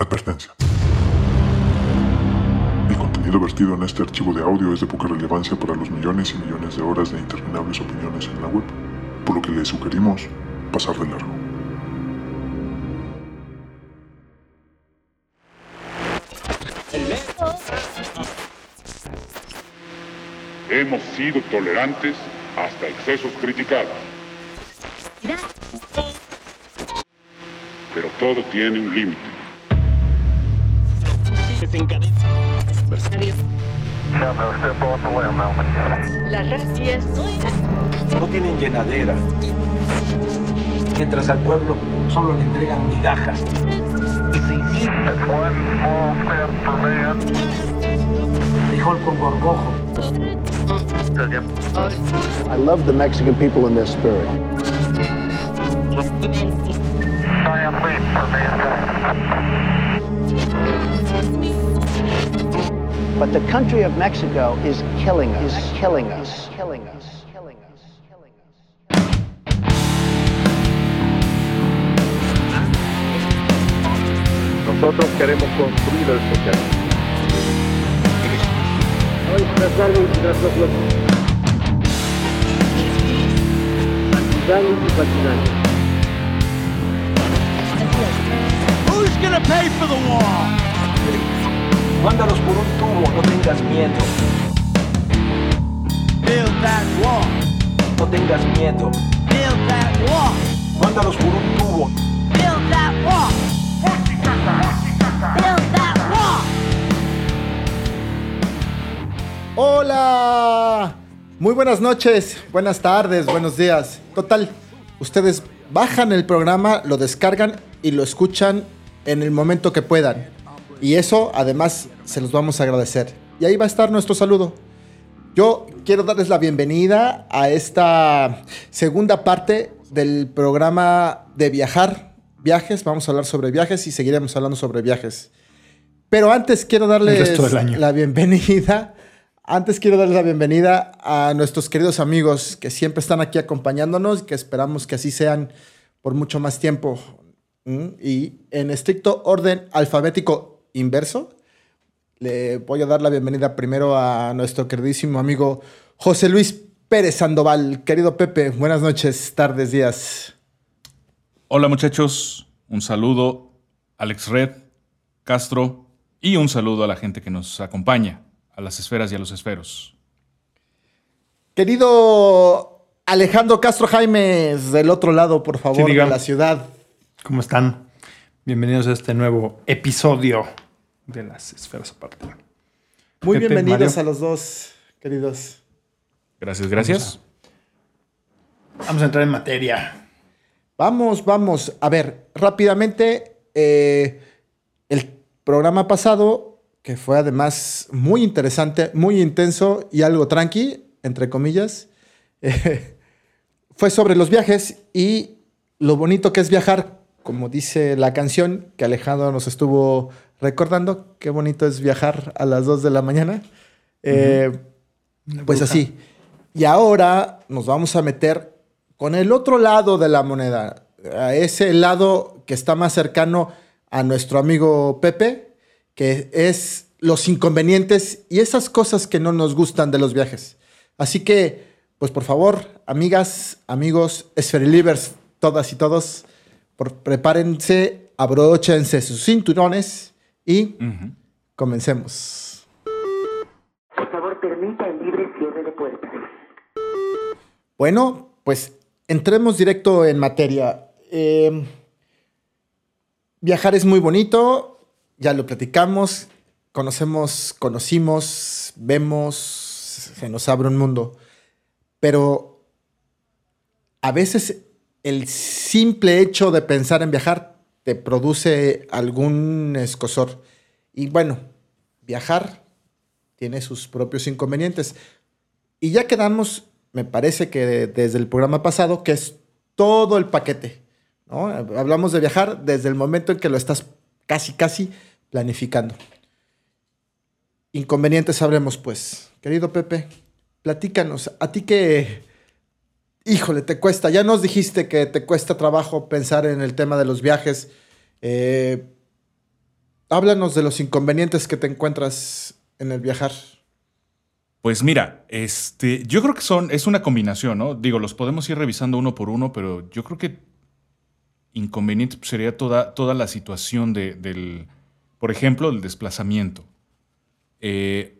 Advertencia. El contenido vertido en este archivo de audio es de poca relevancia para los millones y millones de horas de interminables opiniones en la web, por lo que le sugerimos pasar de largo. Hemos sido tolerantes hasta excesos criticados. Pero todo tiene un límite. Las racias. no tienen llenadera. Mientras al pueblo solo le entregan migajas. Frijol con gorgojo. I love the Mexican people in their spirit. But the country of Mexico is killing us, is killing us, is killing us. Nosotros queremos construir el socialismo. Who's gonna pay for the war? Mándalos por un tubo, no tengas miedo. No tengas miedo. Mándalos por un tubo. Hola, muy buenas noches, buenas tardes, buenos días. Total, ustedes bajan el programa, lo descargan y lo escuchan en el momento que puedan. Y eso además se los vamos a agradecer. Y ahí va a estar nuestro saludo. Yo quiero darles la bienvenida a esta segunda parte del programa de viajar, viajes. Vamos a hablar sobre viajes y seguiremos hablando sobre viajes. Pero antes quiero darles la bienvenida. Antes quiero darles la bienvenida a nuestros queridos amigos que siempre están aquí acompañándonos y que esperamos que así sean por mucho más tiempo. Y en estricto orden alfabético inverso, le voy a dar la bienvenida primero a nuestro queridísimo amigo José Luis Pérez Sandoval. Querido Pepe, buenas noches, tardes, días. Hola muchachos, un saludo Alex Red, Castro y un saludo a la gente que nos acompaña, a las esferas y a los esferos. Querido Alejandro Castro Jaimes, del otro lado, por favor, diga. de la ciudad. ¿Cómo están? Bienvenidos a este nuevo episodio de las esferas aparte. Muy Pepe, bienvenidos Mario. a los dos, queridos. Gracias, gracias. Vamos a entrar en materia. Vamos, vamos. A ver, rápidamente, eh, el programa pasado, que fue además muy interesante, muy intenso y algo tranqui, entre comillas, eh, fue sobre los viajes y lo bonito que es viajar, como dice la canción que Alejandro nos estuvo recordando, qué bonito es viajar a las 2 de la mañana. Eh, pues así. Y ahora nos vamos a meter con el otro lado de la moneda, a ese lado que está más cercano a nuestro amigo Pepe, que es los inconvenientes y esas cosas que no nos gustan de los viajes. Así que, pues por favor, amigas, amigos, Esferilivers, todas y todos, por- prepárense, abróchense sus cinturones y comencemos. Por favor, permita el libre cierre de puertas. Bueno, pues entremos directo en materia. Eh, viajar es muy bonito, ya lo platicamos, conocemos, conocimos, vemos, se nos abre un mundo. Pero a veces el simple hecho de pensar en viajar te produce algún escosor. Y bueno, viajar tiene sus propios inconvenientes. Y ya quedamos, me parece que de- desde el programa pasado, que es todo el paquete. ¿no? Hablamos de viajar desde el momento en que lo estás casi, casi planificando. Inconvenientes hablemos, pues. Querido Pepe, platícanos. A ti que, híjole, te cuesta. Ya nos dijiste que te cuesta trabajo pensar en el tema de los viajes. Eh, Háblanos de los inconvenientes que te encuentras en el viajar. Pues mira, este, yo creo que son, es una combinación, ¿no? Digo, los podemos ir revisando uno por uno, pero yo creo que inconveniente pues, sería toda, toda la situación de- del, por ejemplo, el desplazamiento. Eh,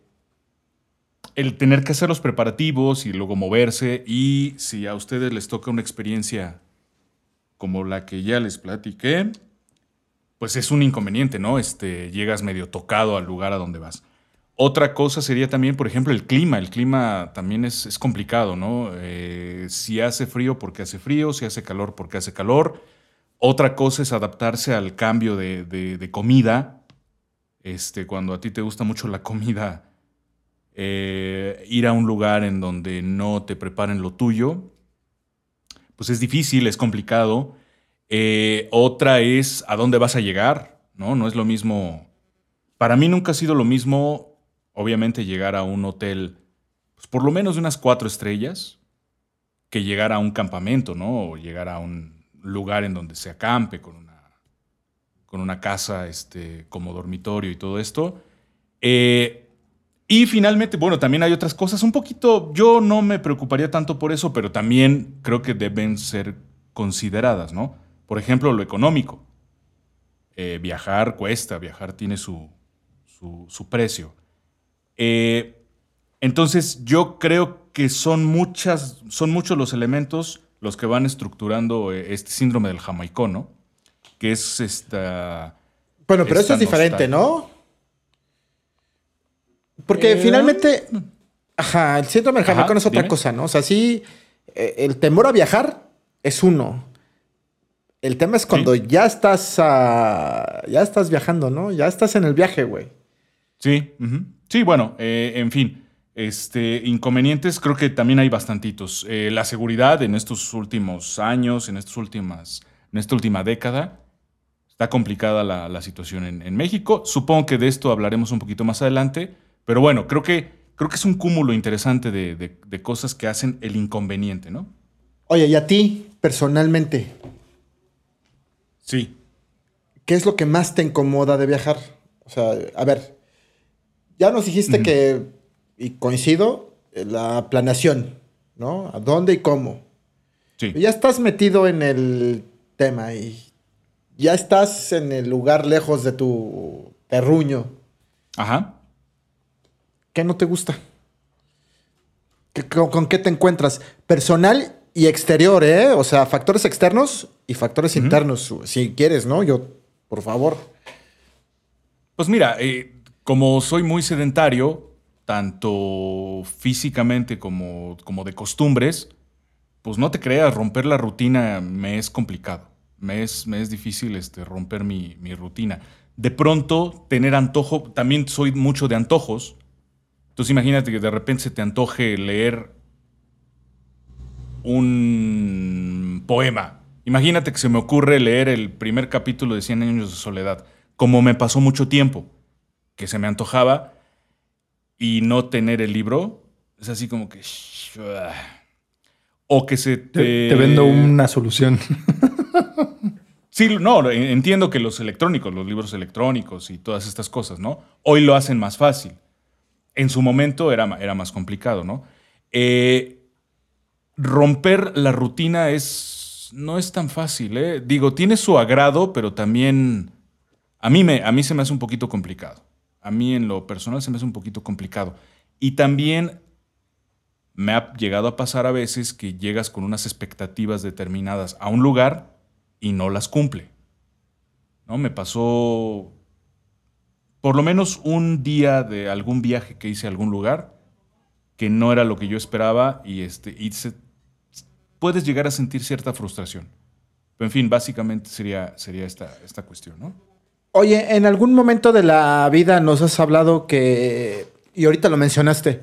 el tener que hacer los preparativos y luego moverse y si a ustedes les toca una experiencia como la que ya les platiqué, pues es un inconveniente, ¿no? Este, llegas medio tocado al lugar a donde vas. Otra cosa sería también, por ejemplo, el clima. El clima también es, es complicado, ¿no? Eh, si hace frío porque hace frío, si hace calor porque hace calor. Otra cosa es adaptarse al cambio de, de- de comida. Este, cuando a ti te gusta mucho la comida, eh, ir a un lugar en donde no te preparen lo tuyo, pues es difícil, es complicado. Eh, otra es a dónde vas a llegar, ¿no? No es lo mismo. Para mí nunca ha sido lo mismo, obviamente, llegar a un hotel, pues por lo menos de unas cuatro estrellas, que llegar a un campamento, ¿no? O llegar a un lugar en donde se acampe con una, con una casa este, como dormitorio y todo esto. Eh, y finalmente, bueno, también hay otras cosas. Un poquito, yo no me preocuparía tanto por eso, pero también creo que deben ser consideradas, ¿no? Por ejemplo, lo económico. Eh, viajar cuesta, viajar tiene su, su, su precio. Eh, entonces, yo creo que son, muchas, son muchos los elementos los que van estructurando eh, este síndrome del jamaicón, ¿no? Que es esta... Bueno, pero esta eso es diferente. ¿no? Porque Eh, finalmente, ajá, el síndrome del es otra dime. cosa, ¿no? O sea, sí, eh, el temor a viajar es uno. El tema es cuando ya estás, ya estás viajando, ¿no? Ya estás en el viaje, güey. Sí, sí, bueno, eh, en fin, este, inconvenientes creo que también hay bastantitos. Eh, la seguridad en estos últimos años, en, estas últimas, en esta última década, está complicada la, la situación en, en México. Supongo que de esto hablaremos un poquito más adelante, pero bueno, creo que, creo que es un cúmulo interesante de, de- de cosas que hacen el inconveniente, ¿no? Oye, y a ti, personalmente, Sí. ¿qué es lo que más te incomoda de viajar? O sea, a ver, ya nos dijiste que, y coincido, eh, la planeación, ¿no? ¿A dónde y cómo? Sí. Ya estás metido en el tema y ya estás en el lugar lejos de tu terruño. Ajá. ¿Qué no te gusta? ¿Qué- con, con qué te encuentras? Personal y exterior, ¿eh? O sea, factores externos y factores internos, si quieres, ¿no? Yo, por favor. Pues mira, eh, como soy muy sedentario, tanto físicamente como, como de costumbres, pues no te creas, romper la rutina me es complicado. Me es, me es difícil este, romper mi, mi rutina. De pronto, tener antojo, también soy mucho de antojos. Entonces imagínate que de repente se te antoje leer un poema. Imagínate que se me ocurre leer el primer capítulo de 100 años de soledad, como me pasó mucho tiempo, que se me antojaba y no tener el libro, es así como que... O que se te... Te, te vendo una solución. Sí, no, en- entiendo que los electrónicos, los libros electrónicos y todas estas cosas, ¿no? Hoy lo hacen más fácil. En su momento era, era más complicado, ¿no? Eh, romper la rutina es, no es tan fácil, ¿eh? Digo, tiene su agrado, pero también a mí, me, a mí se me hace un poquito complicado. A mí en lo personal se me hace un poquito complicado. Y también me ha llegado a pasar a veces que llegas con unas expectativas determinadas a un lugar y no las cumple. ¿No? Me pasó por lo menos un día de algún viaje que hice a algún lugar que no era lo que yo esperaba y, este, y se- puedes llegar a sentir cierta frustración. Pero en fin, básicamente sería, sería esta, esta cuestión, ¿no? Oye, en algún momento de la vida nos has hablado que, y ahorita lo mencionaste,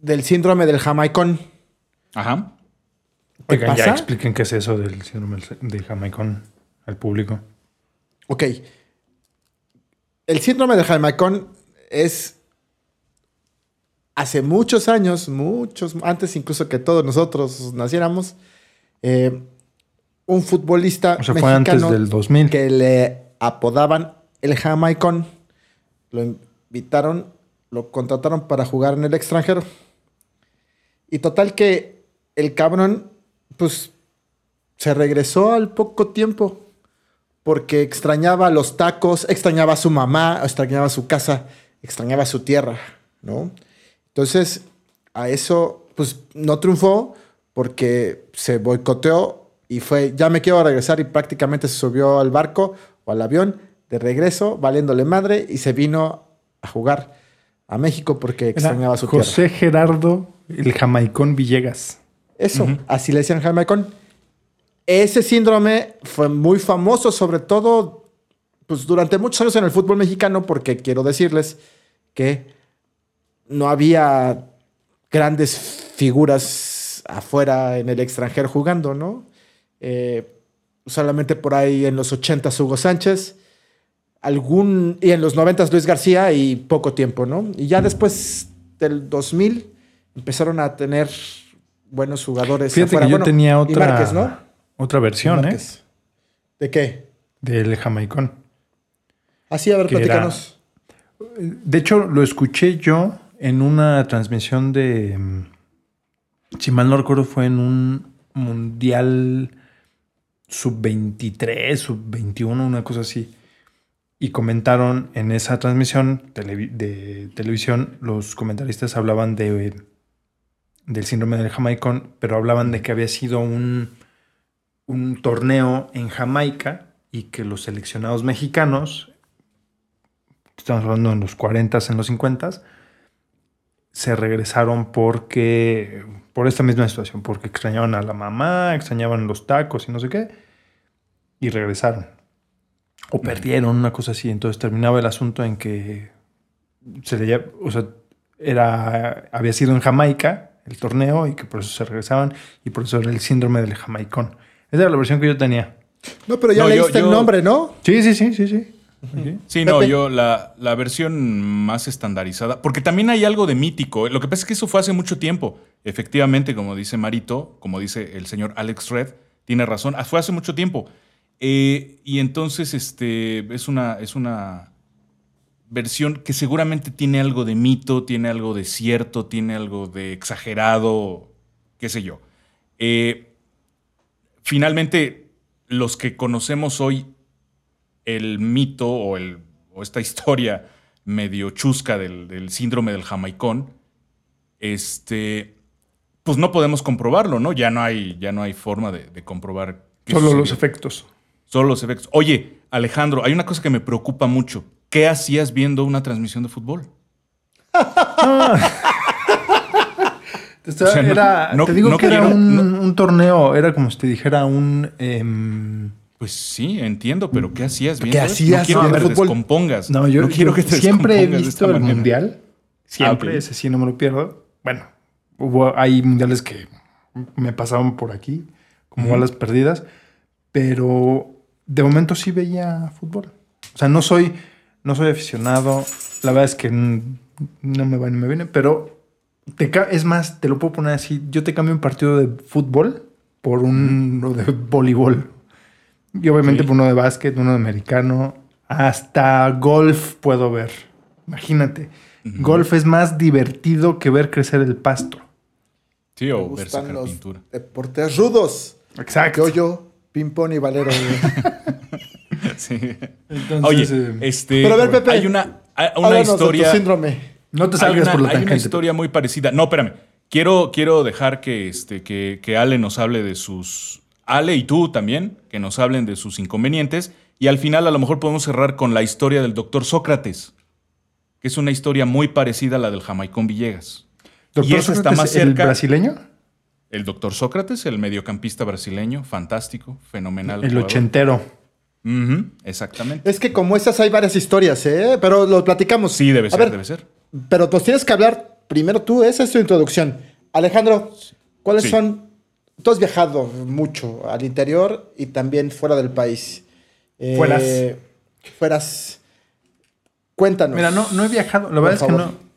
del síndrome del jamaicón. Ajá. ¿Te Oigan, ya expliquen qué es eso del síndrome de Jamaicón al público. Ok. El síndrome del jamaicón es hace muchos años, muchos, antes incluso que todos nosotros naciéramos, eh, un futbolista O sea, fue antes del 2000. que le apodaban el Jamaicón. Lo invitaron, lo contrataron para jugar en el extranjero. Y total que el cabrón, pues, se regresó al poco tiempo. Porque extrañaba los tacos, extrañaba a su mamá, extrañaba su casa, extrañaba su tierra, ¿no? Entonces, a eso, pues, no triunfó porque se boicoteó y fue, ya me quiero regresar y prácticamente se subió al barco o al avión de regreso, valiéndole madre, y se vino a jugar a México porque extrañaba su tierra. José Gerardo, el jamaicón Villegas. Eso, así le decían Jamaicón. Ese síndrome fue muy famoso, sobre todo pues, durante muchos años en el fútbol mexicano, porque quiero decirles que no había grandes figuras afuera en el extranjero jugando, ¿no? Eh, solamente por ahí en los 80 Hugo Sánchez, algún, y en los 90 Luis García y poco tiempo, ¿no? Y ya después del 2000 empezaron a tener buenos jugadores. Fíjate afuera. que yo Bueno, tenía otra, Márquez, ¿no? Otra versión, ¿eh? ¿De qué? Del jamaicón. Así, a ver, era- platícanos. De hecho, lo escuché yo en una transmisión de. mm, Si mal no recuerdo, fue en un mundial sub-23, sub-21, una cosa así. Y comentaron en esa transmisión de televisión, los comentaristas hablaban de, del síndrome del jamaicón, pero hablaban de que había sido un, un torneo en Jamaica y que los seleccionados mexicanos estamos hablando en los 40 en los 50 se regresaron porque por esta misma situación, porque extrañaban a la mamá, extrañaban los tacos y no sé qué, y regresaron. O perdieron una cosa así, entonces terminaba el asunto en que se le, o sea, era, había sido en Jamaica el torneo y que por eso se regresaban y por eso era el síndrome del jamaicón. Esa era la versión que yo tenía. No, pero ya No, yo- leíste el yo- nombre, ¿no? Sí, sí, sí, sí, sí. Sí, no, Pepe. yo la, la versión más estandarizada, porque también hay algo de mítico. ¿eh? Lo que pasa es que eso fue hace mucho tiempo. Efectivamente, como dice Marito, como dice el señor Alex Red, tiene razón, ah, fue hace mucho tiempo. Eh, y entonces este, es, una, es una versión que seguramente tiene algo de mito, tiene algo de cierto, tiene algo de exagerado, qué sé yo. Eh, finalmente, los que conocemos hoy el mito o, el, o esta historia medio chusca del, del síndrome del jamaicón, este, pues no podemos comprobarlo, ¿no? Ya no hay, ya no hay forma de, de comprobar. Solo los efectos. Solo los efectos. Oye, Alejandro, hay una cosa que me preocupa mucho. ¿Qué hacías viendo una transmisión de fútbol? O sea, no- era, no- te digo no que era un, torneo, era como si te dijera un... em, Pues sí, entiendo, pero ¿qué hacías ¿Qué hacías no quiero que te fútbol? descompongas. no, yo, quiero que te siempre he visto el manera. mundial. Siempre, Ah, ok. ese sí no me lo pierdo. Bueno, hubo, hay mundiales que me pasaban por aquí, como balas perdidas, pero de momento sí veía fútbol. O sea, no soy, no soy aficionado. La verdad es que no me va ni me viene, pero te es más, te lo puedo poner así. Yo te cambio un partido de fútbol por uno de voleibol. Y obviamente Sí. por uno de básquet, uno de americano. Hasta golf puedo ver. Imagínate. Golf es más divertido que ver crecer el pasto. Sí, Me o ver sacar los pintura. deportes rudos. Exacto. Yo, yo, ping-pong y valero. Sí. Entonces, Oye, eh, este. Pero a ver, Pepe, Hay una, una Háblanos de tu historia. síndrome. No te salgas una, por la hay una tangente. historia muy parecida. No, espérame. Quiero, quiero dejar que, este, que, que Ale nos hable de sus. Ale y tú también, que nos hablen de sus inconvenientes. Y al final, a lo mejor podemos cerrar con la historia del doctor Sócrates, que es una historia muy parecida a la del Jamaicón Villegas. Doctor y esa está Sócrates, más ¿El cerca. brasileño? El doctor Sócrates, el mediocampista brasileño, fantástico, fenomenal. El jugador. ochentero. Ujú, exactamente. Es que como esas hay varias historias, ¿eh? Pero lo platicamos. Sí, debe A ser, ver, debe ser. Pero nos tienes que hablar primero tú, esa es tu introducción. Alejandro, ¿cuáles Sí. son? Tú has viajado mucho al interior y también fuera del país. Eh, Fueras. Fueras. Cuéntanos. Mira, no, no he viajado. La verdad es que favor. no.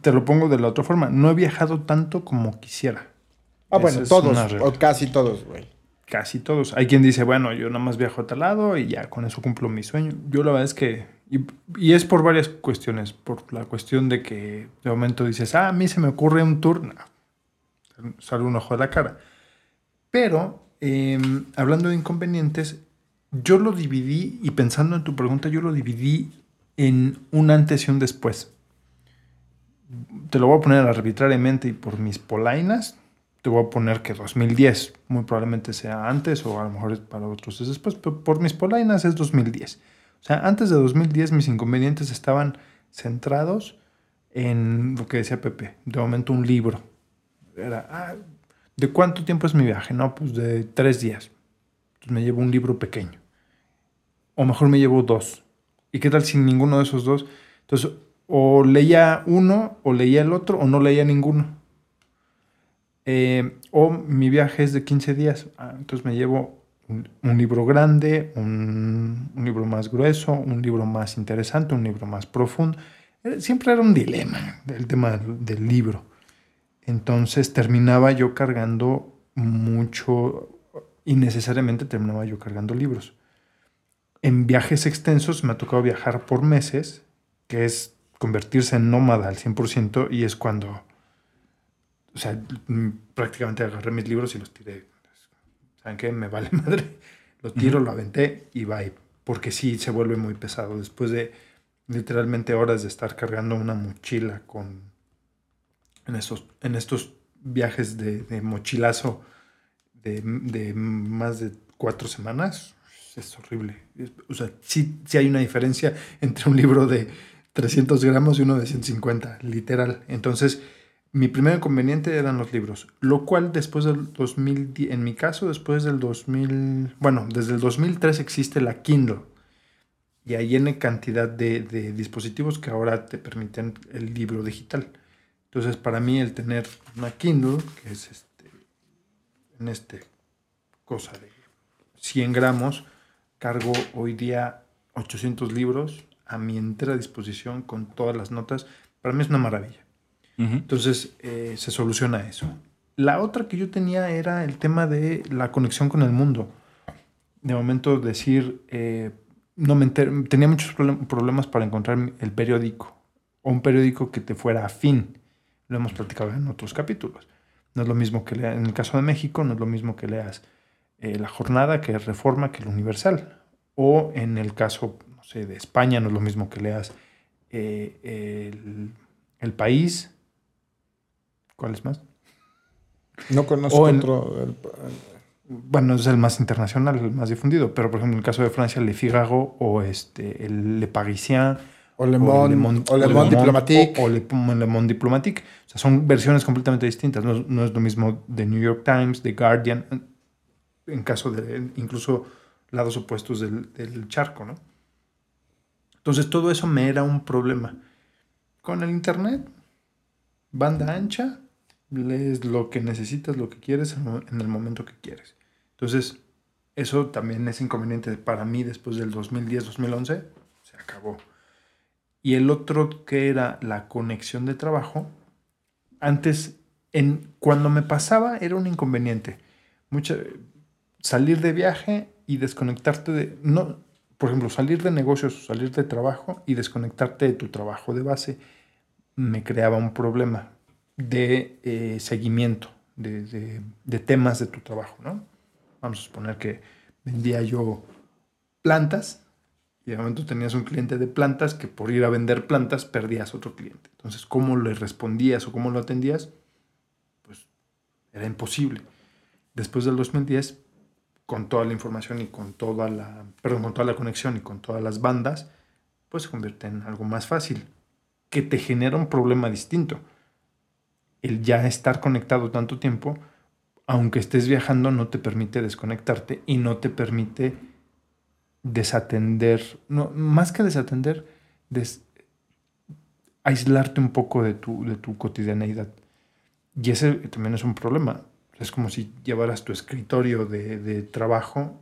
Te lo pongo de la otra forma. No he viajado tanto como quisiera. Ah, Esa bueno, todos, o casi todos, güey. Casi todos. Hay quien dice, bueno, yo nada más viajo a tal lado y ya con eso cumplo mi sueño. Yo la verdad es que, y, y es por varias cuestiones, por la cuestión de que de momento dices, ah, a mí se me ocurre un tour, no, sale un ojo de la cara. Pero, eh, hablando de inconvenientes, yo lo dividí, y pensando en tu pregunta, yo lo dividí en un antes y un después. Te lo voy a poner arbitrariamente y por mis polainas, te voy a poner que 2010 muy probablemente sea antes o a lo mejor para otros es después, pero por mis polainas es 2010. O sea, antes de 2010 mis inconvenientes estaban centrados en lo que decía Pepe, de momento un libro. Era, ah, ¿de cuánto tiempo es mi viaje? No, pues de tres días. Entonces me llevo un libro pequeño. O mejor me llevo dos. ¿Y qué tal sin ninguno de esos dos? Entonces, o leía uno, o leía el otro, o no leía ninguno. Eh, o mi viaje es de 15 días. Ah, entonces me llevo un, libro grande, un, un, libro más grueso, un libro más interesante, un libro más profundo. Eh, siempre era un dilema el tema del, del libro. Entonces terminaba yo cargando mucho, innecesariamente terminaba yo cargando libros. En viajes extensos me ha tocado viajar por meses, que es convertirse en nómada al 100% y es cuando, o sea, prácticamente agarré mis libros y los tiré. ¿Saben qué? Me vale madre. Lo tiro, uh -huh. lo aventé y bye. Porque sí se vuelve muy pesado. Después de literalmente horas de estar cargando una mochila con en estos, en estos viajes de, de mochilazo de, de, más de cuatro semanas, es horrible. O sea, sí, sí hay una diferencia entre un libro de 300 gramos y uno de 150, literal. Entonces, mi primer inconveniente eran los libros, lo cual después del 2010, en mi caso, después del 2000, bueno, desde el 2003 existe la Kindle. Y hay N cantidad de, de dispositivos que ahora te permiten el libro digital. Entonces, para mí, el tener una Kindle, que es este, en este cosa de 100 gramos, cargo hoy día 800 libros a mi entera disposición con todas las notas. Para mí es una maravilla. Entonces, eh, se soluciona eso. La otra que yo tenía era el tema de la conexión con el mundo. De momento, decir, eh, no me tenía muchos problemas para encontrar el periódico o un periódico que te fuera afín lo hemos platicado en otros capítulos. No es lo mismo que leas, en el caso de México, no es lo mismo que leas eh, La Jornada, que es Reforma, que el Universal. O en el caso, no sé, de España, no es lo mismo que leas el, País. ¿Cuál es más? No conozco en, otro. El, bueno, es el más internacional, el más difundido. Pero, por ejemplo, en el caso de Francia, Le Figaro o este, el Le Parisien o Le Monde, o Le Monde, Diplomatique. O, Le, Monde Diplomatique. O sea, son versiones completamente distintas. No, no, es lo mismo de New York Times, de Guardian, en caso de incluso lados opuestos del, del charco, ¿no? Entonces todo eso me era un problema. Con el Internet, banda ancha, lees lo que necesitas, lo que quieres en el momento que quieres. Entonces, eso también es inconveniente para mí después del 2010-2011. Se acabó. Y el otro que era la conexión de trabajo, antes, en, cuando me pasaba, era un inconveniente. Mucha, salir de viaje y desconectarte de... No, por ejemplo, salir de negocios, salir de trabajo y desconectarte de tu trabajo de base me creaba un problema de eh, seguimiento de, de, de, temas de tu trabajo, ¿no? Vamos a suponer que vendía yo plantas y de momento tenías un cliente de plantas que por ir a vender plantas perdías otro cliente. Entonces, ¿cómo le respondías o cómo lo atendías? Pues era imposible. Después del 2010, con toda la información y con toda la, perdón, con toda la conexión y con todas las bandas, pues se convierte en algo más fácil, que te genera un problema distinto. El ya estar conectado tanto tiempo, aunque estés viajando, no te permite desconectarte y no te permite desatender, no, más que desatender, des, aislarte un poco de tu, de tu cotidianeidad. Y ese también es un problema. Es como si llevaras tu escritorio de, de trabajo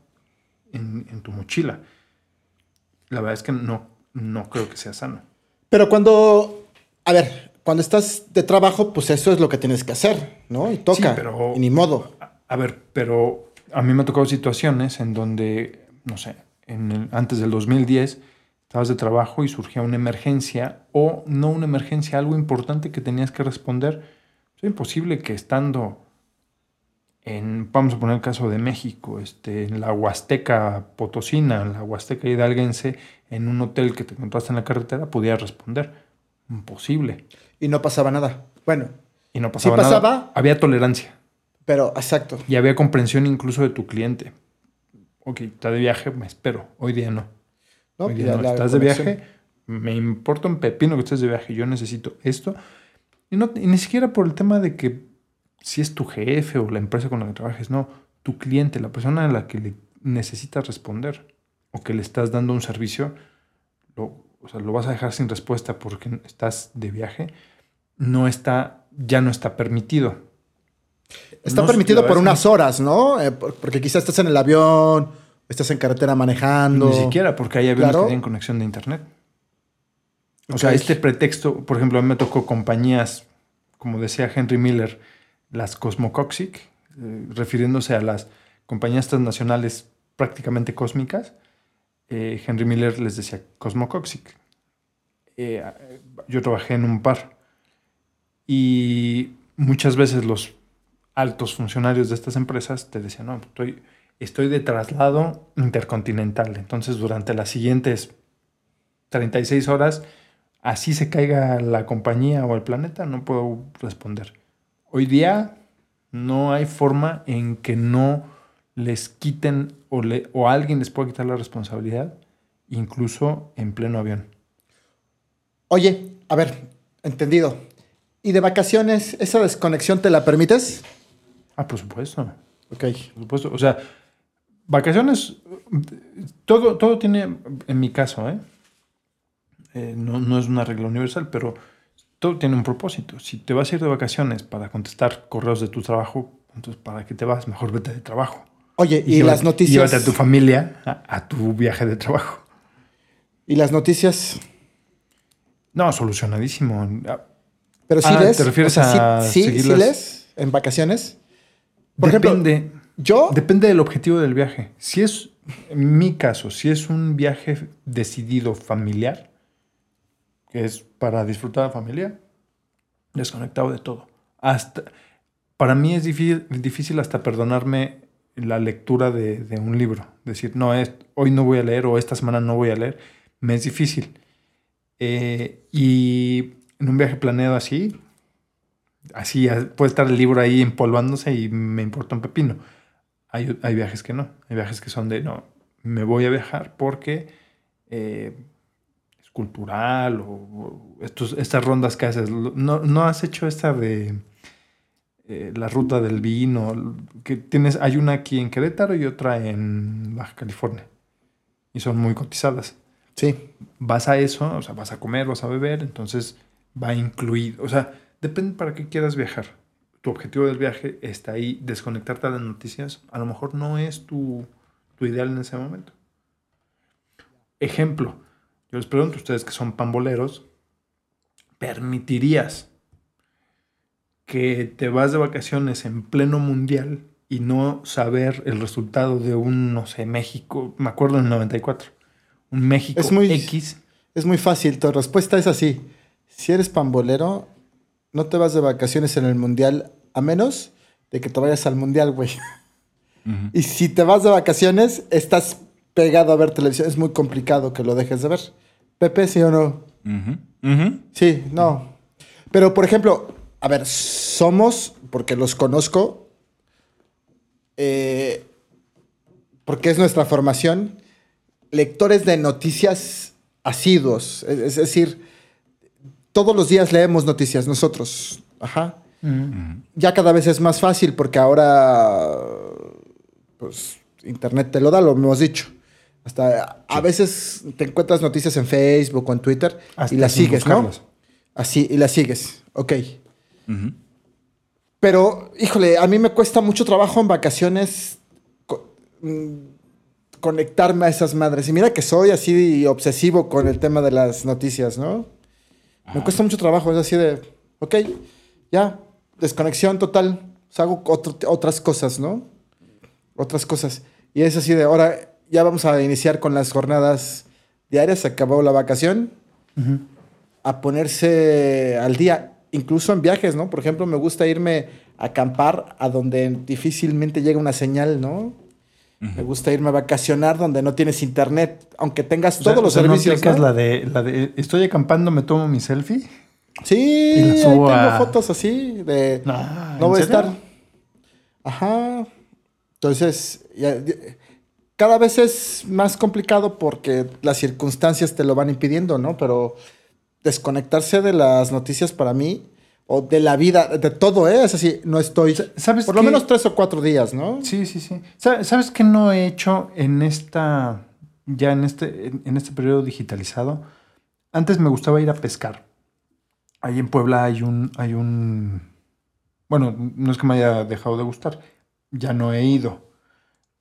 en, en, tu mochila. La verdad es que no, no creo que sea sano. Pero cuando, a ver, cuando estás de trabajo, pues eso es lo que tienes que hacer, ¿no? Y toca, sí, pero, y ni modo. A, a ver, pero a mí me ha tocado situaciones en donde, no sé, en el- antes del 2010 estabas de trabajo y surgía una emergencia o no una emergencia, algo importante que tenías que responder. Es imposible que estando en, vamos a poner el caso de México, este, en la Huasteca Potosina, en la Huasteca Hidalguense, en un hotel que te encontraste en la carretera, pudieras responder. Imposible. Y no pasaba nada. Bueno, Y no pasaba, pasaba. nada. Había tolerancia. pero exacto. Y había comprensión incluso de tu cliente. Ok, está de viaje, me espero. Hoy día no. ¿no? Hoy día no. Estás de viaje, me importa un pepino que estés de viaje. Yo necesito esto. Y, no, y ni siquiera por el tema de que si es tu jefe o la empresa con la que trabajes, no. Tu cliente, la persona a la que le necesitas responder o que le estás dando un servicio, o sea, lo vas a dejar sin respuesta porque estás de viaje, no está, ya no está permitido. Está No, permitido por unas horas, ¿no? Eh, por- porque quizás estás en el avión, estás en carretera manejando. Ni siquiera, porque hay aviones Claro. que tienen conexión de internet. O sea, este pretexto, por ejemplo, a mí me tocó compañías, como decía Henry Miller, las Cosmocoxic, eh, refiriéndose a las compañías transnacionales prácticamente cósmicas. Eh, Henry Miller les decía Cosmocoxic. Eh, yo trabajé en un par y muchas veces los altos funcionarios de estas empresas te decían, no, estoy, estoy de traslado intercontinental. Entonces, durante las siguientes 36 horas, así se caiga la compañía o el planeta, no puedo responder. Hoy día no hay forma en que no les quiten o, le, o alguien les pueda quitar la responsabilidad, incluso en pleno avión. Oye, a ver, entendido. ¿Y de vacaciones, esa desconexión te la permites? Ah, por supuesto. Ok. Por supuesto. O sea, vacaciones, todo, todo tiene, en mi caso, ¿eh? Eh, no, no es una regla universal, pero todo tiene un propósito. Si te vas a ir de vacaciones para contestar correos de tu trabajo, entonces ¿para qué te vas? Mejor vete de trabajo. Oye, y, llévate- las noticias. Llévate a tu familia a, a tu viaje de trabajo. Y las noticias. No, solucionadísimo. Ah, Pero sí Ah, lees. ¿te refieres O sea, a sí, sí, sí lees en vacaciones. Por ejemplo, Depende. yo. Depende del objetivo del viaje. Si es, en mi caso, si es un viaje decidido familiar, que es para disfrutar de la familia, desconectado de todo. Hasta, para mí es difícil, difícil hasta perdonarme la lectura de, de un libro. Decir, no, es, hoy no voy a leer o esta semana no voy a leer. Me es difícil. Eh, y en un viaje planeado así, así puede estar el libro ahí empolvándose y me importa un pepino. Hay, hay viajes que no. Hay viajes que son de, no, me voy a viajar porque eh, es cultural o, o estos, estas rondas que haces. No, no has hecho esta de eh, la ruta del vino, que tienes, hay una aquí en Querétaro y otra en Baja California. Y son muy cotizadas Sí. vas a eso, o sea, vas a comer, vas a beber, entonces va incluido. O sea, depende para qué quieras viajar. Tu objetivo del viaje está ahí, desconectarte de las noticias, a lo mejor no es tu, tu ideal en ese momento. Ejemplo, yo les pregunto a ustedes que son pamboleros, ¿permitirías que te vas de vacaciones en pleno mundial y no saber el resultado de un, no sé, México, me acuerdo en el 94, un México Es muy- X? Es muy fácil. Tu respuesta es así. Si eres pambolero, no te vas de vacaciones en el mundial a menos de que te vayas al mundial, güey. Y si te vas de vacaciones, estás pegado a ver televisión. Es muy complicado que lo dejes de ver. Pepe, ¿sí o no? Sí, no. Pero, por ejemplo, a ver, somos, porque los conozco, eh, porque es nuestra formación, lectores de noticias asiduos. Es, es decir, todos los días leemos noticias nosotros. Ajá. Ya cada vez es más fácil porque ahora, pues, Internet te lo da, lo hemos dicho. Hasta a veces te encuentras noticias en Facebook o en Twitter Hasta y las sigues, ¿no? Así, y las sigues. Ok. Pero, híjole, a mí me cuesta mucho trabajo en vacaciones co- mm, conectarme a esas madres. Y mira que soy así obsesivo con el tema de las noticias, ¿no? Me cuesta mucho trabajo, es así de, ok, ya, desconexión total. O sea, hago otro- otras cosas, ¿no? otras cosas. Y es así de, ahora ya vamos a iniciar con las jornadas diarias, se acabó la vacación, a ponerse al día, incluso en viajes, ¿no? Por ejemplo, me gusta irme a acampar a donde difícilmente llega una señal, ¿no? Me gusta irme a vacacionar donde no tienes internet, aunque tengas O sea, todos los o sea, ¿no servicios. ¿no? la de la de estoy acampando, me tomo mi selfie? Sí, Y la ahí subo tengo a- fotos así de Nah, no ¿en voy a estar. Ajá. Entonces, ya- ya- cada vez es más complicado porque las circunstancias te lo van impidiendo, ¿no? Pero desconectarse de las noticias para mí o de la vida, de todo, ¿eh? Es así, no estoy. ¿Sabes por lo qué? menos tres o cuatro días, ¿no? Sí, sí, sí. Sa- ¿Sabes qué no he hecho en esta, ya en este, en, este periodo digitalizado? Antes me gustaba ir a pescar. Ahí en Puebla hay un, hay un, bueno, no es que me haya dejado de gustar, ya no he ido.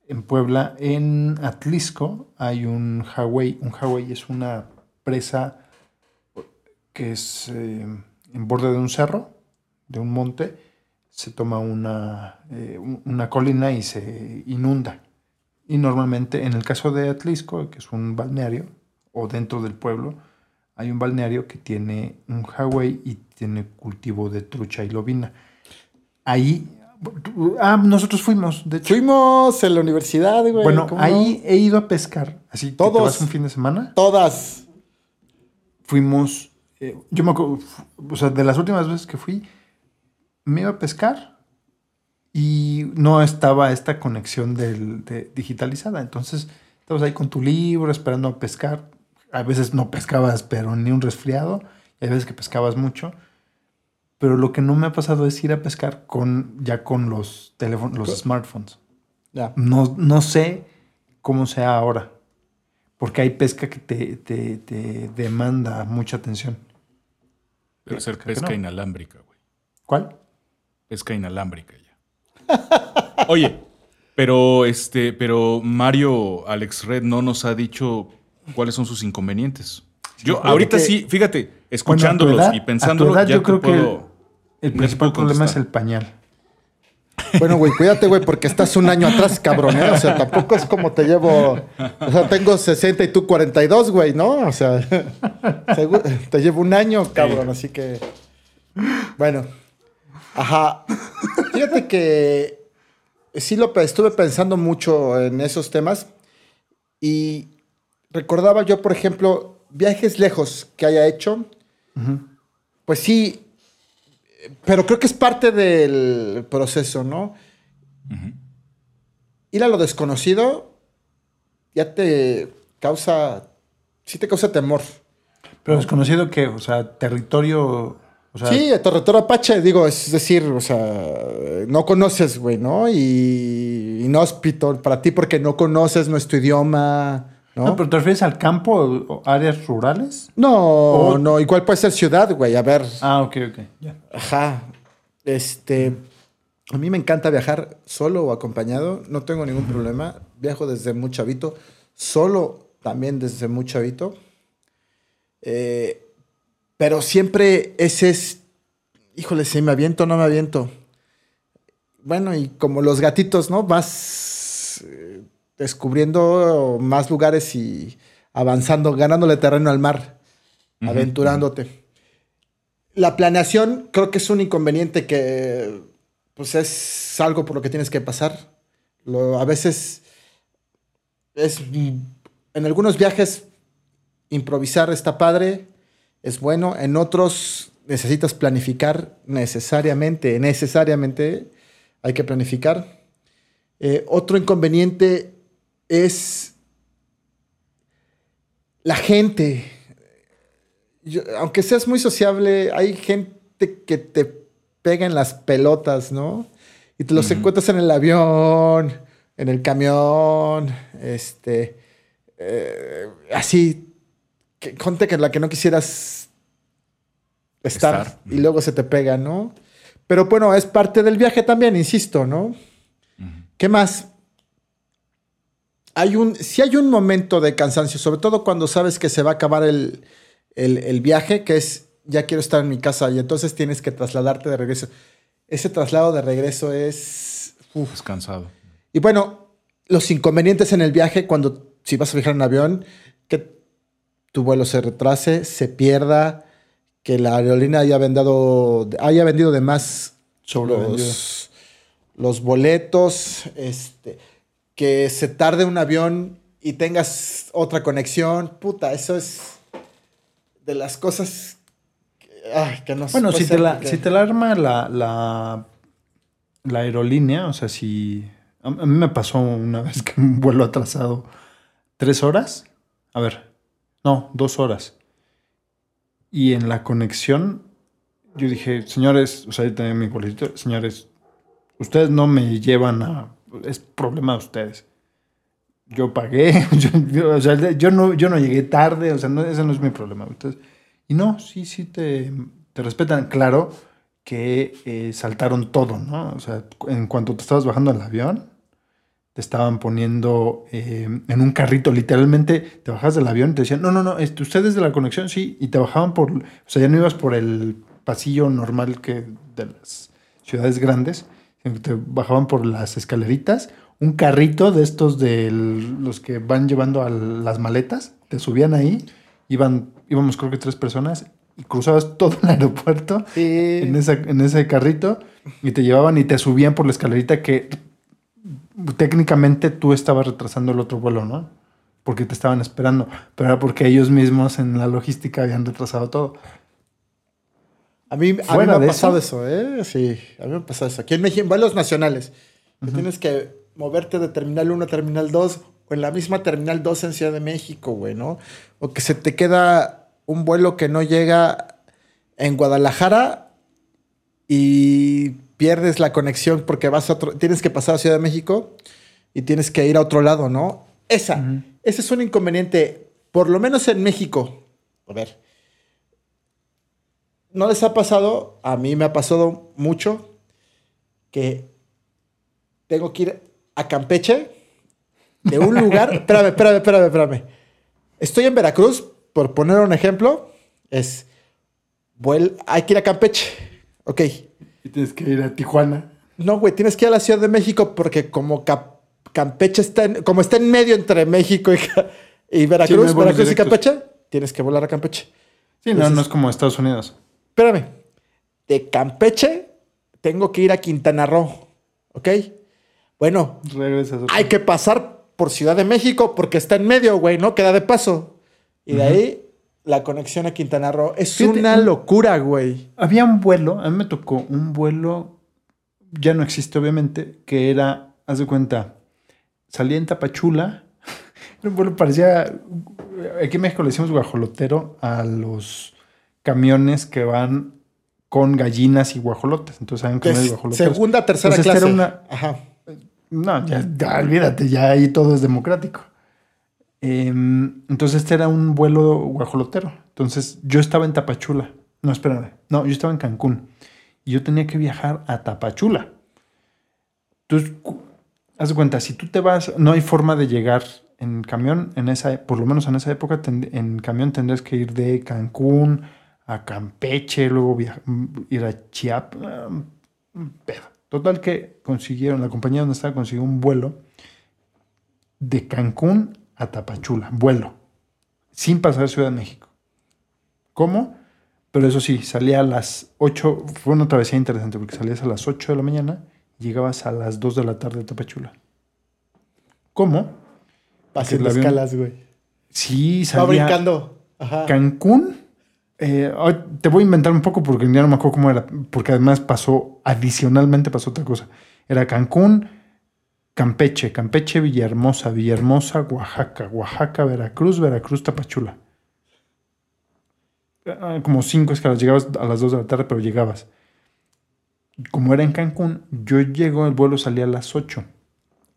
En Puebla, en Atlisco, hay un Hawaii. Un Hawaii es una presa que es eh, en borde de un cerro, de un monte, se toma una, eh, un- una colina y se inunda. Y normalmente, en el caso de Atlisco, que es un balneario, o dentro del pueblo, hay un balneario que tiene un Hawaii y tiene cultivo de trucha y lobina. Ahí, ah, nosotros fuimos, de hecho. Fuimos en la universidad, güey. Bueno, ¿cómo ahí he ido a pescar. Así, te Todos. vas un fin de semana. Todas. fuimos, eh, yo me acuerdo, o sea, de las últimas veces que fui, me iba a pescar y no estaba esta conexión del, de- digitalizada. Entonces, estabas ahí con tu libro esperando a pescar. A veces no pescabas, pero ni un resfriado. Y hay veces que pescabas mucho. Pero lo que no me ha pasado es ir a pescar con, ya con los teléfonos, los smartphones. Ya. No, no sé cómo sea ahora. Porque hay pesca que te, te- te demanda mucha atención. Debe ser pesca no. inalámbrica, güey. ¿Cuál? Pesca inalámbrica ya. Oye, pero este, pero Mario Alex Red no nos ha dicho cuáles son sus inconvenientes. Yo ahorita sí, fíjate, Bueno, escuchándolos edad- y a tu pensándolo, edad ya yo creo que El te principal problema es el pañal. Bueno, güey, cuídate, güey, porque estás un año atrás, cabrón, ¿eh? O sea, tampoco es como te llevo. O sea, tengo 60 y tú 42, güey, ¿no? O sea, te llevo un año, cabrón, así que. Bueno. Ajá. Fíjate que sí lo estuve pensando mucho en esos temas y recordaba yo, por ejemplo, viajes lejos que haya hecho. Pues sí, pero creo que es parte del proceso, ¿no? Ir a lo desconocido ya te causa, sí te causa temor. Pero desconocido que, o sea, territorio. O sea, sí, el territorio apache, digo, es decir, o sea, no conoces, güey, ¿no? Y inhóspito para ti porque no conoces nuestro idioma, ¿no? No, pero te refieres al campo o o áreas rurales. No, no, igual puede ser ciudad, güey, a ver. Ah, ok, ok. Ya. Ajá. Este. A mí me encanta viajar solo o acompañado. No tengo ningún problema. Viajo desde muy chavito. Solo también desde muy chavito. Eh, pero siempre ese es. Híjole, si me aviento o no me aviento. Bueno, y como los gatitos, ¿no? Vas eh, descubriendo más lugares y avanzando, ganándole terreno al mar, aventurándote. La planeación creo que es un inconveniente que pues es algo por lo que tienes que pasar. Lo, a veces es en algunos viajes improvisar está padre, es bueno, en otros necesitas planificar necesariamente, necesariamente hay que planificar. Eh, otro inconveniente es la gente. Yo- aunque seas muy sociable, hay gente que te pega en las pelotas, ¿no? Y te los encuentras en el avión, en el camión, este, eh, así, que, gente que la que no quisieras estar, Estar. y luego se te pega, ¿no? Pero bueno, es parte del viaje también, insisto, ¿no? ¿Qué más? Hay un, si hay un momento de cansancio, sobre todo cuando sabes que se va a acabar el, el- el viaje, que es ya quiero estar en mi casa y entonces tienes que trasladarte de regreso. Ese traslado de regreso es... uf. Es cansado. Y bueno, los inconvenientes en el viaje cuando si vas a viajar en avión, que tu vuelo se retrase, se pierda, que la aerolínea haya vendido, haya vendido de más los, los boletos, este, que se tarde un avión y tengas otra conexión. Puta, eso es de las cosas que, ay, que no Bueno, si te, la, si te la arma la, la, la aerolínea, o sea, si... A, a mí me pasó una vez que un vuelo atrasado tres horas. A ver, no, dos horas. Y en la conexión, yo dije, señores, o sea, yo tenía mi boletito, señores, ustedes no me llevan a... Es problema de ustedes. Yo pagué, yo, o sea, yo no, yo no llegué tarde, o sea, no, ese no es mi problema. Ustedes, y no, sí, sí te, te respetan. Claro que eh, saltaron todo, ¿no? O sea, en cuanto te estabas bajando del avión, te estaban poniendo eh, en un carrito, literalmente te bajas del avión y te decían, no, no, no, este, ustedes de la conexión, sí, y te bajaban por, o sea, ya no ibas por el pasillo normal que de las ciudades grandes, te bajaban por las escaleritas, un carrito de estos de los que van llevando a las maletas, te subían ahí, iban, íbamos creo que tres personas, y cruzabas todo el aeropuerto Sí. en, esa- en ese carrito y te llevaban y te subían por la escalerita que técnicamente tú estabas retrasando el otro vuelo, ¿no? Porque te estaban esperando, pero era porque ellos mismos en la logística habían retrasado todo. A mí, a mí Fuera me ha pasado eso, ¿eh? Sí, a mí me ha pasado eso. Aquí en México, en vuelos nacionales, que tienes que moverte de Terminal 1 a Terminal 2 o en la misma Terminal 2 en Ciudad de México, güey, ¿no? O que se te queda un vuelo que no llega en Guadalajara y pierdes la conexión porque vas a otro, tienes que pasar a Ciudad de México y tienes que ir a otro lado, ¿no? Esa, ese es un inconveniente, por lo menos en México. A ver, ¿No les ha pasado? A mí me ha pasado mucho que tengo que ir a Campeche de un lugar. espérame, espérame, espérame, espérame. Estoy en Veracruz, por poner un ejemplo, es. vuel- hay que ir a Campeche. Ok. Y tienes que ir a Tijuana. No, güey, tienes que ir a la Ciudad de México porque como Cap- Campeche está en, como está en medio entre México y, Sí, no Veracruz, Veracruz y. Campeche, tienes que volar a Campeche. Sí, no, no es como Estados Unidos. Espérame. De Campeche tengo que ir a Quintana Roo. ¿Ok? Bueno, Regresas. hay que pasar por Ciudad de México porque está en medio, güey, ¿no? Queda de paso. Y de ahí la conexión a Quintana Roo. Es Fíjate, una un- locura, güey. Había un vuelo, a mí me tocó un vuelo, ya no existe obviamente, que era, haz de cuenta, salía en Tapachula, un vuelo parecía, aquí en México le decimos guajolotero a los camiones que van con gallinas y guajolotes, entonces eran camiones es guajoloteros. segunda, tercera Entonces, clase. era una- Ajá. No, ya, ya olvídate, ya ahí todo es democrático. Em, entonces este era un vuelo guajolotero. Entonces yo estaba en Tapachula. No, espérame. No, yo estaba en Cancún. Y yo tenía que viajar a Tapachula. Entonces, haz de cuenta, si tú te vas, no hay forma de llegar en camión, en esa, por lo menos en esa época, ten- en camión tendrías que ir de Cancún a Campeche, luego viajar, ir a Chiapas. Total que consiguieron, la compañía donde estaba consiguió un vuelo de Cancún a Tapachula, vuelo, sin pasar Ciudad de México. ¿Cómo? Pero eso sí, salía a las 8, fue una travesía interesante porque salías a las 8 de la mañana y llegabas a las 2 de la tarde a Tapachula. ¿Cómo? Haciendo escalas, güey. Sí, Va salía brincando. Ajá. Cancún. Eh, te voy a inventar un poco porque ya no me acuerdo cómo era, porque además pasó, adicionalmente pasó otra cosa. Era Cancún, Campeche, Campeche, Villahermosa, Villahermosa, Oaxaca, Oaxaca, Veracruz, Veracruz, Tapachula. Ah, Como cinco escalas, llegabas a las 2 de la tarde, pero llegabas. Como era en Cancún, yo llego, el vuelo salía a las 8.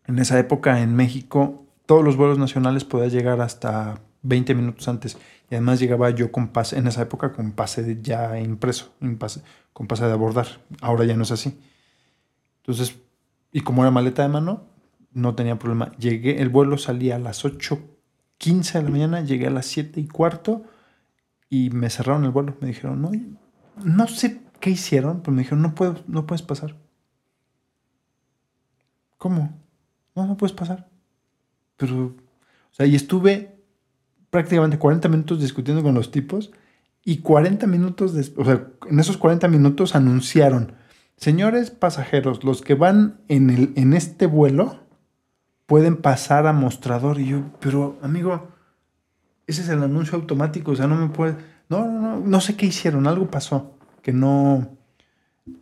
En esa época en México, todos los vuelos nacionales podías llegar hasta 20 minutos antes. Y además llegaba yo con pase, en esa época con pase ya impreso, con pase de abordar. Ahora ya no es así. Entonces, y como era maleta de mano, no tenía problema. Llegué, el vuelo salía a las 8.15 de la mañana, llegué a las 7 y cuarto y me cerraron el vuelo. Me dijeron, no, no sé qué hicieron, pero me dijeron, no, puedo, no puedes pasar. ¿Cómo? No, no puedes pasar. pero, o sea, y estuve prácticamente 40 minutos discutiendo con los tipos y 40 minutos, des- o sea, en esos 40 minutos anunciaron, señores pasajeros, los que van en, el, en este vuelo pueden pasar a mostrador. Y yo, pero amigo, ese es el anuncio automático, o sea, no me puede... No, no, no, no sé qué hicieron, algo pasó, que no...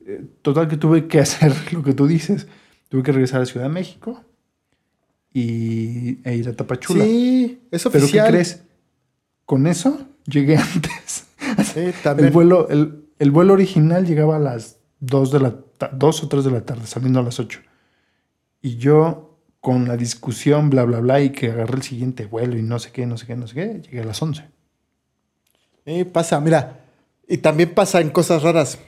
eh, Total que tuve que hacer lo que tú dices. Tuve que regresar a Ciudad de México y, e ir a Tapachula. Sí, es Pero ¿qué oficial. crees? Con eso llegué antes. Sí, también. El vuelo, el, el vuelo original llegaba a las 2 de la ta- 2 o 3 de la tarde, saliendo a las 8. Y yo, con la discusión, bla, bla, bla, y que agarré el siguiente vuelo y no sé qué, no sé qué, no sé qué, llegué a las 11. Sí, pasa, mira. Y también pasa en cosas raras.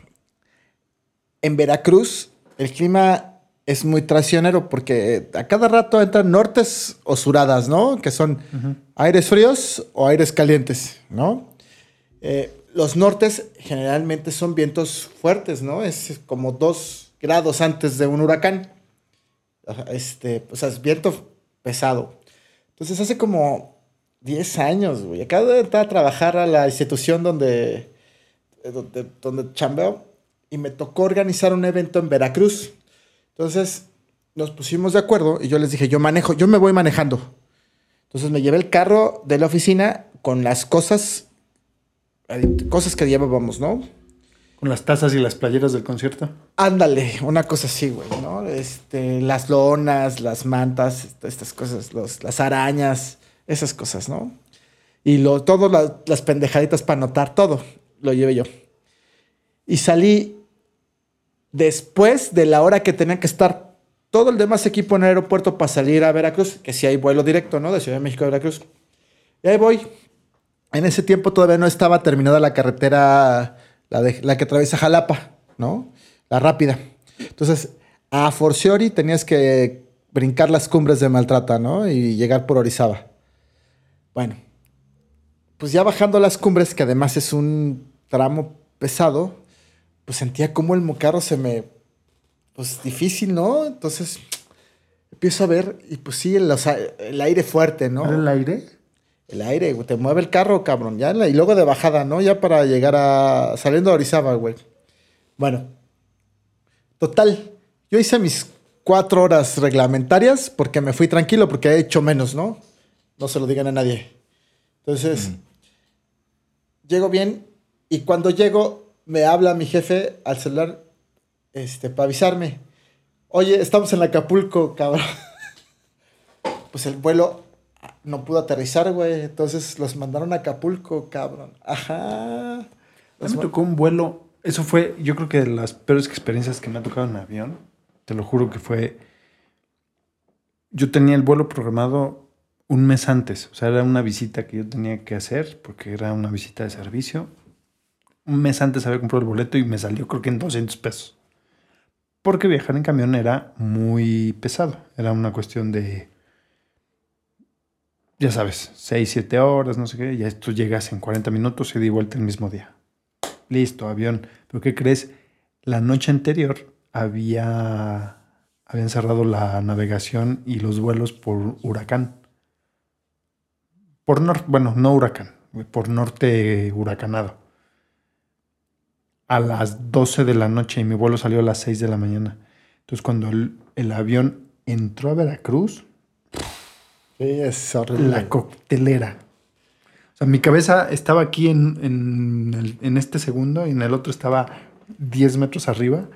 En Veracruz, el clima es muy traicionero porque a cada rato entran nortes o suradas, ¿no? Que son aires fríos o aires calientes, ¿no? Eh, los nortes generalmente son vientos fuertes, ¿no? Es como dos grados antes de un huracán. Este, o sea, es viento pesado. Entonces hace como 10 años, güey. Acabo de entrar a trabajar a la institución donde, eh, donde, donde chambeo y me tocó organizar un evento en Veracruz. Entonces nos pusimos de acuerdo y yo les dije, yo manejo, yo me voy manejando. Entonces me llevé el carro de la oficina con las cosas, cosas que llevábamos, ¿no? Con las tazas y las playeras del concierto. Ándale, una cosa así, güey, ¿no? Este, las lonas, las mantas, est- estas cosas, los, las arañas, esas cosas, ¿no? Y lo, todo la- las pendejaditas para anotar, todo, lo llevé yo. Y salí después de la hora que tenía que estar todo el demás equipo en el aeropuerto para salir a Veracruz, que si hay vuelo directo, ¿no? De Ciudad de México a Veracruz. Y ahí voy. En ese tiempo todavía no estaba terminada la carretera, la que atraviesa Jalapa, ¿no? La rápida. Entonces, a Forciori tenías que brincar las cumbres de Maltrata, ¿no? Y llegar por Orizaba. Bueno, pues ya bajando las cumbres, que además es un tramo pesado, pues sentía como el mocarro se me... Pues difícil, ¿no? Entonces empiezo a ver y pues sí, el, o sea, el aire fuerte, ¿no? ¿Era el aire? El aire, güey, te mueve el carro, cabrón. Ya, y luego de bajada, ¿no? Ya para llegar a. saliendo a Orizaba, güey. Bueno. Total. Yo hice mis cuatro horas reglamentarias porque me fui tranquilo, porque he hecho menos, ¿no? No se lo digan a nadie. Entonces, llego bien y cuando llego, me habla mi jefe al celular este, para avisarme. Oye, estamos en Acapulco, cabrón. Pues el vuelo no pudo aterrizar, güey. Entonces los mandaron a Acapulco, cabrón. Ajá. A mí me tocó un vuelo. Eso fue, yo creo que de las peores experiencias que me ha tocado en avión. Te lo juro que fue. Yo tenía el vuelo programado un mes antes. O sea, era una visita que yo tenía que hacer porque era una visita de servicio. Un mes antes había comprado el boleto y me salió creo que en 200 pesos. Porque viajar en camión era muy pesado. Era una cuestión de, ya sabes, 6, 7 horas, no sé qué. Ya tú llegas en 40 minutos y di vuelta el mismo día. Listo, avión. Pero ¿qué crees? La noche anterior había habían cerrado la navegación y los vuelos por huracán. Por norte, bueno, no huracán, por norte huracanado. A las 12 de la noche y mi vuelo salió a las 6 de la mañana. Entonces cuando el, el avión entró a Veracruz, Sí, es horrible. la coctelera. O sea, mi cabeza estaba aquí en, en, el- en este segundo y en el otro estaba 10 metros arriba.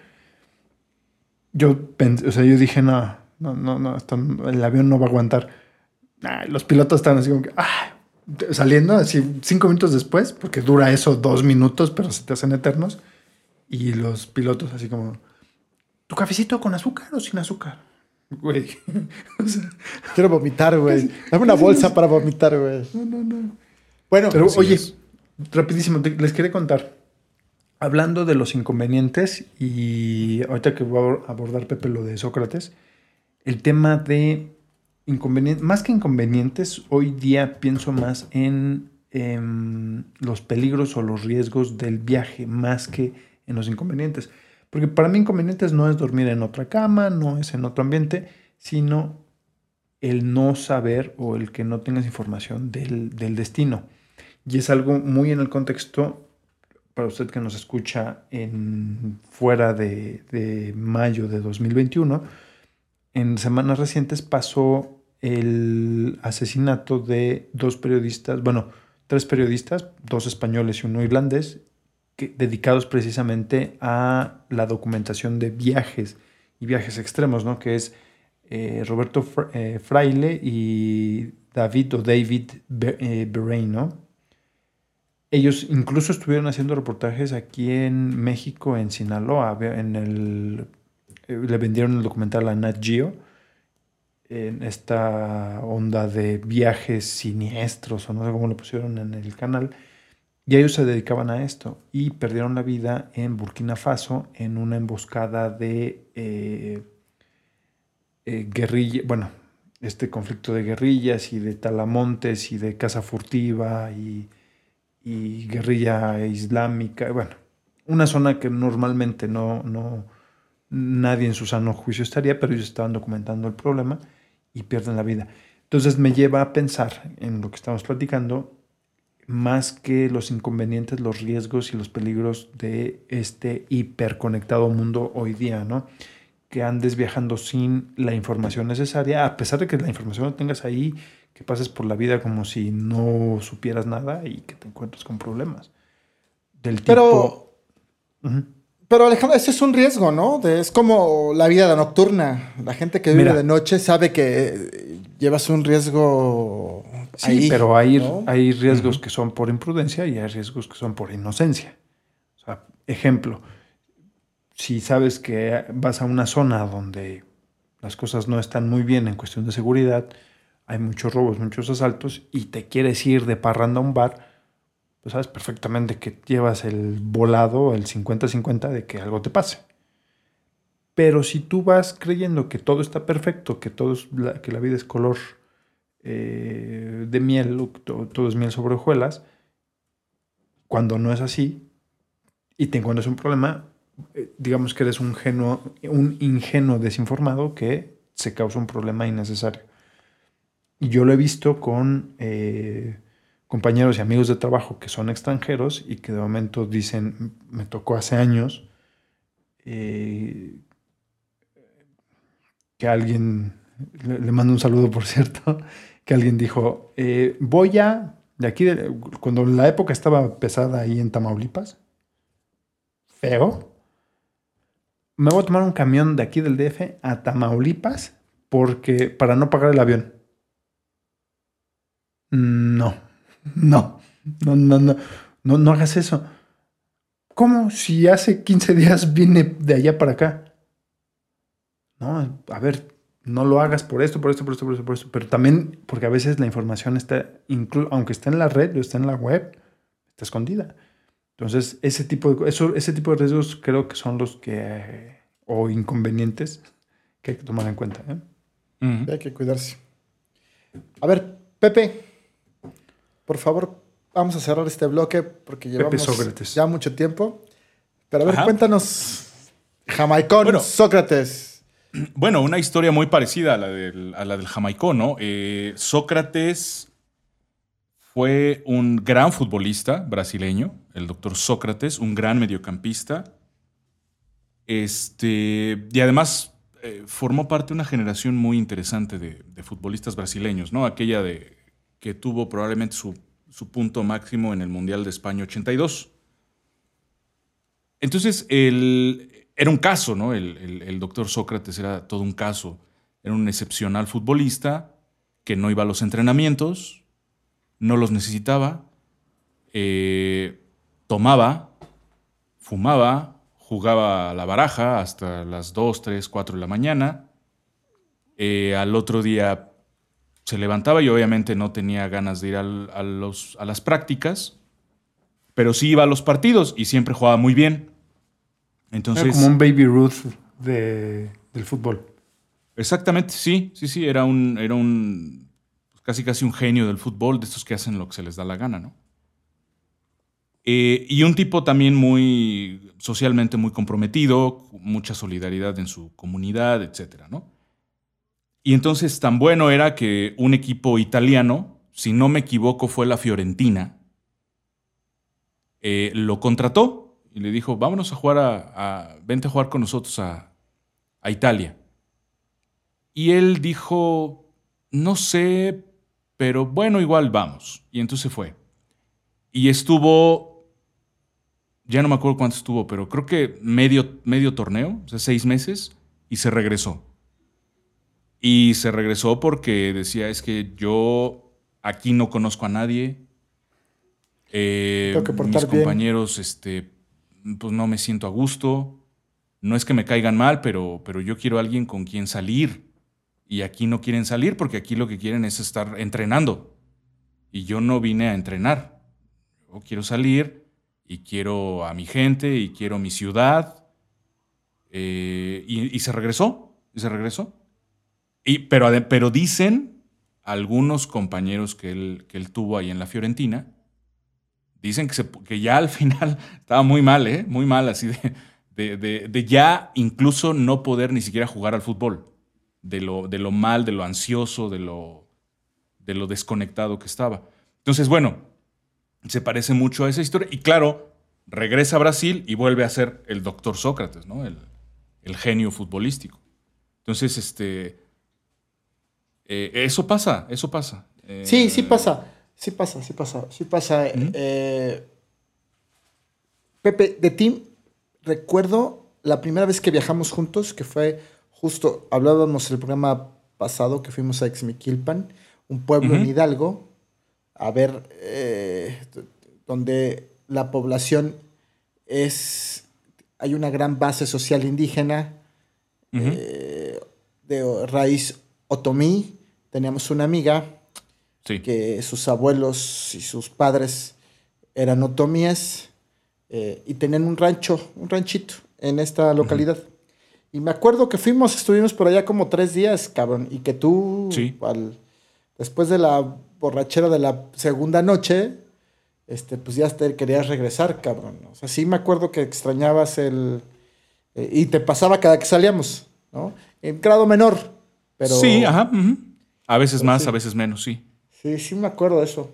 Yo pensé, o sea, yo dije, no, no, no, no, esto el avión no va a aguantar. Los pilotos estaban así como que, ah, saliendo así cinco minutos después, porque dura eso dos minutos, pero se te hacen eternos. Y los pilotos así como, ¿tu cafecito con azúcar o sin azúcar? Güey. o sea, Quiero vomitar, güey. Dame una bolsa para vomitar, güey. no, no, no. Bueno, Pero oye, es. rapidísimo, te- les quería contar. Hablando de los inconvenientes y ahorita que voy a abordar Pepe lo de Sócrates, el tema de inconvenientes, más que inconvenientes, hoy día pienso más en em, los peligros o los riesgos del viaje más que en los inconvenientes. Porque para mí inconvenientes no es dormir en otra cama, no es en otro ambiente, sino el no saber o el que no tengas información del, del destino. Y es algo muy en el contexto, para usted que nos escucha en, fuera de, de mayo de 2021, en semanas recientes pasó el asesinato de dos periodistas, bueno, tres periodistas, dos españoles y uno irlandés, que, dedicados precisamente a la documentación de viajes y viajes extremos, ¿no? Que es eh, Roberto eh, Fraile y David o David Be- eh, ¿no? Ellos incluso estuvieron haciendo reportajes aquí en México, en Sinaloa, en el, le vendieron el documental a Nat Geo, en esta onda de viajes siniestros, o no sé cómo le pusieron en el canal, y ellos se dedicaban a esto y perdieron la vida en Burkina Faso en una emboscada de eh, eh, guerrilla, bueno, este conflicto de guerrillas y de talamontes y de caza furtiva y, y guerrilla islámica, bueno, una zona que normalmente no, no, nadie en su sano juicio estaría, pero ellos estaban documentando el problema y pierden la vida. Entonces me lleva a pensar en lo que estamos platicando, más que los inconvenientes, los riesgos y los peligros de este hiperconectado mundo hoy día, ¿no? Que andes viajando sin la información necesaria, a pesar de que la información la tengas ahí, que pases por la vida como si no supieras nada y que te encuentres con problemas. Del tipo... Pero. Pero Alejandro, ese es un riesgo, ¿no? De- es como la vida nocturna. La gente que vive Mira. de noche sabe que eh, llevas un riesgo Sí, ahí, pero hay, ¿no? hay riesgos que son por imprudencia y hay riesgos que son por inocencia. O sea, ejemplo, si sabes que vas a una zona donde las cosas no están muy bien en cuestión de seguridad, hay muchos robos, muchos asaltos y te quieres ir de parranda a un bar, pues sabes perfectamente que llevas el volado, el 50-50 de que algo te pase. Pero si tú vas creyendo que todo está perfecto, que, todo es la- que la vida es color eh, de miel, todo, es miel sobre hojuelas, cuando no es así y te encuentras un problema, eh, digamos que eres un, genuo, un ingenuo desinformado que se causa un problema innecesario. Y yo lo he visto con eh, compañeros y amigos de trabajo que son extranjeros y que de momento dicen, me tocó hace años, eh, que alguien, le, mando un saludo por cierto, que alguien dijo, eh, voy a, de aquí, de- cuando la época estaba pesada ahí en Tamaulipas, feo, me voy a tomar un camión de aquí del DF a Tamaulipas porque para no pagar el avión. No, no, no, no, no, no, no hagas eso. ¿Cómo? Si hace 15 días vine de allá para acá. No, a ver, no lo hagas por esto, por esto, por esto, por esto, por esto. Pero también porque a veces la información está, aunque está en la red o está en la web, está escondida. Entonces, ese tipo de, eso, ese tipo de riesgos creo que son los que, eh, o inconvenientes, que hay que tomar en cuenta. ¿eh? Hay que cuidarse. A ver, Pepe, por favor, vamos a cerrar este bloque porque llevamos ya mucho tiempo. Pero a ver, Ajá. cuéntanos, Jamaicón, Bueno. Sócrates. Bueno, una historia muy parecida a la del, a la del jamaicón, ¿no? Eh, Sócrates fue un gran futbolista brasileño, el doctor Sócrates, un gran mediocampista. Este, y además eh, formó parte de una generación muy interesante de, de futbolistas brasileños, ¿no? Aquella de, que tuvo probablemente su, su punto máximo en el Mundial de España 82. Entonces, el, era un caso, ¿no? El, el- doctor Sócrates era todo un caso. Era un excepcional futbolista que no iba a los entrenamientos, no los necesitaba, eh, tomaba, fumaba, jugaba a la baraja hasta las 2, 3, 4 de la mañana. Eh, al otro día se levantaba y obviamente no tenía ganas de ir al- a, los- a las prácticas, pero sí iba a los partidos y siempre jugaba muy bien. Entonces, Era como un Baby Ruth de- del fútbol. Exactamente, sí, sí, sí, era un, era un casi casi un genio del fútbol, de estos que hacen lo que se les da la gana, ¿no? Eh, y un tipo también muy socialmente muy comprometido, mucha solidaridad en su comunidad, etcétera, ¿no? Y entonces tan bueno era que un equipo italiano, si no me equivoco fue la Fiorentina, eh, lo contrató y le dijo, vámonos a jugar a, a- vente a jugar con nosotros a, a Italia. Y él dijo, no sé, pero bueno, igual vamos. Y entonces fue. Y estuvo, ya no me acuerdo cuánto estuvo, pero creo que medio, medio torneo, o sea, seis meses, y se regresó. Y se regresó porque decía, es que yo aquí no conozco a nadie. eh, mis bien. compañeros, este, pues no me siento a gusto. No es que me caigan mal, pero, pero yo quiero a alguien con quien salir. Y aquí no quieren salir porque aquí lo que quieren es estar entrenando. Y yo no vine a entrenar. Yo quiero salir y quiero a mi gente y quiero mi ciudad. Eh, y, y se regresó. Y se regresó. Pero, dicen algunos compañeros que él, que él tuvo ahí en la Fiorentina, dicen que ya al final estaba muy mal, ¿eh? Muy mal, así de, de, de- de ya incluso no poder ni siquiera jugar al fútbol. De lo, de lo mal, de lo ansioso, de lo, de lo desconectado que estaba. Entonces, bueno, se parece mucho a esa historia. Y claro, regresa a Brasil y vuelve a ser el doctor Sócrates, ¿no? El, el genio futbolístico. Entonces, este. Eh, eso pasa, eso pasa. Eh, Sí, sí pasa. Sí pasa, sí pasa. Sí pasa. Eh, Pepe, de ti recuerdo la primera vez que viajamos juntos, que fue justo, hablábamos el programa pasado que fuimos a Exmiquilpan, un pueblo en. Hidalgo, a ver, eh, donde la población es, hay una gran base social indígena, eh, de raíz otomí. Teníamos una amiga sí. que sus abuelos y sus padres eran otomíes eh, y tenían un rancho, un ranchito en esta localidad. Y me acuerdo que fuimos, estuvimos por allá como tres días, cabrón, y que tú, Sí. al- después de la borrachera de la segunda noche, este, pues ya te querías regresar, cabrón. O sea, sí me acuerdo que extrañabas el... eh, y te pasaba cada que salíamos, ¿no? En grado menor, pero... Sí, ajá. A veces más, sí. a veces menos, sí. Sí, sí me acuerdo de eso.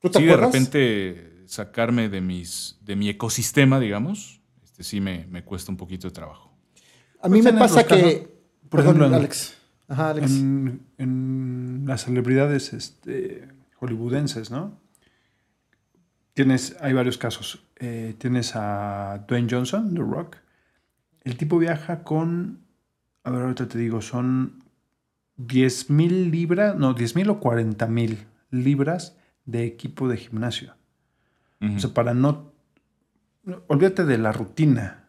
¿Tú te Sí, de repente sacarme de, mis, de mi ecosistema, digamos, este, sí me, me cuesta un poquito de trabajo. A mí Pues me pasa casos, que... por Perdón, ejemplo, en- Alex. Ajá, Alex. En, en las celebridades este, hollywoodenses, ¿no? Tienes, hay varios casos. Eh, tienes a Dwayne Johnson, The Rock. El tipo viaja con, a ver, ahorita te digo, son 10 mil libras, no, 10 mil o 40 mil libras de equipo de gimnasio. O sea, para no... Olvídate de la rutina.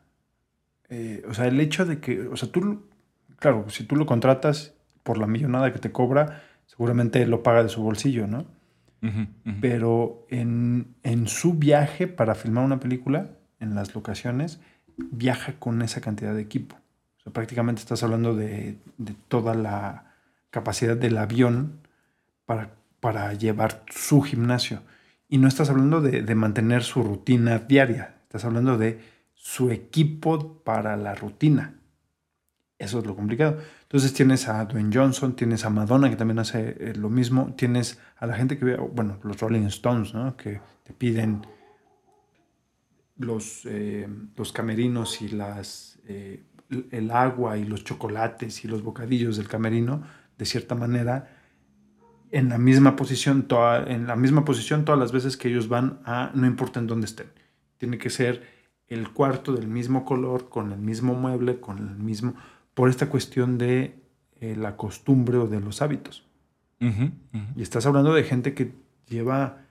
Eh, o sea, el hecho de que... O sea, tú... Claro, si tú lo contratas por la millonada que te cobra, seguramente lo paga de su bolsillo, ¿no? Pero en, en su viaje para filmar una película, en las locaciones, viaja con esa cantidad de equipo. Prácticamente estás hablando de, toda la capacidad del avión para, para llevar su gimnasio. Y no estás hablando de, mantener su rutina diaria, estás hablando de su equipo para la rutina. Eso es lo complicado. Entonces tienes a Dwayne Johnson, tienes a Madonna que también hace eh, lo mismo, tienes a la gente que bueno, los Rolling Stones, ¿no? Que te piden los, eh, los camerinos y las, eh, el- agua y los chocolates y los bocadillos del camerino, de cierta manera, en la misma posición, toda- en la misma posición todas las veces que ellos van a, no importa en dónde estén. Tiene que ser el cuarto del mismo color, con el mismo mueble, con el mismo, por esta cuestión de eh, la costumbre o de los hábitos. Y estás hablando de gente que lleva,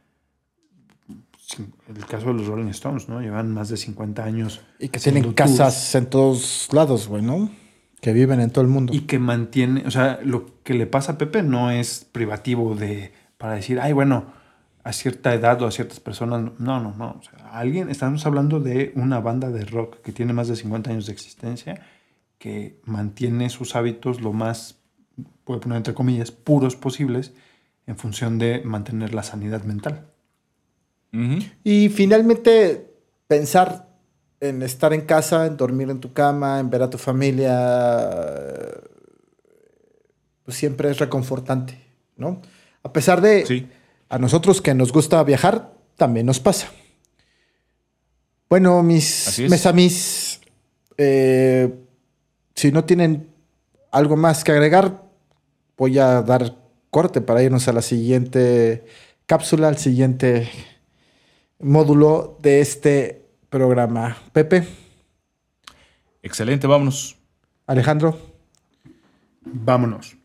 el caso de los Rolling Stones, ¿no? Llevan más de 50 años. Y que tienen tours casas en todos lados, güey, ¿no? Que viven en todo el mundo. Y que mantiene, o sea, lo que le pasa a Pepe no es privativo de, para decir, ay, bueno, a cierta edad o a ciertas personas, no, no, no. O sea, alguien, estamos hablando de una banda de rock que tiene más de 50 años de existencia, que mantiene sus hábitos lo más, puedo poner entre comillas, puros posibles en función de mantener la sanidad mental. Y finalmente, pensar en estar en casa, en dormir en tu cama, en ver a tu familia, pues siempre es reconfortante, ¿no? A pesar de Sí. a nosotros que nos gusta viajar, también nos pasa. Bueno, mis mesamis, eh, si no tienen algo más que agregar, voy a dar corte para irnos a la siguiente cápsula, al siguiente módulo de este programa. Pepe, Excelente, vámonos. Alejandro, Vámonos.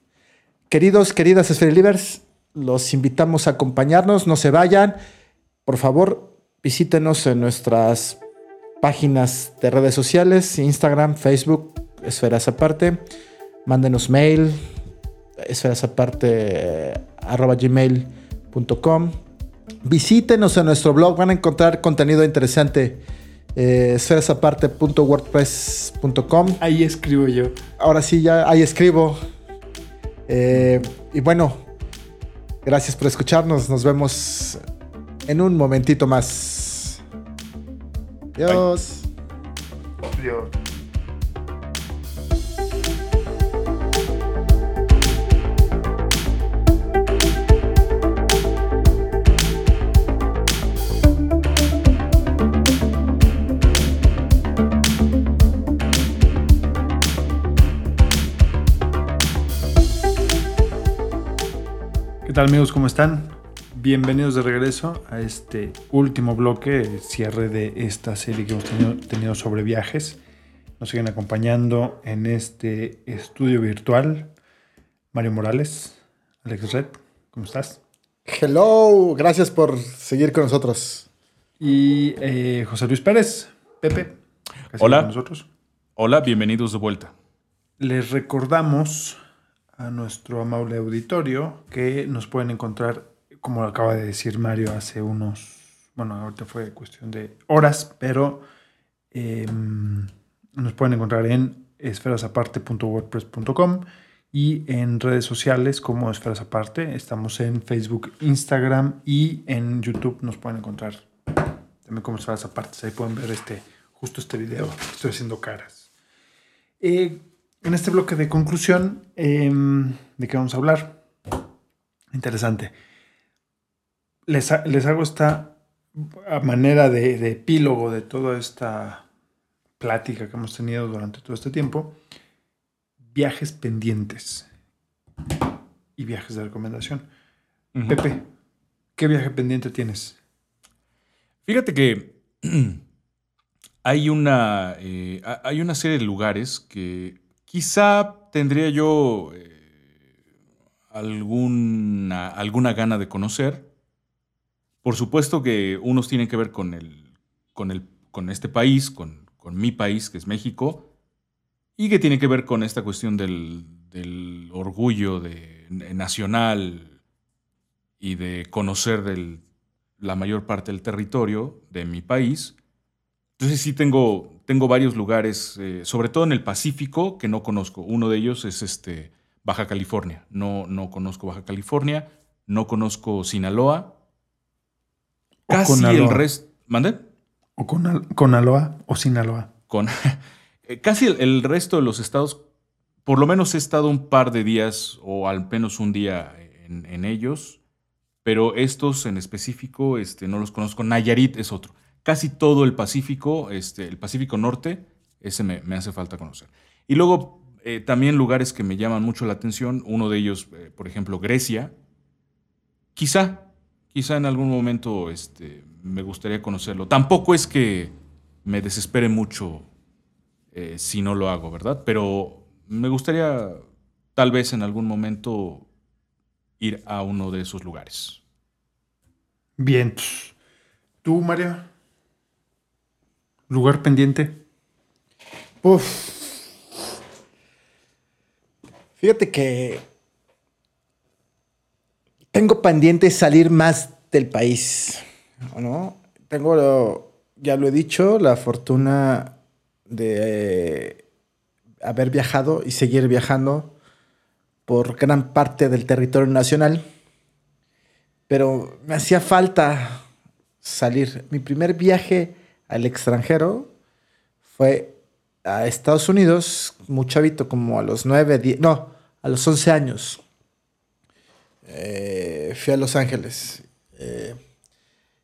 queridos, queridas Esferilivers, los invitamos a acompañarnos, no se vayan. Por favor, visítenos en nuestras páginas de redes sociales, Instagram, Facebook, Esferas Aparte. Mándenos mail, esferasaparte, arroba gmail.com. Visítenos en nuestro blog, van a encontrar contenido interesante. Eh, esferasaparte.wordpress.com. Ahí escribo yo. Ahora sí, ya ahí escribo. Eh, y bueno, gracias por escucharnos. Nos vemos en un momentito más. Adiós. ¿Qué tal amigos? ¿Cómo están? Bienvenidos de regreso a este último bloque, el cierre de esta serie que hemos tenido, tenido sobre viajes. Nos siguen acompañando en este estudio virtual. Mario Morales, Alex Red, ¿cómo estás? Hello, gracias por seguir con nosotros. Y eh, José Luis Pérez, Pepe. Hola. con nosotros. Hola, bienvenidos de vuelta. Les recordamos a nuestro amable auditorio que nos pueden encontrar, como acaba de decir Mario hace unos, bueno, ahorita fue cuestión de horas, pero eh, nos pueden encontrar en esferasaparte.wordpress.com y en redes sociales como Esferas Aparte. Estamos en Facebook, Instagram y en YouTube nos pueden encontrar también como Esferas Aparte. Ahí pueden ver este, justo este video. Estoy haciendo caras. Eh, en este bloque de conclusión, eh, ¿de qué vamos a hablar? Interesante. Les, ha- les hago esta manera de, de epílogo de toda esta plática que hemos tenido durante todo este tiempo. Viajes pendientes y viajes de recomendación. Pepe, ¿qué viaje pendiente tienes? Fíjate que hay una, eh, ha- hay una serie de lugares que quizá tendría yo eh, alguna, alguna gana de conocer. Por supuesto que unos tienen que ver con, el, con, el, con este país, con, con mi país, que es México, y que tiene que ver con esta cuestión del, del orgullo de, nacional y de conocer la mayor parte del territorio de mi país. Entonces sí tengo, tengo varios lugares, eh, sobre todo en el Pacífico, que no conozco. Uno de ellos es este, Baja California. No, no conozco Baja California, no conozco Sinaloa. Casi el Conaloa. resto... ¿Mande? ¿O con, Al- con Aloha o sin Aloha? Con, eh, casi el, el resto de los estados, por lo menos he estado un par de días o al menos un día en, en ellos, pero estos en específico este, no los conozco. Nayarit es otro. Casi todo el Pacífico, este, el Pacífico Norte, ese me, hace falta conocer. Y luego eh, también lugares que me llaman mucho la atención, uno de ellos, eh, por ejemplo, Grecia. Quizá, quizá en algún momento este, me gustaría conocerlo. Tampoco es que me desespere mucho eh, si no lo hago, ¿verdad? Pero me gustaría tal vez en algún momento ir a uno de esos lugares. Bien. ¿Tú, Mario? ¿Lugar pendiente? Uf. Fíjate que tengo pendiente salir más del país, ¿no? Tengo, lo- ya lo he dicho, la fortuna de eh, haber viajado y seguir viajando por gran parte del territorio nacional, pero me hacía falta salir. Mi primer viaje al extranjero fue a Estados Unidos, muy chavito, como a los 9, 10, no, a los 11 años. Eh, fui a Los Ángeles. Eh,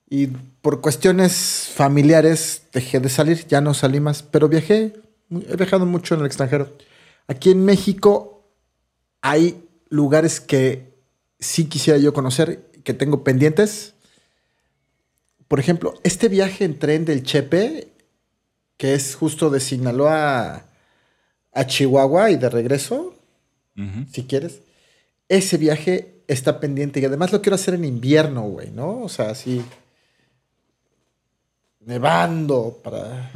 y por cuestiones familiares dejé de salir, ya no salí más, pero viajé, he viajado mucho en el extranjero. Aquí en México hay lugares que sí quisiera yo conocer, que tengo pendientes. Por ejemplo, este viaje en tren del Chepe, que es justo de Sinaloa a Chihuahua y de regreso, si quieres. Ese viaje está pendiente y además lo quiero hacer en invierno, güey, ¿no? O sea, así. Nevando para.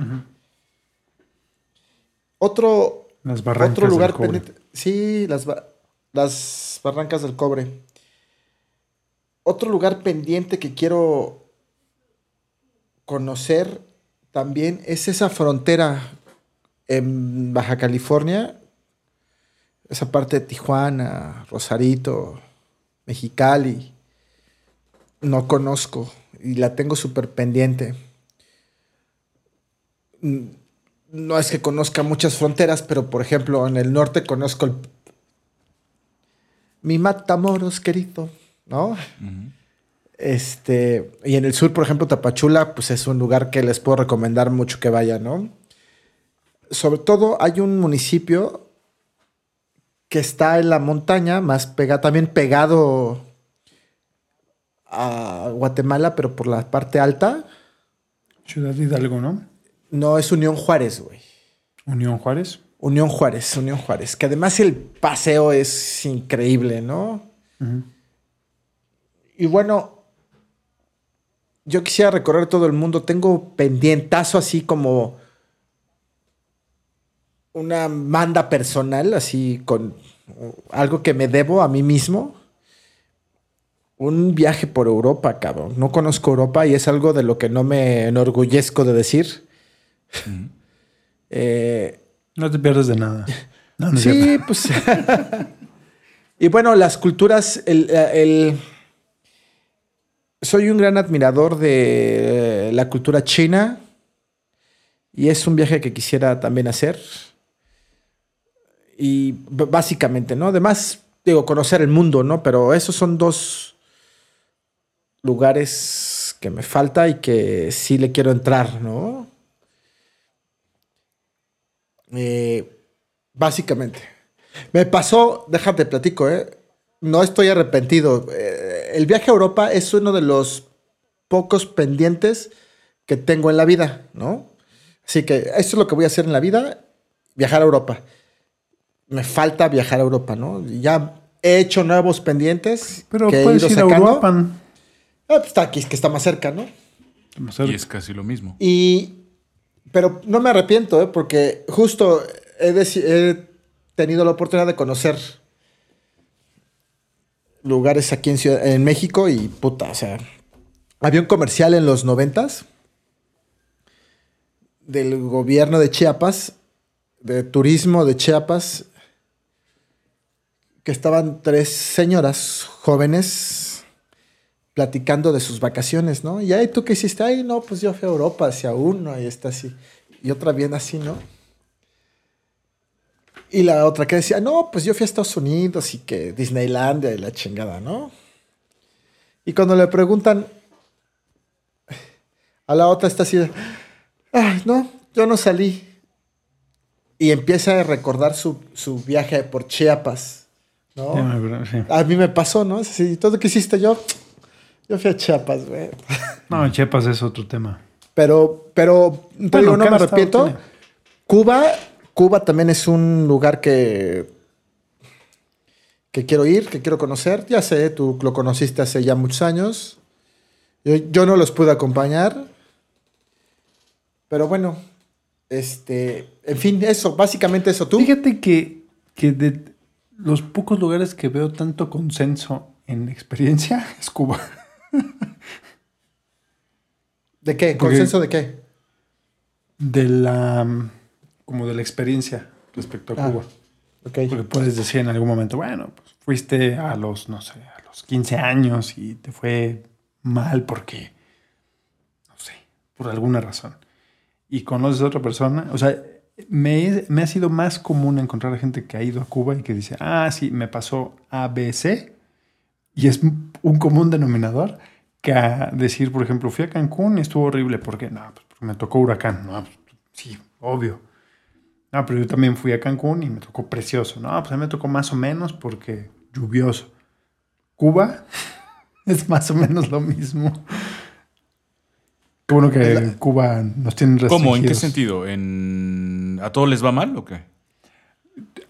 Otro, Las barrancas otro lugar del cobre. pendiente. Sí, las, ba- las barrancas del cobre. Otro lugar pendiente que quiero conocer también es esa frontera en Baja California, esa parte de Tijuana, Rosarito, Mexicali. No conozco y la tengo súper pendiente. Mm, No es que conozca muchas fronteras, pero por ejemplo en el norte conozco el... Mi Matamoros, querido, ¿no? Ujú. Este, y en el sur, por ejemplo, Tapachula, pues es un lugar que les puedo recomendar mucho que vayan, ¿no? Sobre todo hay un municipio que está en la montaña, más pegado, también pegado a Guatemala, pero por la parte alta. Ciudad Hidalgo, ¿no? No, es Unión Juárez, güey. Unión Juárez. Unión Juárez, Unión Juárez. Que además el paseo es increíble, ¿no? Y bueno, yo quisiera recorrer todo el mundo. Tengo pendientazo así como una manda personal, así con uh, algo que me debo a mí mismo. Un viaje por Europa, cabrón. No conozco Europa y es algo de lo que no me enorgullezco de decir. Eh, No te pierdes de nada. No, no es sí, pues. y bueno, las culturas, el, el- soy un gran admirador de la cultura china y es un viaje que quisiera también hacer. Y básicamente, ¿no? Además, digo, conocer el mundo, ¿no? Pero esos son dos lugares que me falta y que sí le quiero entrar, ¿no? Eh, básicamente. Me pasó, déjate platico, ¿eh? No estoy arrepentido. Eh, el viaje a Europa es uno de los pocos pendientes que tengo en la vida, ¿no? Así que esto es lo que voy a hacer en la vida, viajar a Europa. Me falta viajar a Europa, ¿no? Ya he hecho nuevos pendientes. Pero que he puedes ido ir a. Europa. Ah, pues está aquí, que está más cerca, ¿no? Vamos a ver. Y es casi lo mismo. Y, pero no me arrepiento, ¿eh? porque justo he tenido la oportunidad de conocer lugares aquí en, Ciudad- en México y puta, o sea, había un comercial en los noventas del gobierno de Chiapas, de turismo de Chiapas, que estaban tres señoras jóvenes platicando de sus vacaciones, ¿no? Y ahí tú qué hiciste, ay, no, pues yo fui a Europa hacia uno y está así. Y otra bien así, ¿no? Y la otra que decía, no, pues yo fui a Estados Unidos y que Disneylandia y la chingada, ¿no? Y cuando le preguntan a la otra está así, ay, no, yo no salí. Y empieza a recordar su, su viaje por Chiapas, ¿no? Acuerdo, sí. A mí me pasó, ¿no? Así, todo lo que hiciste yo, yo fui a Chiapas, güey. No, Chiapas es otro tema. Pero, pero, Bueno, digo, no me arrepiento. tiene. Cuba, Cuba también es un lugar que, que quiero ir, que quiero conocer. Ya sé, tú lo conociste hace ya muchos años. Yo, yo no los pude acompañar. Pero bueno, este, en fin, eso, básicamente eso. ¿Tú? Fíjate que, que de los pocos lugares que veo tanto consenso en experiencia es Cuba. ¿De qué? Porque- ¿Consenso de qué? De la como de la experiencia respecto a Ah, Cuba. Ok. Porque puedes decir en algún momento, bueno, pues fuiste a los, no sé, a los 15 años y te fue mal porque, no sé, por alguna razón. Y conoces a otra persona. O sea, me, me ha sido más común encontrar a gente que ha ido a Cuba y que dice, ah, sí, me pasó ABC, y es un común denominador, que a decir, por ejemplo, fui a Cancún y estuvo horrible, porque no, pues porque me tocó huracán, no, pues, sí, obvio. No, pero yo también fui a Cancún y me tocó precioso, no, pues a mí me tocó más o menos porque lluvioso. Cuba es más o menos lo mismo. Qué bueno que en Cuba nos tienen restringidos. ¿Cómo? ¿En qué sentido? ¿En... ¿A todos les va mal o qué?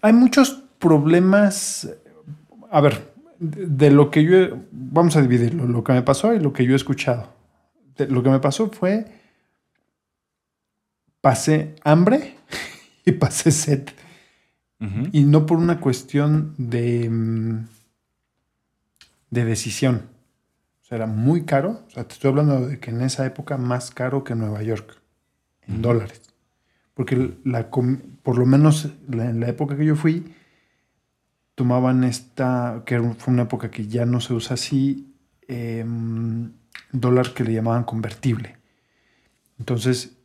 Hay muchos problemas. A ver, de lo que yo. he- Vamos a dividirlo. Lo que me pasó y lo que yo he escuchado. De- lo que me pasó fue. Pasé hambre y pasé sed. Ujú. Y no por una cuestión de. mm, de decisión. O sea, era muy caro. O sea, te estoy hablando de que en esa época más caro que Nueva York. En dólares. Porque la, por lo menos en la época que yo fui, tomaban esta, que fue una época que ya no se usa así, em, dólar que le llamaban convertible. Entonces,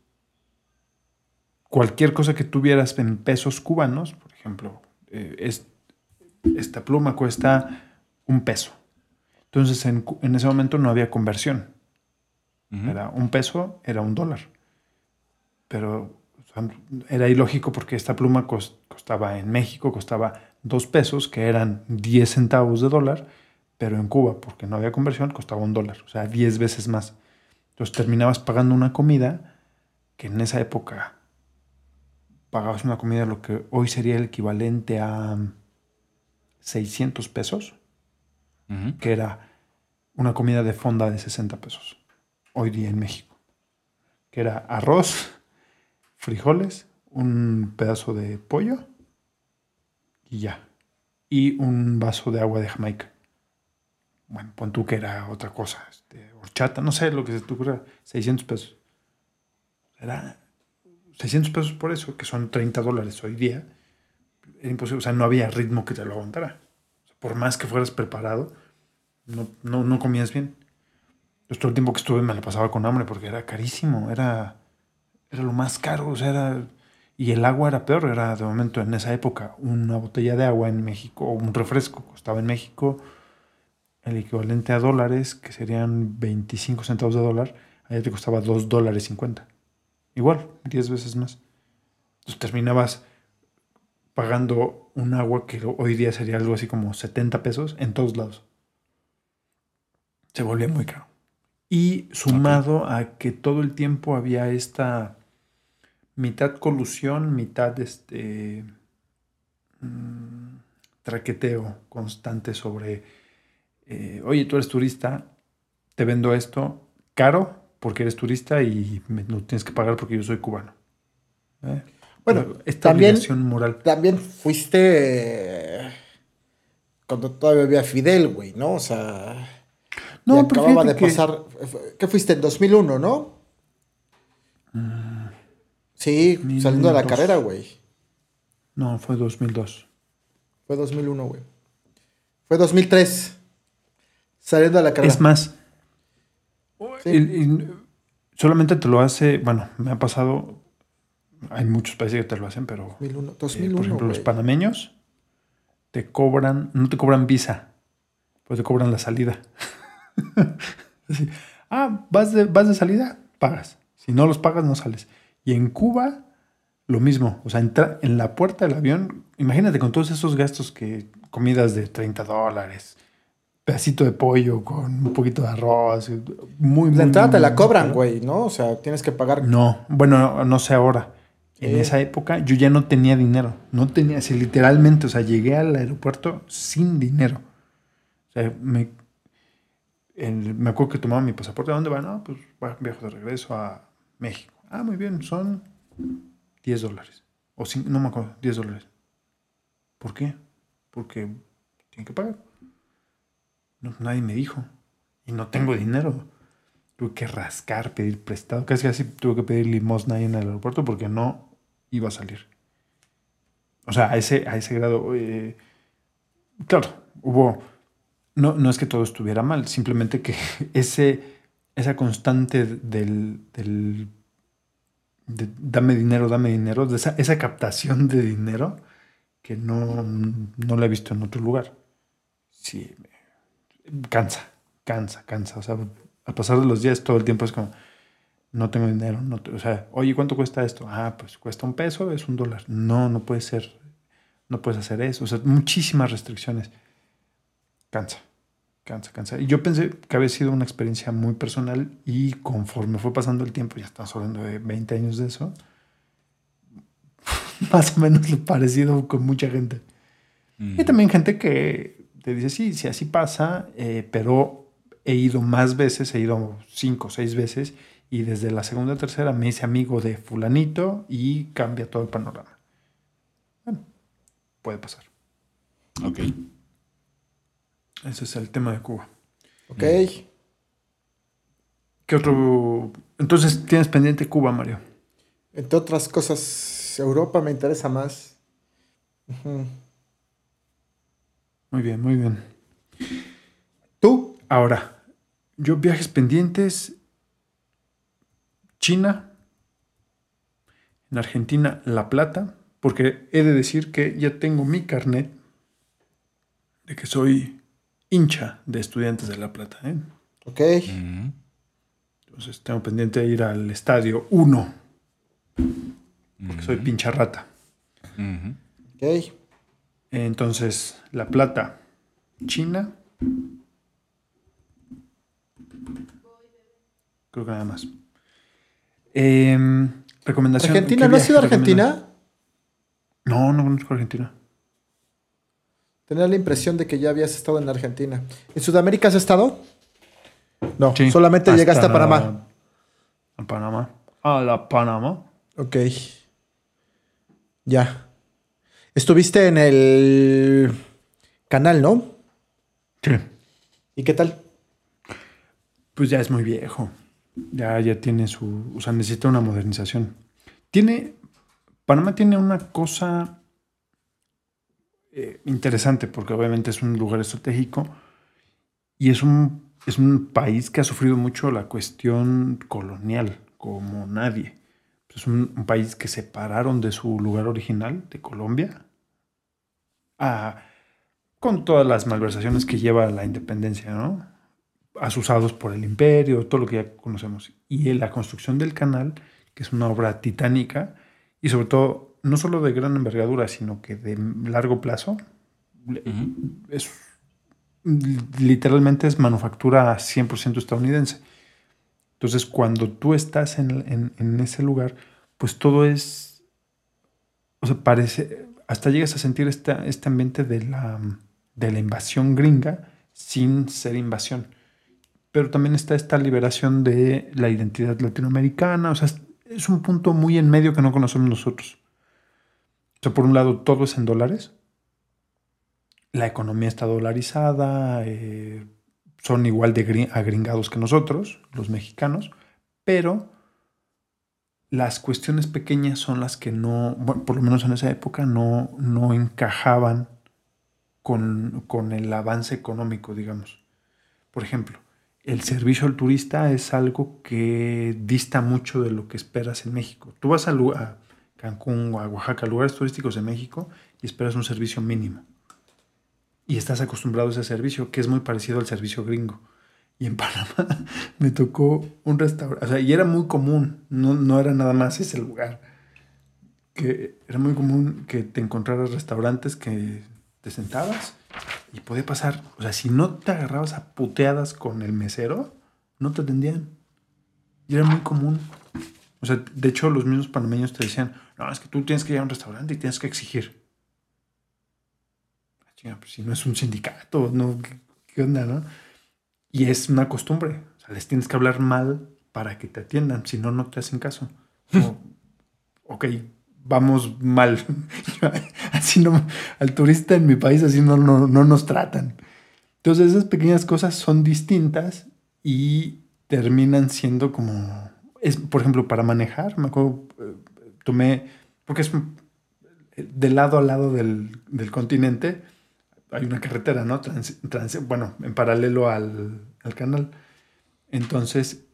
cualquier cosa que tuvieras en pesos cubanos, por ejemplo, eh, es- esta pluma cuesta un peso. Entonces, en, ese momento no había conversión. Era un peso, era un dólar. Pero o sea, era ilógico porque esta pluma cos- costaba en México, costaba dos pesos, que eran 10 centavos de dólar, pero en Cuba, porque no había conversión, costaba un dólar, o sea, 10 veces más. Entonces terminabas pagando una comida que en esa época pagabas una comida lo que hoy sería el equivalente a 600 pesos que era una comida de fonda de 60 pesos, hoy día en México. Que era arroz, frijoles, un pedazo de pollo y ya. Y un vaso de agua de Jamaica. Bueno, pon tú que era otra cosa, este, horchata, no sé lo que se te ocurra, 600 pesos. Era 600 pesos por eso, que son 30 dólares hoy día. Era imposible, o sea, no había ritmo que te lo aguantara. O sea, por más que fueras preparado, no, no, no comías bien. Pues todo el tiempo que estuve me la pasaba con hambre porque era carísimo, era, era lo más caro, o sea, era... Y el agua era peor, era de momento en esa época una botella de agua en México o un refresco costaba en México el equivalente a dólares, que serían 25 centavos de dólar, allá te costaba 2 dólares 50. Igual, 10 veces más. Entonces terminabas pagando un agua que hoy día sería algo así como 70 pesos en todos lados. Se volvía muy caro. Y sumado a que todo el tiempo había esta mitad colusión, mitad este mm, traqueteo constante sobre, eh, oye, tú eres turista, te vendo esto caro porque eres turista y me lo tienes que pagar porque yo soy cubano. ¿Eh? Bueno, esta también- obligación moral. También fuiste eh, cuando todavía había Fidel, güey, ¿no? O sea, No, acababa de que- pasar. ¿Qué fuiste? En 2001, ¿no? Sí, Mil saliendo de la carrera, güey. No, fue 2002. Fue 2001, güey. Fue 2003. Saliendo de la carrera. Es más, Sí. solamente te lo hace, bueno, me ha pasado, hay muchos países que te lo hacen, pero 2001, eh, 2001, por ejemplo los panameños te cobran, no te cobran visa, pues te cobran la salida. Así, ah, vas de, vas de salida, pagas. Si no los pagas, no sales. Y en Cuba, lo mismo. O sea, entra en la puerta del avión, imagínate con todos esos gastos que, comidas de 30 dólares, pedacito de pollo con un poquito de arroz, muy, muy, La entrada muy, te la muy cobran, güey, ¿no? O sea, tienes que pagar. No, bueno, no sé ahora. En Sí. esa época yo ya no tenía dinero. No tenía, así literalmente, o sea, llegué al aeropuerto sin dinero. O sea, me, el- me acuerdo que tomaba mi pasaporte. ¿A dónde va? No, pues viajo de regreso a México. Ah, muy bien, son 10 dólares. O cin- no me acuerdo, 10 dólares. ¿Por qué? Porque tienen que pagar. Nadie me dijo. Y no tengo dinero. Tuve que rascar, pedir prestado. Casi casi tuve que pedir limosna en el aeropuerto porque no iba a salir. O sea, a ese, a ese grado. eh, claro, hubo. No, no es que todo estuviera mal, simplemente que ese, esa constante del, del de dame dinero, dame dinero, esa, esa captación de dinero que no, no la he visto en otro lugar. Sí, cansa, cansa, cansa. O sea, al pasar de los días todo el tiempo es como, no tengo dinero. No te- o sea, oye, ¿cuánto cuesta esto? Ah, pues cuesta un peso, es un dólar. No, no puede ser, no puedes hacer eso. O sea, muchísimas restricciones. Cansa, cansa, cansa. Y yo pensé que había sido una experiencia muy personal y conforme fue pasando el tiempo, ya estamos hablando de 20 años de eso, más o menos lo parecido con mucha gente. Mm. Y también gente que te dice, sí, sí, así pasa, eh, pero he ido más veces, he ido cinco o seis veces, y desde la segunda o tercera me hice amigo de fulanito y cambia todo el panorama. Bueno, puede pasar. Ok. Ese es el tema de Cuba. Ok. ¿Qué otro? Entonces tienes pendiente Cuba, Mario. Entre otras cosas, Europa me interesa más. Ujú. Muy bien, muy bien. ¿Tú? Ahora, yo viajes pendientes. China. En Argentina, La Plata. Porque he de decir que ya tengo mi carnet de que soy hincha de estudiantes de La Plata. ¿eh? Ok. Mm. Entonces tengo pendiente de ir al estadio 1. Porque soy pincha rata. Ujú. Ok. Entonces, La Plata, China. Creo que nada más. Em, recomendación. ¿Argentina? ¿qué ¿No has ido a? Argentina? No, no conozco Argentina. Tenía la impresión de que ya habías estado en Argentina. ¿En Sudamérica has estado? No, Sí, solamente hasta llegaste a Panamá. A Panamá. A la Panamá. Ok. Ya. Estuviste en el canal, ¿no? Sí. ¿Y qué tal? Pues ya es muy viejo. Ya, ya tiene su. O sea, necesita una modernización. Tiene. Panamá tiene una cosa eh, interesante, porque obviamente es un lugar estratégico y es un, es un país que ha sufrido mucho la cuestión colonial, como nadie. Es un, un país que separaron de su lugar original, de Colombia, a- con todas las malversaciones que lleva la independencia, ¿no? asusados por el imperio, todo lo que ya conocemos. Y la construcción del canal, que es una obra titánica, y sobre todo, no solo de gran envergadura, sino que de largo plazo, es literalmente es manufactura 100% estadounidense. Entonces, cuando tú estás en, en- en ese lugar, pues todo es, o sea, parece, hasta llegas a sentir esta- este ambiente de la, de la invasión gringa sin ser invasión. Pero también está esta liberación de la identidad latinoamericana, o sea, es, un punto muy en medio que no conocemos nosotros. O sea, por un lado, todo es en dólares, la economía está dolarizada, eh, son igual de gri- agringados que nosotros, los mexicanos, pero las cuestiones pequeñas son las que no, bueno, por lo menos en esa época, no, no encajaban con, con el avance económico, digamos. Por ejemplo, el servicio al turista es algo que dista mucho de lo que esperas en México. Tú vas a, a Cancún o a Oaxaca, lugares turísticos de México, y esperas un servicio mínimo y estás acostumbrado a ese servicio, que es muy parecido al servicio gringo. Y en Panamá me tocó un restaurante, o sea, y era muy común, no, no era nada más ese lugar, que era muy común que te encontraras restaurantes que te sentabas y podía pasar, o sea, si no te agarrabas a puteadas con el mesero, no te atendían. Y era muy común. O sea, de hecho, los mismos panameños te decían, no, es que tú tienes que ir a un restaurante y tienes que exigir. Chinga, pues si no es un sindicato, ¿no? ¿Qué, qué onda, no? Y es una costumbre. O sea, les tienes que hablar mal para que te atiendan, si no, no te hacen caso. Como, ok, vamos mal. así no, al turista en mi país así no, no, no nos tratan. Entonces esas pequeñas cosas son distintas y terminan siendo como, es, por ejemplo, para manejar, me acuerdo, eh, tomé, porque es un- de lado a lado del, del continente, hay una carretera, ¿no? Bueno, en paralelo al, al canal. Entonces,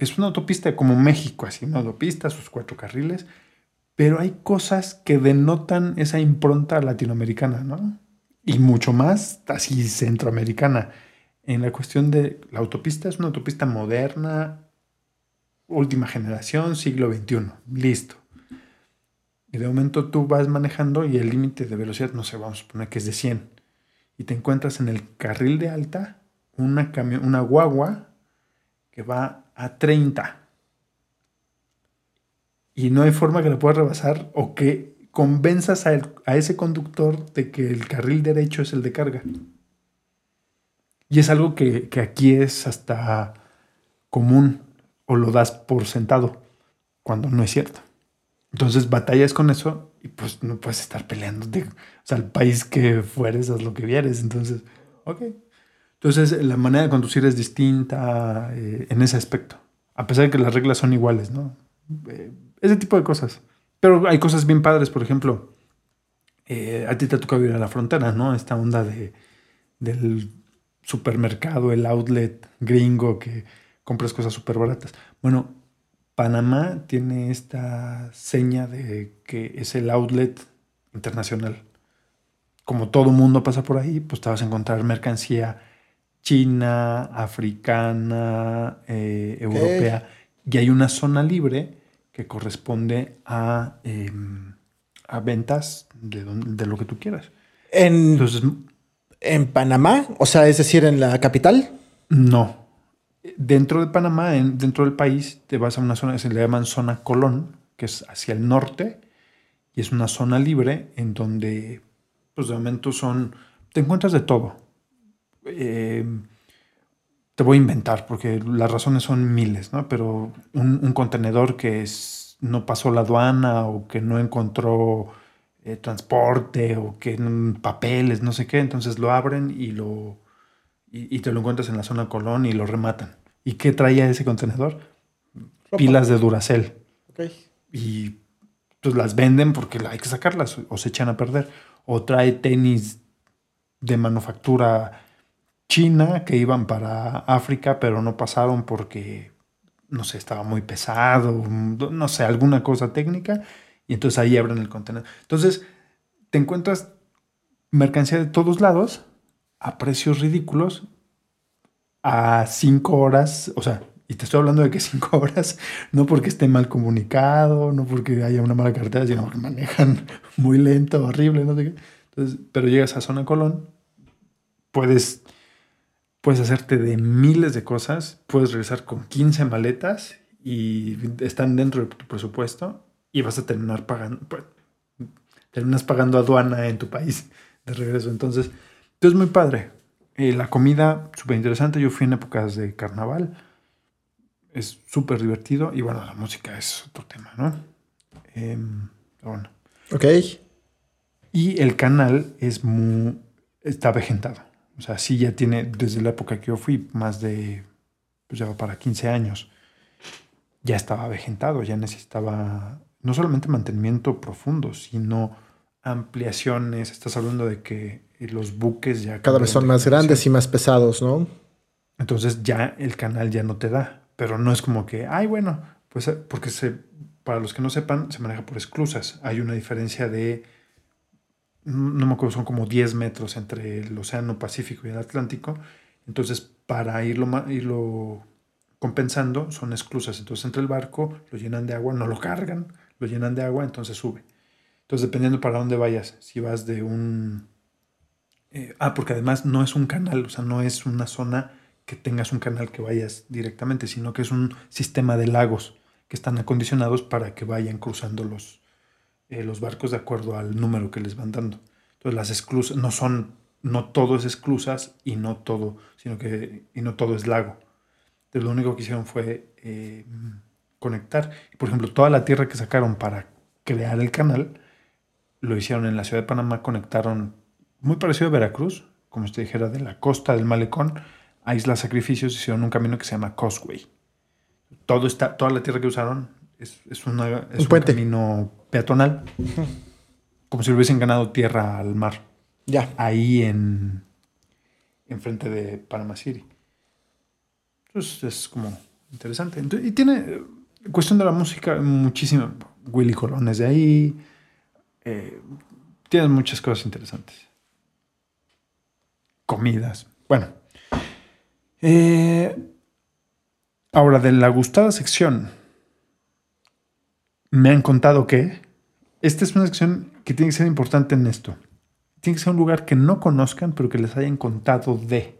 es una autopista como México, así, una autopista, sus cuatro carriles, pero hay cosas que denotan esa impronta latinoamericana, ¿no? Y mucho más así centroamericana. En la cuestión de la autopista es una autopista moderna, última generación, siglo XXI, listo. Y de momento tú vas manejando y el límite de velocidad, no sé, vamos a suponer que es de 100. Y te encuentras en el carril de alta una, una guagua que va a 30. Y no hay forma que la puedas rebasar o que convenzas a, el- a ese conductor de que el carril derecho es el de carga. Y es algo que, que aquí es hasta común o lo das por sentado cuando no es cierto. Entonces batallas con eso y pues no puedes estar peleando. O sea, el país que fueres, haz lo que vieres. Entonces, ok. Entonces la manera de conducir es distinta eh, en ese aspecto. A pesar de que las reglas son iguales, ¿no? Eh, ese tipo de cosas. Pero hay cosas bien padres, por ejemplo, eh, a ti te ha tocado a la frontera, ¿no? Esta onda de, del supermercado, el outlet gringo que compras cosas súper baratas. Bueno, Panamá tiene esta seña de que es el outlet internacional. Como todo mundo pasa por ahí, pues te vas a encontrar mercancía china, africana, eh, europea. Y hay una zona libre que corresponde a, eh, a ventas de, de lo que tú quieras. En, Entonces, en Panamá, o sea, es decir, en la capital. No. Dentro de Panamá, en- dentro del país, te vas a una zona que se le llaman zona Colón, que es hacia el norte, y es una zona libre en donde, pues de momento son, te encuentras de todo. Eh, te voy a inventar, porque las razones son miles, ¿no? Pero un, un contenedor que es- no pasó la aduana o que no encontró eh, transporte o que mm, papeles, no sé qué, entonces lo abren y lo y, y te lo encuentras en la zona Colón y lo rematan. ¿Y qué traía ese contenedor? Pilas de Duracell. Y pues las venden porque hay que sacarlas o se echan a perder. O trae tenis de manufactura china que iban para África, pero no pasaron porque, no sé, estaba muy pesado, no sé, alguna cosa técnica. Y entonces ahí abren el contenedor. Entonces te encuentras mercancía de todos lados a precios ridículos a cinco horas, o sea, y te estoy hablando de que cinco horas, no porque esté mal comunicado, no porque haya una mala cartera, sino porque manejan muy lento, horrible, no sé qué. Entonces, pero llegas a Zona Colón, puedes, puedes hacerte de miles de cosas, puedes regresar con 15 maletas y están dentro de tu presupuesto y vas a terminar pagando, pues, terminas pagando aduana en tu país de regreso. Entonces, entonces muy padre. Eh, la comida, súper interesante. Yo fui en épocas de carnaval. Es súper divertido. Y bueno, la música es otro tema, ¿no? Em, bueno. Ok. Y el canal es muy. está avejentado. O sea, sí ya tiene, desde la época que yo fui, más de. Pues ya para 15 años. Ya estaba avejentado, ya necesitaba no solamente mantenimiento profundo, sino ampliaciones. Estás hablando de que los buques ya. Cada vez son más grandes y más pesados, ¿no? Entonces ya el canal ya no te da. Pero no es como que, ay, bueno, pues eh, porque se, para los que no sepan, se maneja por esclusas. Hay una diferencia de, no me acuerdo, son como 10 metros entre el Océano Pacífico y el Atlántico. Entonces, para irlo, irlo compensando, son esclusas. Entonces, entre el barco, lo llenan de agua, no lo cargan, lo llenan de agua, entonces sube. Entonces, dependiendo para dónde vayas, si vas de un... eh, ah, porque además no es un canal, o sea, no es una zona que tengas un canal que vayas directamente, sino que es un sistema de lagos que están acondicionados para que vayan cruzando los, eh, los barcos de acuerdo al número que les van dando. Entonces las esclusas no son, no todo es esclusas y no todo, sino que y no todo es lago. Entonces lo único que hicieron fue eh, conectar. Por ejemplo, toda la tierra que sacaron para crear el canal, lo hicieron en la ciudad de Panamá, conectaron, muy parecido a Veracruz, como usted dijera, de la costa del malecón a Isla Sacrificios, hicieron un camino que se llama Causeway. Todo está, toda la tierra que usaron es, es, una, es Un camino peatonal, como si le hubiesen ganado tierra al mar, Ya. ahí en enfrente de Panama City. Entonces es como Interesante. Entonces, y tiene, eh, cuestión de la música, muchísimo. Willy Colón es de ahí. Eh, tienes muchas cosas interesantes. Comidas. Bueno. Eh, ahora, de la gustada sección, me han contado que esta es una sección que tiene que ser importante en esto. Tiene que ser un lugar que no conozcan, pero que les hayan contado de.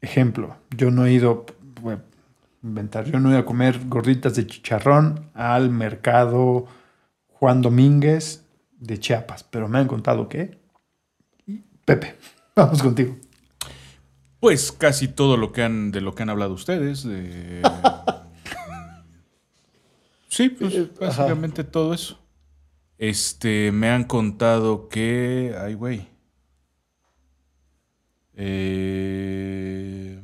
Ejemplo, yo no he ido, a inventar, yo no he ido a comer gorditas de chicharrón al mercado Juan Domínguez de Chiapas, pero me han contado que. Pepe, vamos contigo. Pues casi todo lo que han, de lo que han hablado ustedes. de- sí, pues básicamente todo eso. Este, me han contado que. Ay, güey. Eh,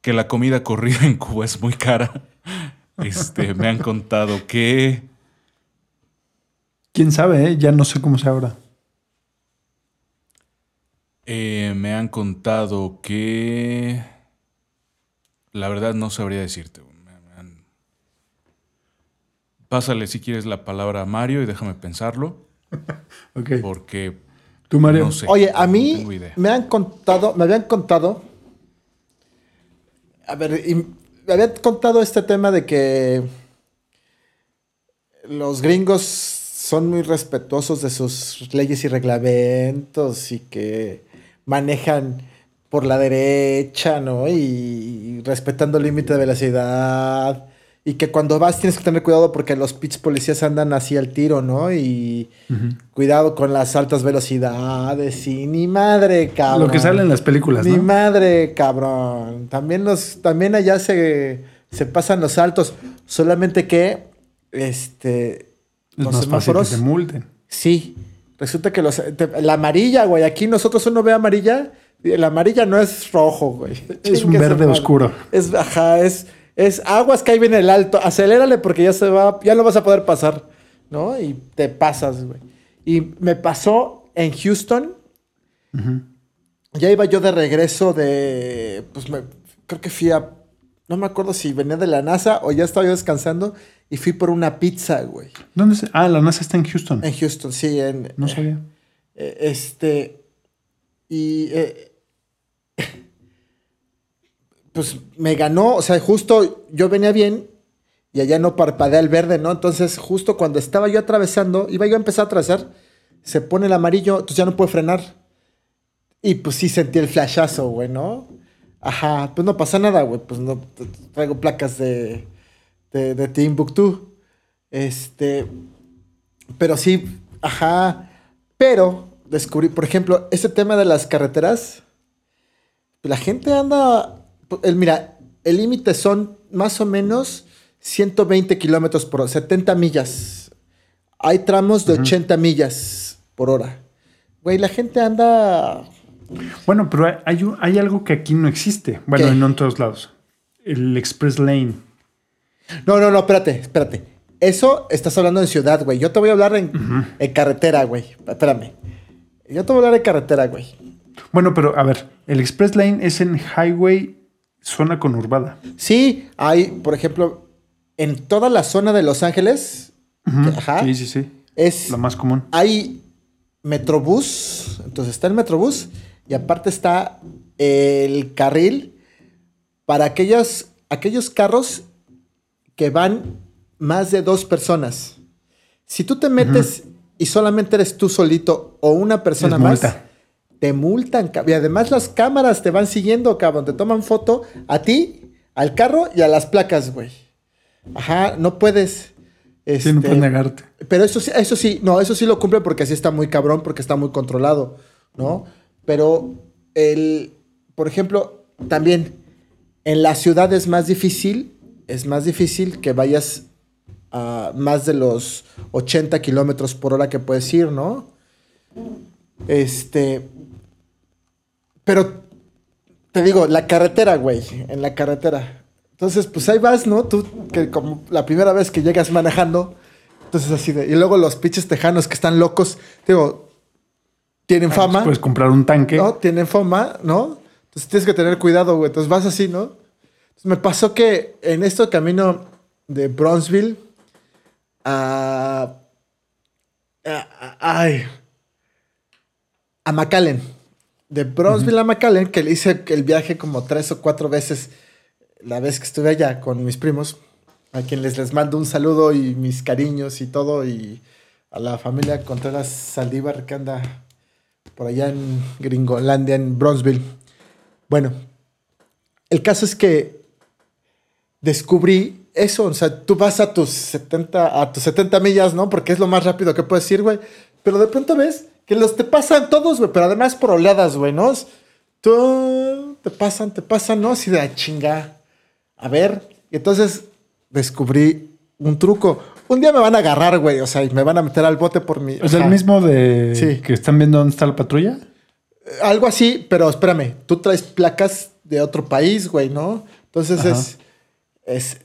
que la comida corrida en Cuba es muy cara. Este, me han contado que. Quién sabe, eh? ya no sé cómo sea ahora. Eh, me han contado que. La verdad no sabría decirte. han- Pásale si quieres la palabra a Mario y déjame pensarlo. Ok. Porque. Tú, Mario. No sé. Oye, a mí me han contado, me habían contado. A ver, y me habían contado este tema de que los gringos son muy respetuosos de sus leyes y reglamentos y que manejan por la derecha, ¿no? Y, respetando el límite de velocidad. Y que cuando vas tienes que tener cuidado porque los pitch policías andan así al tiro, ¿no? Y cuidado con las altas velocidades y ni madre, cabrón. Lo que sale en las películas, Ni ¿no? madre, cabrón. También los, también allá se, se pasan los saltos. Solamente que, este, Es los más fácil que semáforos- te multen. Sí. Resulta que los, te- la amarilla, güey. Aquí nosotros uno ve amarilla. y La amarilla no es rojo, güey. Es un verde oscuro. Es, ajá, es, es aguas que ahí viene el alto. Acelérale porque ya se va, ya no vas a poder pasar, ¿no? Y te pasas, güey. Y me pasó en Houston. Ya iba yo de regreso de, pues me, creo que fui a, no me acuerdo si venía de la NASA o ya estaba yo descansando y fui por una pizza, güey. ¿Dónde se- Ah, la NASA está en Houston. En Houston, sí, en, No sabía. eh, este. Y. eh, pues me ganó, o sea, justo yo venía bien y allá no parpadea el verde, ¿no? Entonces, justo cuando estaba yo atravesando, iba yo a empezar a atravesar, se pone el amarillo, entonces ya no puedo frenar. Y pues sí sentí el flashazo, güey, ¿no? Ajá, pues no pasa nada, güey, pues no traigo placas de, de, de Timbuktu. Este, pero sí, ajá. Pero descubrí, por ejemplo, ese tema de las carreteras. La gente anda. El, mira, el límite son más o menos 120 kilómetros por hora, 70 millas. Hay tramos de 80 millas por hora. Güey, la gente anda. Bueno, pero hay- hay, algo que aquí no existe. Bueno, ¿Qué? en otros lados. El Express Lane. No, no, no, espérate, espérate. Eso estás hablando en ciudad, güey. Yo te voy a hablar en, en carretera, güey. Espérame. Yo te voy a hablar en carretera, güey. Bueno, pero a ver, el Express Lane es en highway, zona conurbada. Sí, hay, por ejemplo, en toda la zona de Los Ángeles, que- ajá, Sí, sí, sí. es Lo más común. hay Metrobús, entonces está el Metrobús y aparte está el carril para aquellos, aquellos carros que van más de dos personas. Si tú te metes y solamente eres tú solito o una persona más, te multan. Y además las cámaras te van siguiendo, cabrón. Te toman foto a ti, al carro y a las placas, güey. Ajá, no puedes. Sí, no este, puedes negarte. pero eso sí, eso sí, no, eso sí lo cumple porque así está muy cabrón, porque está muy controlado, ¿no? Pero el, por ejemplo, también en la ciudad es más difícil, es más difícil que vayas a más de los 80 kilómetros por hora que puedes ir, ¿no? Este, pero te digo, la carretera, güey, en la carretera. Entonces, pues ahí vas, ¿no? Tú, que como la primera vez que llegas manejando, entonces así de... Y luego los pinches tejanos que están locos, digo, tienen fama, Puedes comprar un tanque. ¿no? Tienen fama, ¿no? Entonces tienes que tener cuidado, güey. Entonces vas así, ¿no? Me pasó que en este camino de Bronzeville a. ay. A McAllen. De Bronzeville a McAllen, que le hice el viaje como tres o cuatro veces la vez que estuve allá con mis primos, a quien les, les mando un saludo y mis cariños y todo, y a la familia Contreras Saldívar que anda por allá en Gringolandia, en Bronzeville. Bueno, el caso es que descubrí eso, o sea, tú vas a tus 70, a tus 70 millas, ¿no? Porque es lo más rápido que puedes ir, güey. Pero de pronto ves que los te pasan todos, güey, pero además por oleadas, güey, ¿no? Tú, te pasan, te pasan, ¿no? Así de "Ah, chinga. A ver, y entonces descubrí un truco. Un día me van a agarrar, güey, o sea, y me van a meter al bote por mi... ¿Es el mismo de Sí. que están viendo dónde está la patrulla? Algo así, pero espérame, tú traes placas de otro país, güey, ¿no? Entonces Ajá. es, es.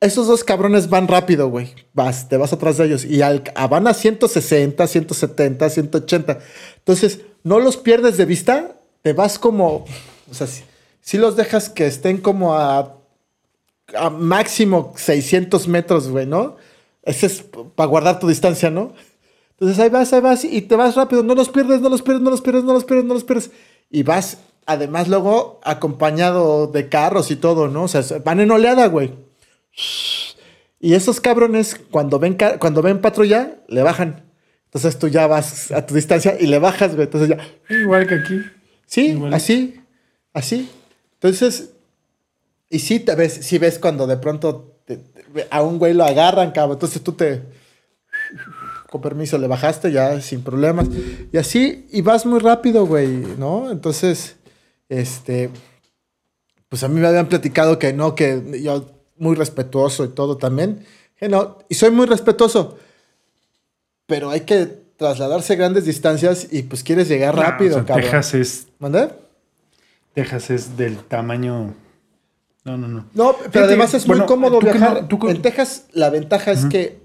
Esos dos cabrones van rápido, güey. Vas, te vas atrás de ellos. Y al, a- van a 160, 170, 180. Entonces, no los pierdes de vista. Te vas como. O sea, si, si los dejas que estén como a, a máximo 600 metros, güey, ¿no? Ese es para guardar tu distancia, ¿no? Entonces ahí vas, ahí vas y te vas rápido. No los pierdes, no los pierdes, no los pierdes, no los pierdes, no los pierdes. Y vas, además, luego acompañado de carros y todo, ¿no? O sea, van en oleada, güey. Y esos cabrones, cuando ven, cuando ven patrulla, le bajan. Entonces tú ya vas a tu distancia y le bajas, güey. Entonces ya. Igual que aquí. Sí, así, así. Entonces, y sí te ves, sí ves cuando de pronto te- te- a un güey lo agarran, cabrón. Entonces tú te, con permiso, le bajaste ya sin problemas. Y así, y vas muy rápido, güey, ¿no? Entonces, este, pues a mí me habían platicado que no, que yo muy respetuoso y todo también. Que no, y soy muy respetuoso. Pero hay que trasladarse grandes distancias y pues quieres llegar rápido, No, o sea, cabrón. Texas es, ¿Mandé? Texas es del tamaño. No, no, no. No, pero Fíjate, además es bueno, muy cómodo viajar. no- tú En Texas, la ventaja es que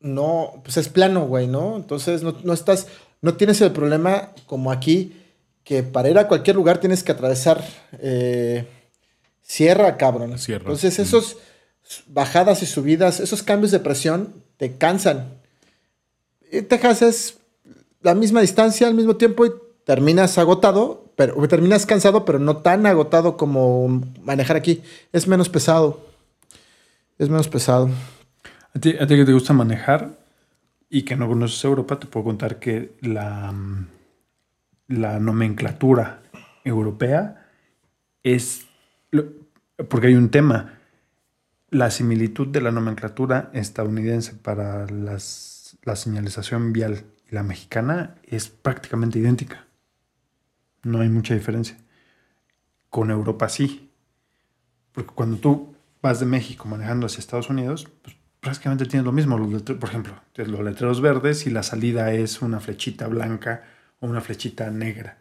no, pues es plano, güey, ¿no? Entonces no, no estás, no tienes el problema como aquí, que para ir a cualquier lugar tienes que atravesar eh, sierra, cabrón. Sierra, Entonces esos bajadas y subidas, esos cambios de presión te cansan. En Texas es la misma distancia al mismo tiempo y terminas agotado, pero terminas cansado, pero no tan agotado como manejar aquí. Es menos pesado. Es menos pesado. A ti, a ti que te gusta manejar y que no conoces Europa, te puedo contar que la, mm, la nomenclatura europea es. Porque hay un tema. La similitud de la nomenclatura estadounidense para las, la señalización vial y la mexicana es prácticamente idéntica. No hay mucha diferencia. Con Europa sí. Porque cuando tú vas de México manejando hacia Estados Unidos, pues prácticamente tienes lo mismo. Los por ejemplo, los letreros verdes y la salida es una flechita blanca o una flechita negra.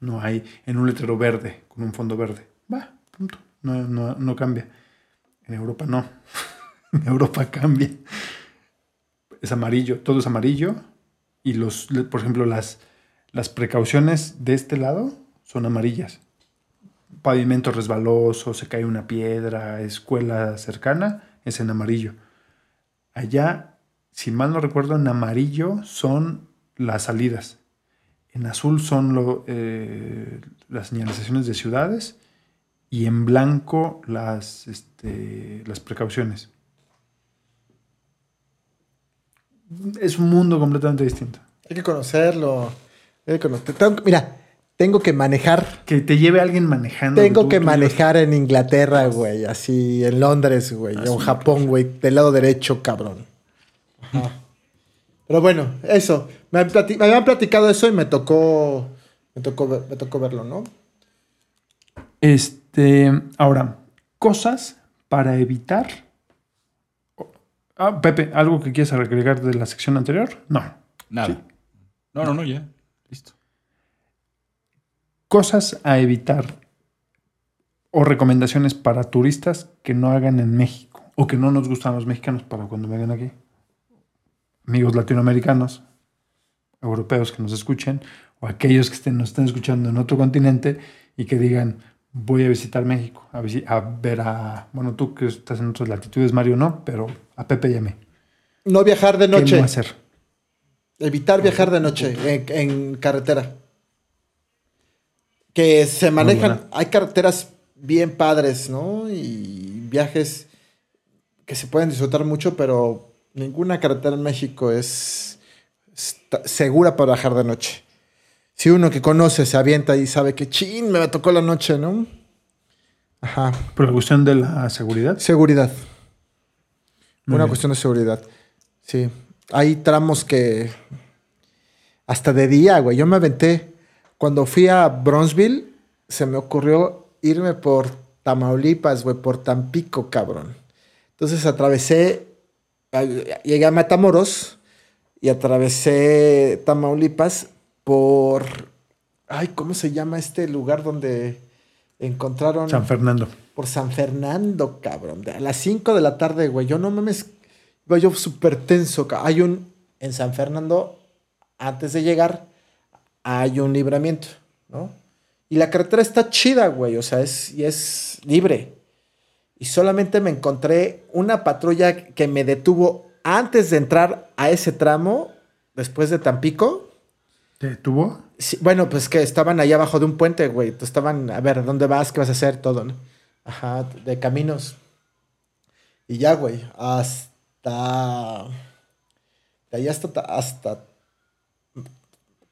No hay en un letrero verde con un fondo verde. Va, punto. No, no, no cambia. En Europa no. en Europa cambia. Es amarillo, todo es amarillo. Y los, por ejemplo, las, las precauciones de este lado son amarillas pavimento resbaloso, se cae una piedra, escuela cercana, es en amarillo. Allá, si mal no recuerdo, en amarillo son las salidas. En azul son lo- eh, las señalizaciones de ciudades y en blanco las, este, las precauciones. Es un mundo completamente distinto. Hay que conocerlo. Hay que conocer- tengo- mira, tengo que manejar. Que te lleve alguien manejando. Tengo tú- que tú- manejar en Inglaterra, güey. Así, en Londres, güey. O en Japón, güey. Del lado derecho, cabrón. Ajá. Pero bueno, eso. Me, me habían platicado eso y me tocó. Me tocó, me tocó verlo, ¿no? Este, ahora, cosas para evitar. Ah, Pepe, ¿algo que quieras agregar de la sección anterior? No. Nada. No, no, no, ya. Listo. Cosas a evitar o recomendaciones para turistas que no hagan en México o que no nos gustan los mexicanos para cuando vengan aquí. Amigos latinoamericanos, europeos que nos escuchen o aquellos que estén, nos estén escuchando en otro continente y que digan, voy a visitar México, a, visi- a ver a, bueno, tú que estás en otras latitudes, Mario, no, pero a Pepe y a mí. No viajar de ¿Qué noche. no hacer? Evitar viajar de noche en, en carretera. Que se manejan. Hay carreteras bien padres, ¿no? Y viajes que se pueden disfrutar mucho, pero ninguna carretera en México es, segura para viajar de noche. Si uno que conoce se avienta y sabe que chin, me tocó la noche, ¿no? Ajá. Por la cuestión de la seguridad. Seguridad. Muy Una bien. cuestión de seguridad. Sí. Hay tramos que. Hasta de día, güey. Yo me aventé. Cuando fui a Bronzeville, se me ocurrió irme por Tamaulipas, güey, por Tampico, cabrón. Entonces atravesé. Llegué a Matamoros y atravesé Tamaulipas por. Ay, ¿cómo se llama este lugar donde encontraron San Fernando. por San Fernando, cabrón. A las 5 de la tarde, güey. Yo no mames. Iba yo súper tenso. Hay un. En San Fernando, antes de llegar, hay un libramiento, ¿no? Y la carretera está chida, güey. O sea, es, y es libre. Y solamente me encontré una patrulla que me detuvo antes de entrar a ese tramo, después de Tampico. ¿Te detuvo? Sí, bueno, pues que estaban ahí abajo de un puente, güey. Estaban, a ver, ¿dónde vas? ¿Qué vas a hacer? Todo, ¿no? Ajá, de caminos. Y ya, güey, hasta... De ahí hasta... hasta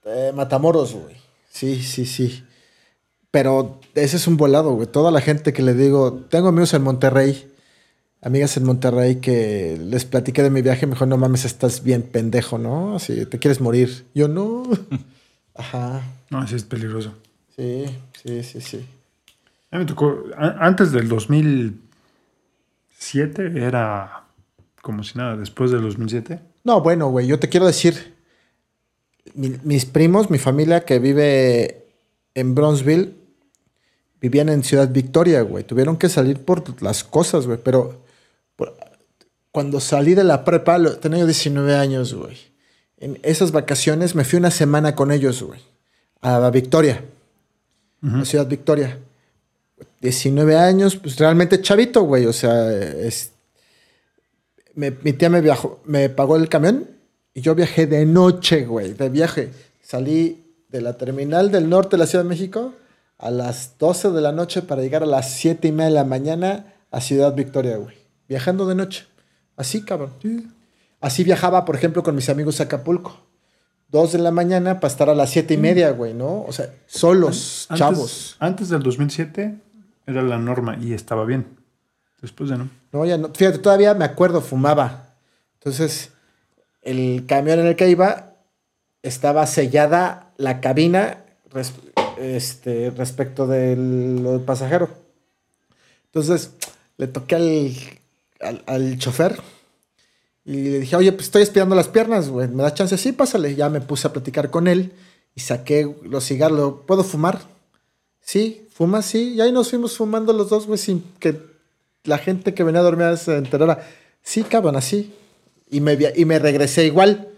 eh, Matamoros, güey. Sí, sí, sí. Pero ese es un volado, güey. Toda la gente que le digo, tengo amigos en Monterrey, amigas en Monterrey que les platiqué de mi viaje, me dijo, no mames, estás bien pendejo, ¿no? Así, te quieres morir. Yo no. Ajá. No, así es peligroso. Sí, sí, sí, sí. A mí me tocó, a- antes del 2007 era como si nada, después del 2007. No, bueno, güey, yo te quiero decir, mi- mis primos, mi familia que vive en Bronzeville, vivían en Ciudad Victoria, güey. Tuvieron que salir por las cosas, güey. Pero por- cuando salí de la prepa, lo- tenía yo 19 años, güey. En esas vacaciones me fui una semana con ellos, güey. A Victoria, a Ciudad Victoria. 19 años, pues realmente chavito, güey. O sea, es, me- mi tía me, viajó, me pagó el camión y yo viajé de noche, güey, de viaje. Salí de la terminal del norte de la Ciudad de México a las 12 de la noche para llegar a las 7 y media de la mañana a Ciudad Victoria, güey. Viajando de noche. Así, cabrón. Así viajaba, por ejemplo, con mis amigos a Acapulco. 2 de la mañana para estar a las 7 y media, güey, ¿no? O sea, solos, Antes- chavos. Antes del 2007 era la norma y estaba bien. Después de no. No, ya no. Fíjate, todavía me acuerdo, fumaba. Entonces, el camión en el que iba estaba sellada la cabina este, respecto del, del pasajero. Entonces, le toqué al, al, chofer y le dije, oye, pues estoy espiando las piernas, güey. ¿Me das chance? Sí, pásale. Ya me puse a platicar con él y saqué los cigarros. ¿Puedo fumar? Sí, fuma, sí. Y ahí nos fuimos fumando los dos, güey, sin que la gente que venía a dormir se enterara. Sí, cabrón, así. Y me, y me regresé igual.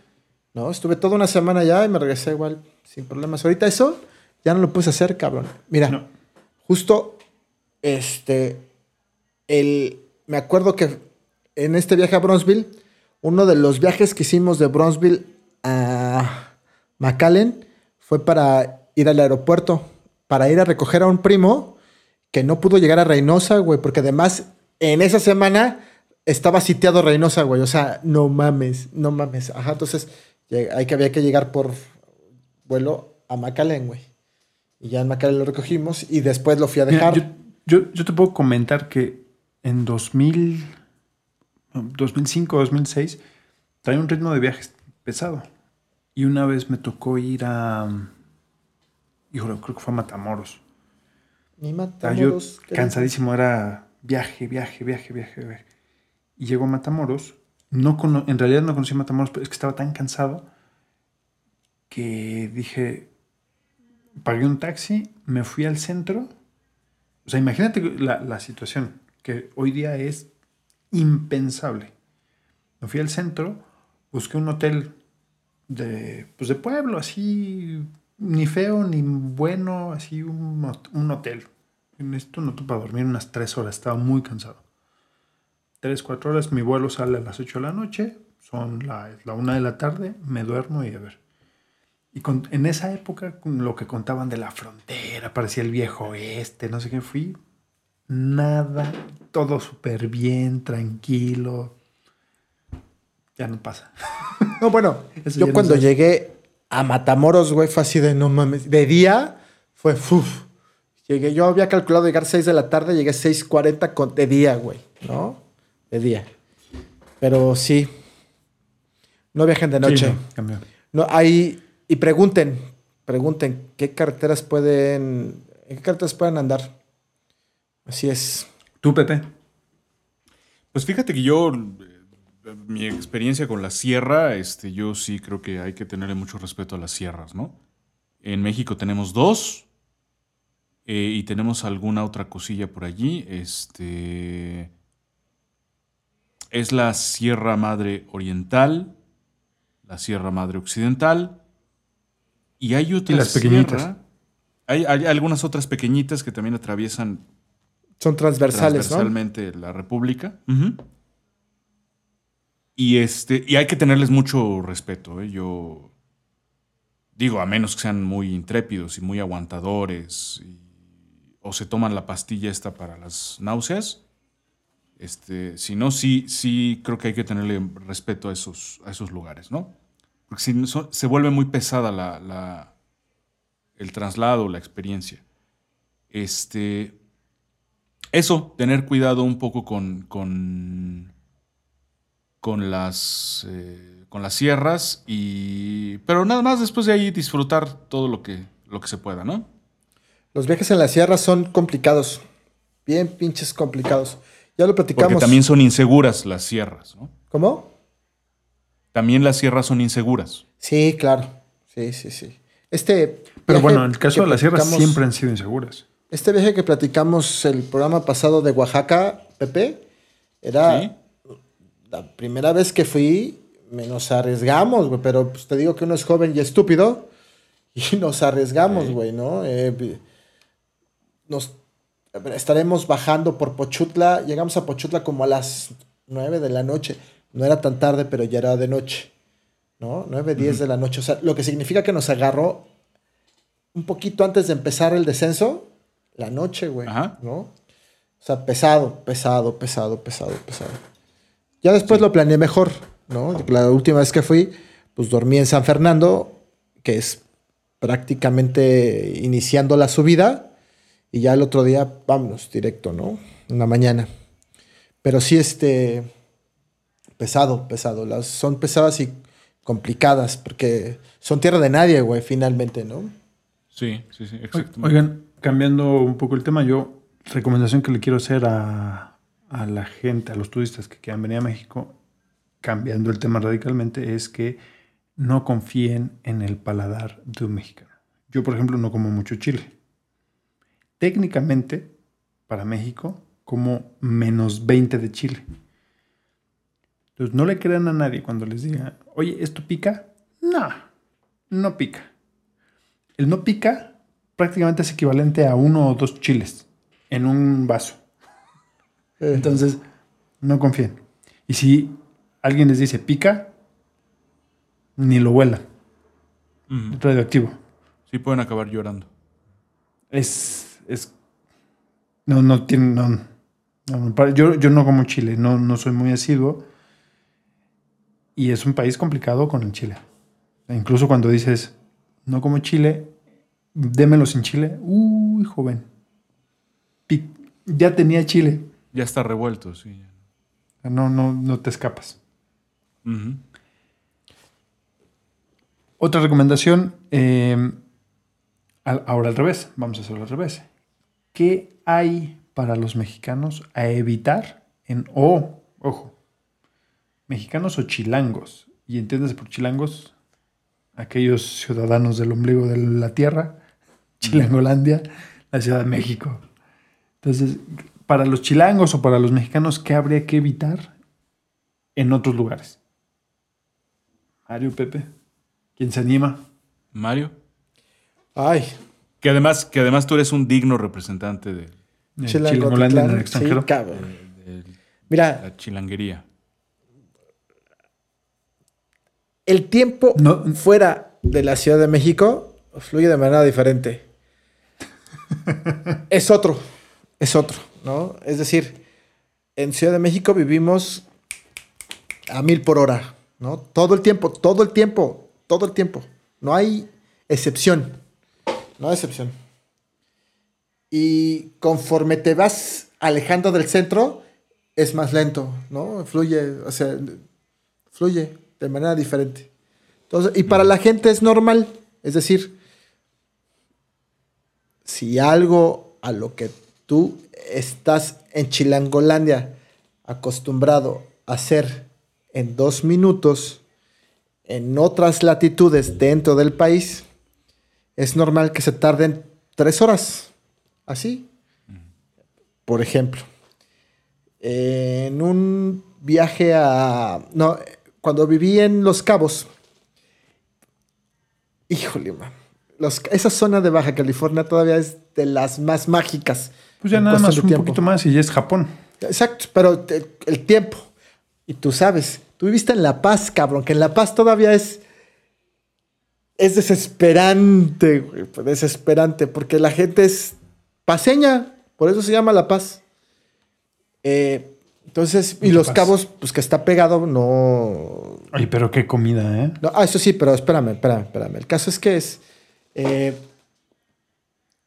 No, estuve toda una semana allá y me regresé igual, sin problemas. Ahorita eso ya no lo puse hacer, cabrón. Mira, No. justo, este, el, me acuerdo que en este viaje a Bronzeville, uno de los viajes que hicimos de Bronzeville a McAllen fue para ir al aeropuerto, para ir a recoger a un primo que no pudo llegar a Reynosa, güey, porque además en esa semana estaba sitiado Reynosa, güey. O sea, no mames, no mames. Ajá, entonces hay que, había que llegar por vuelo a McAllen, güey. Y ya en McAllen lo recogimos y después lo fui a Mira, dejar. yo, yo, yo te puedo comentar que en 2000, no, 2005, 2006, trae un ritmo de viajes pesado. Y una vez me tocó ir a. Híjole, creo que fue a Matamoros. Ni yo Matamoros. ¿qué cansadísimo, era viaje, viaje, viaje, viaje, viaje. Y llego a Matamoros. No cono- en realidad no conocí Matamoros, pero es que estaba tan cansado que dije, pagué un taxi, me fui al centro. O sea, imagínate la, la situación, que hoy día es impensable. Me fui al centro, busqué un hotel de, pues de pueblo, así, ni feo ni bueno, así un, un hotel. Necesito un hotel para dormir unas tres horas, estaba muy cansado. Tres, cuatro horas, mi vuelo sale a las 8 de la noche, son la, la una de la tarde, me duermo y a ver. Y con- en esa época, con lo que contaban de la frontera, parecía el viejo oeste, no sé qué, fui. Nada, todo súper bien, tranquilo. Ya no pasa. No, bueno, Eso yo no cuando sabes. llegué a Matamoros, güey, fue así de no mames. De día fue uf. Llegué, yo había calculado llegar 6 de la tarde, llegué 6:40 con de día, güey, ¿no? De día. Pero sí. No viajen de noche. Sí, no, cambió. No, hay. Y pregunten, pregunten, ¿qué carreteras pueden. ¿En qué carreteras pueden andar? Así es. ¿Tú, Pepe? Pues fíjate que yo, eh, mi experiencia con la sierra, este, yo sí creo que hay que tenerle mucho respeto a las sierras, ¿no? En México tenemos dos eh, y tenemos alguna otra cosilla por allí. Este es la Sierra Madre Oriental, la Sierra Madre Occidental y hay otra las pequeñitas. sierra- Hay, hay algunas otras pequeñitas que también atraviesan Son transversales, ¿no? transversalmente la República. Y este, y hay que tenerles mucho respeto. ¿eh? Yo digo, a menos que sean muy intrépidos y muy aguantadores, y- o se toman la pastilla esta para las náuseas. Este, si no, sí, sí creo que hay que tenerle respeto a esos, a esos lugares, ¿no? Porque si no, so- se vuelve muy pesada la, la- el traslado, la experiencia. Este, eso, tener cuidado un poco con, con, con las, eh, con las sierras, y, pero nada más después de ahí disfrutar todo lo que, lo que se pueda, ¿no? Los viajes en la sierra son complicados. Bien pinches complicados. Ya lo platicamos. Porque también son inseguras las sierras, ¿no? ¿Cómo? También las sierras son inseguras. Sí, claro. Sí, sí, sí. Este. Pero bueno, en el caso de las sierras siempre han sido inseguras. Este viaje que platicamos el programa pasado de Oaxaca, Pepe, era ¿Sí? la primera vez que fui, me nos arriesgamos, güey, pero pues, te digo que uno es joven y estúpido y nos arriesgamos, Sí. güey, ¿no? Eh, nos estaremos bajando por Pochutla, llegamos a Pochutla como a las 9 de la noche, no era tan tarde, pero ya era de noche, ¿no? 9, 10 de la noche, o sea, lo que significa que nos agarró un poquito antes de empezar el descenso, la noche, güey, Ajá. ¿no? O sea, pesado, pesado, pesado, pesado, pesado. Ya después lo planeé mejor, ¿no? La última vez que fui, pues dormí en San Fernando, que es prácticamente iniciando la subida, y ya el otro día, vámonos, directo, ¿no? En la mañana. Pero sí, este, pesado, pesado. Las, son pesadas y complicadas, porque son tierra de nadie, güey, finalmente, ¿no? Sí, sí, sí, exactamente. Oigan, cambiando un poco el tema, yo, recomendación que le quiero hacer a, a la gente, a los turistas que quieran venir a México, cambiando el tema radicalmente, es que no confíen en el paladar de un mexicano. Yo, por ejemplo, no como mucho chile. Técnicamente, para México, como menos 20 de chile. Entonces, no le crean a nadie cuando les diga, oye, ¿esto pica? No, no pica. El no pica prácticamente es equivalente a uno o dos chiles en un vaso. Entonces, no confíen. Y si alguien les dice pica, ni lo huelan. Ujú. Radioactivo. Sí, pueden acabar llorando. Es. es no, no tiene. No, yo, yo no como chile, no, no soy muy asiduo. Y es un país complicado con el chile. Incluso cuando dices, no como chile, démelo sin chile. Uy, joven. Ya tenía chile. Ya está revuelto, sí. No, no, no te escapas. Otra recomendación, eh, al- ahora al revés, vamos a hacerlo al revés. ¿Qué hay para los mexicanos a evitar en, o, ojo, mexicanos o chilangos? Y entiendes por chilangos, aquellos ciudadanos del ombligo de la tierra, Chilangolandia, la Ciudad de México. Entonces, para los chilangos o para los mexicanos, ¿qué habría que evitar en otros lugares? Mario, Pepe. ¿Quién se anima? Mario. Ay, Que además, que además tú eres un digno representante de, Chilangolandia en el sí, extranjero. de Mira, la chilanguería. El tiempo No. fuera de la Ciudad de México fluye de manera diferente. es otro, es otro, ¿no? Es decir, en Ciudad de México vivimos a mil por hora, ¿no? Todo el tiempo, todo el tiempo, todo el tiempo. No hay excepción, no hay excepción. Y conforme te vas alejando del centro, es más lento, ¿no? Fluye, o sea, fluye de manera diferente. Entonces, y para la gente es normal, es decir, si algo a lo que tú estás en Chilangolandia acostumbrado a hacer en dos minutos en otras latitudes dentro del país, es normal que se tarden tres horas. Así. Por ejemplo, en un viaje a... No, cuando viví en Los Cabos, híjole, man, los- esa zona de Baja California todavía es de las más mágicas. Pues ya nada más un tiempo. poquito más y ya es Japón. Exacto, pero el tiempo. Y tú sabes, tú viviste en La Paz, cabrón, que en La Paz todavía es. Es desesperante, güey, pues, desesperante, porque la gente es paseña, por eso se llama La Paz. Eh, entonces, y Los. Cabos, pues que está pegado, no, Ay, pero qué comida, ¿eh? no, ah, eso sí, pero espérame, espérame, espérame. El caso es que es. eh,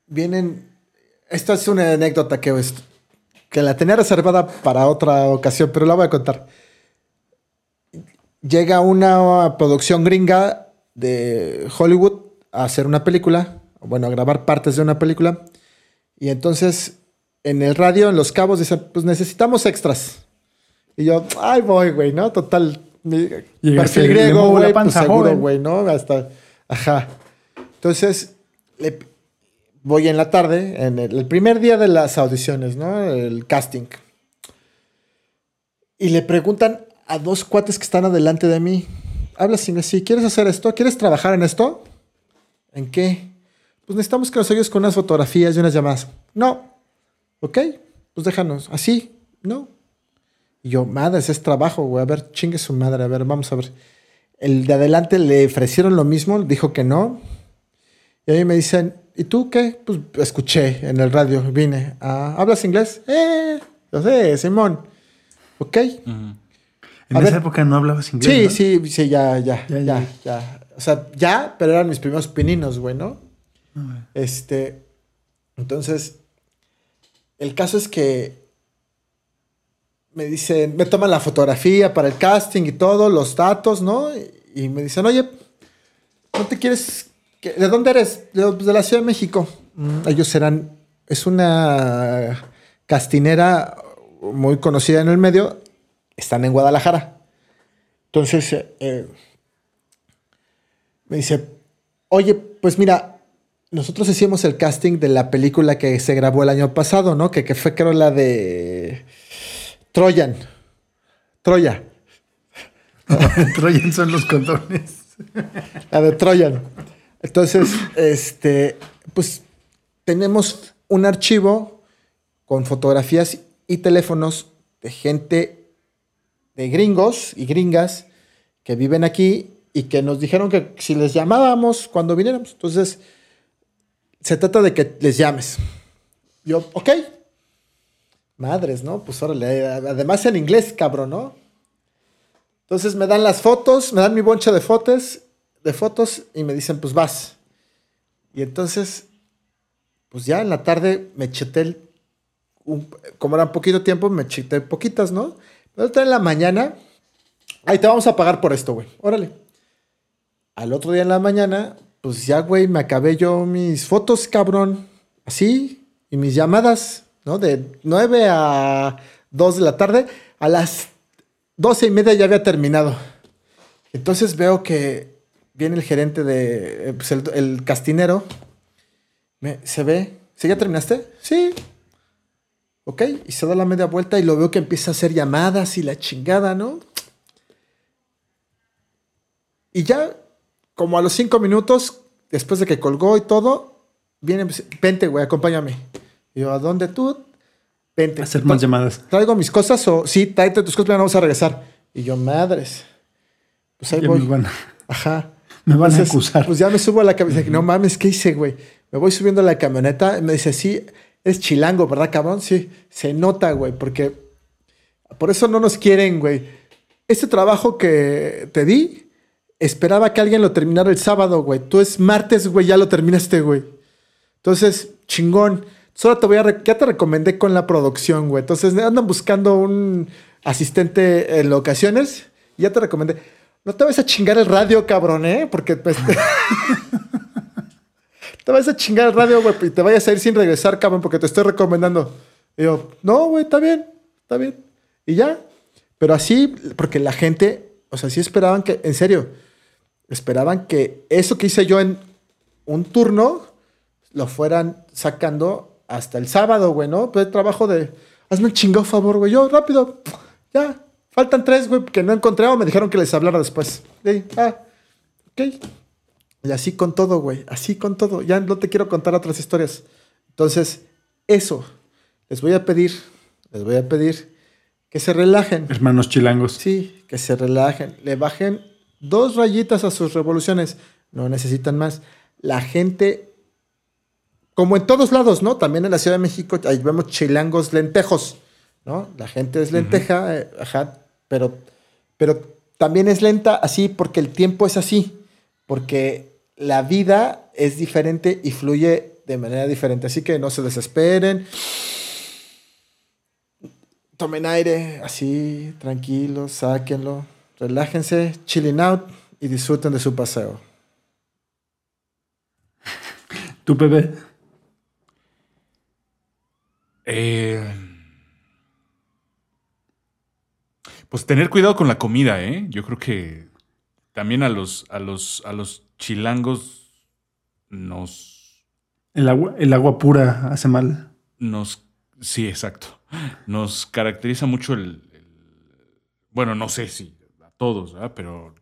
vienen. Esta es una anécdota que, es- que la tenía reservada para otra ocasión, pero la voy a contar. Llega una producción gringa de Hollywood a hacer una película, bueno, a grabar partes de una película. Y entonces en el radio, en Los Cabos, dicen: Pues necesitamos extras. Y yo, ay, voy, güey, ¿no? Total. Mi perfil griego, güey, pues seguro, joven. güey, ¿no? Hasta. Ajá. Entonces, le- voy en la tarde, en el, el primer día de las audiciones, ¿no? El casting. Y le preguntan a dos cuates que están adelante de mí: ¿Hablas inglés? Sí, ¿quieres hacer esto? ¿Quieres trabajar en esto? ¿En qué? Pues necesitamos que nos ayudes con unas fotografías y unas llamadas. No. ¿Ok? Pues déjanos. ¿Así? No. Y yo, madres, es trabajo, güey. A ver, chingue su madre. A ver, vamos a ver. El de adelante le ofrecieron lo mismo, dijo que no. Y ahí me dicen, ¿y tú qué? Pues escuché en el radio, vine. Ah, ¿Hablas inglés? Eh, yo sé, Simón. ¿Ok? En A esa ver. época no hablabas inglés. Sí, ¿no? sí, sí, ya, ya, Ya, ya, ya. O sea, ya, pero eran mis primeros pininos, güey, ¿no? Ah, Este, entonces, el caso es que me dicen, me toman la fotografía para el casting y todo, los datos, ¿no? Y, y me dicen, oye, ¿no te quieres, que- ¿de dónde eres? De, de la Ciudad de México. "Mm, ellos eran, es una castinera muy conocida en el medio, están en Guadalajara. Entonces, eh, eh, me dice, oye, pues mira, nosotros hicimos el casting de la película que se grabó el año pasado, ¿no? Que, que fue creo la de Troyan. Troya. Troyan son los condones. La de Troyan. Entonces, este, pues tenemos un archivo con fotografías y teléfonos de gente de gringos y gringas que viven aquí y que nos dijeron que si les llamábamos cuando viniéramos. Entonces, se trata de que les llames. Yo, ok. Madres, ¿no? Pues órale. Además en inglés, cabrón, ¿no? Entonces me dan las fotos, me dan mi boncha de fotos, de fotos y me dicen, pues vas. Y entonces, pues ya en la tarde me cheté, el- como era poquito tiempo, me cheté poquitas, ¿no? Pero otra en la mañana, ahí te vamos a pagar por esto, güey. Órale. Al otro día en la mañana, pues ya, güey, me acabé yo mis fotos, cabrón. Así, y mis llamadas, ¿no? De 9 a 2 de la tarde. A las 12 y media ya había terminado. Entonces veo que viene el gerente de, eh, pues el, castinero. Me- se ve. ¿Sí ya terminaste? Sí. Ok. Y se da la media vuelta y lo veo que empieza a hacer llamadas y la chingada, ¿no? Y ya, como a los cinco minutos, después de que colgó y todo, viene, pues, vente, güey, acompáñame. Y yo, ¿a dónde tú? Vente. Hacer más llamadas. ¿Traigo mis cosas o sí, tráete tus cosas, vamos a regresar? Y yo, madres. Pues ahí Ya voy. me van, Ajá. me van a acusar. Pues ya me subo a la camioneta. No mames, ¿qué hice, güey? Me voy subiendo a la camioneta y me dice, sí, es chilango, ¿verdad, cabrón? Sí, se nota, güey, porque por eso no nos quieren, güey. Este trabajo que te di, esperaba que alguien lo terminara el sábado, güey. Tú es martes, güey, ya lo terminaste, güey. Entonces, chingón. Solo te voy a... ya te recomendé con la producción, güey. Entonces, andan buscando un asistente en ocasiones. y Ya te recomendé. No te vas a chingar el radio, cabrón, ¿eh? Porque pues, te... te vas a chingar el radio, güey, y te vayas a ir sin regresar, cabrón, porque te estoy recomendando. Y yo, no, güey, está bien, está bien. Y ya. Pero así, porque la gente, o sea, sí esperaban que, en serio, esperaban que eso que hice yo en un turno lo fueran sacando hasta el sábado, güey, ¿no? Pues trabajo de, hazme un chingado favor, güey, yo rápido, ya, faltan tres, güey, que no encontré o me dijeron que les hablara después. Sí, ah, ok. Y así con todo, güey, así con todo. Ya no te quiero contar otras historias. Entonces, eso, les voy a pedir, les voy a pedir que se relajen. Hermanos chilangos. Sí, que se relajen, le bajen dos rayitas a sus revoluciones, no necesitan más. La gente, como en todos lados, ¿no? También en la Ciudad de México, ahí vemos chilangos lentejos, ¿no? La gente es lenteja, eh, ajá, pero, pero también es lenta así porque el tiempo es así, porque la vida es diferente y fluye de manera diferente, así que no se desesperen tomen aire, así, tranquilos, sáquenlo, relájense, chilling out y disfruten de su paseo. ¿Tu bebé? Eh, pues tener cuidado con la comida, ¿eh? Yo creo que también a los, a los, a los chilangos nos, El agua, el agua pura hace mal. nos, sí, exacto, nos caracteriza mucho el, el- bueno, no sé si todos, ¿verdad? Pero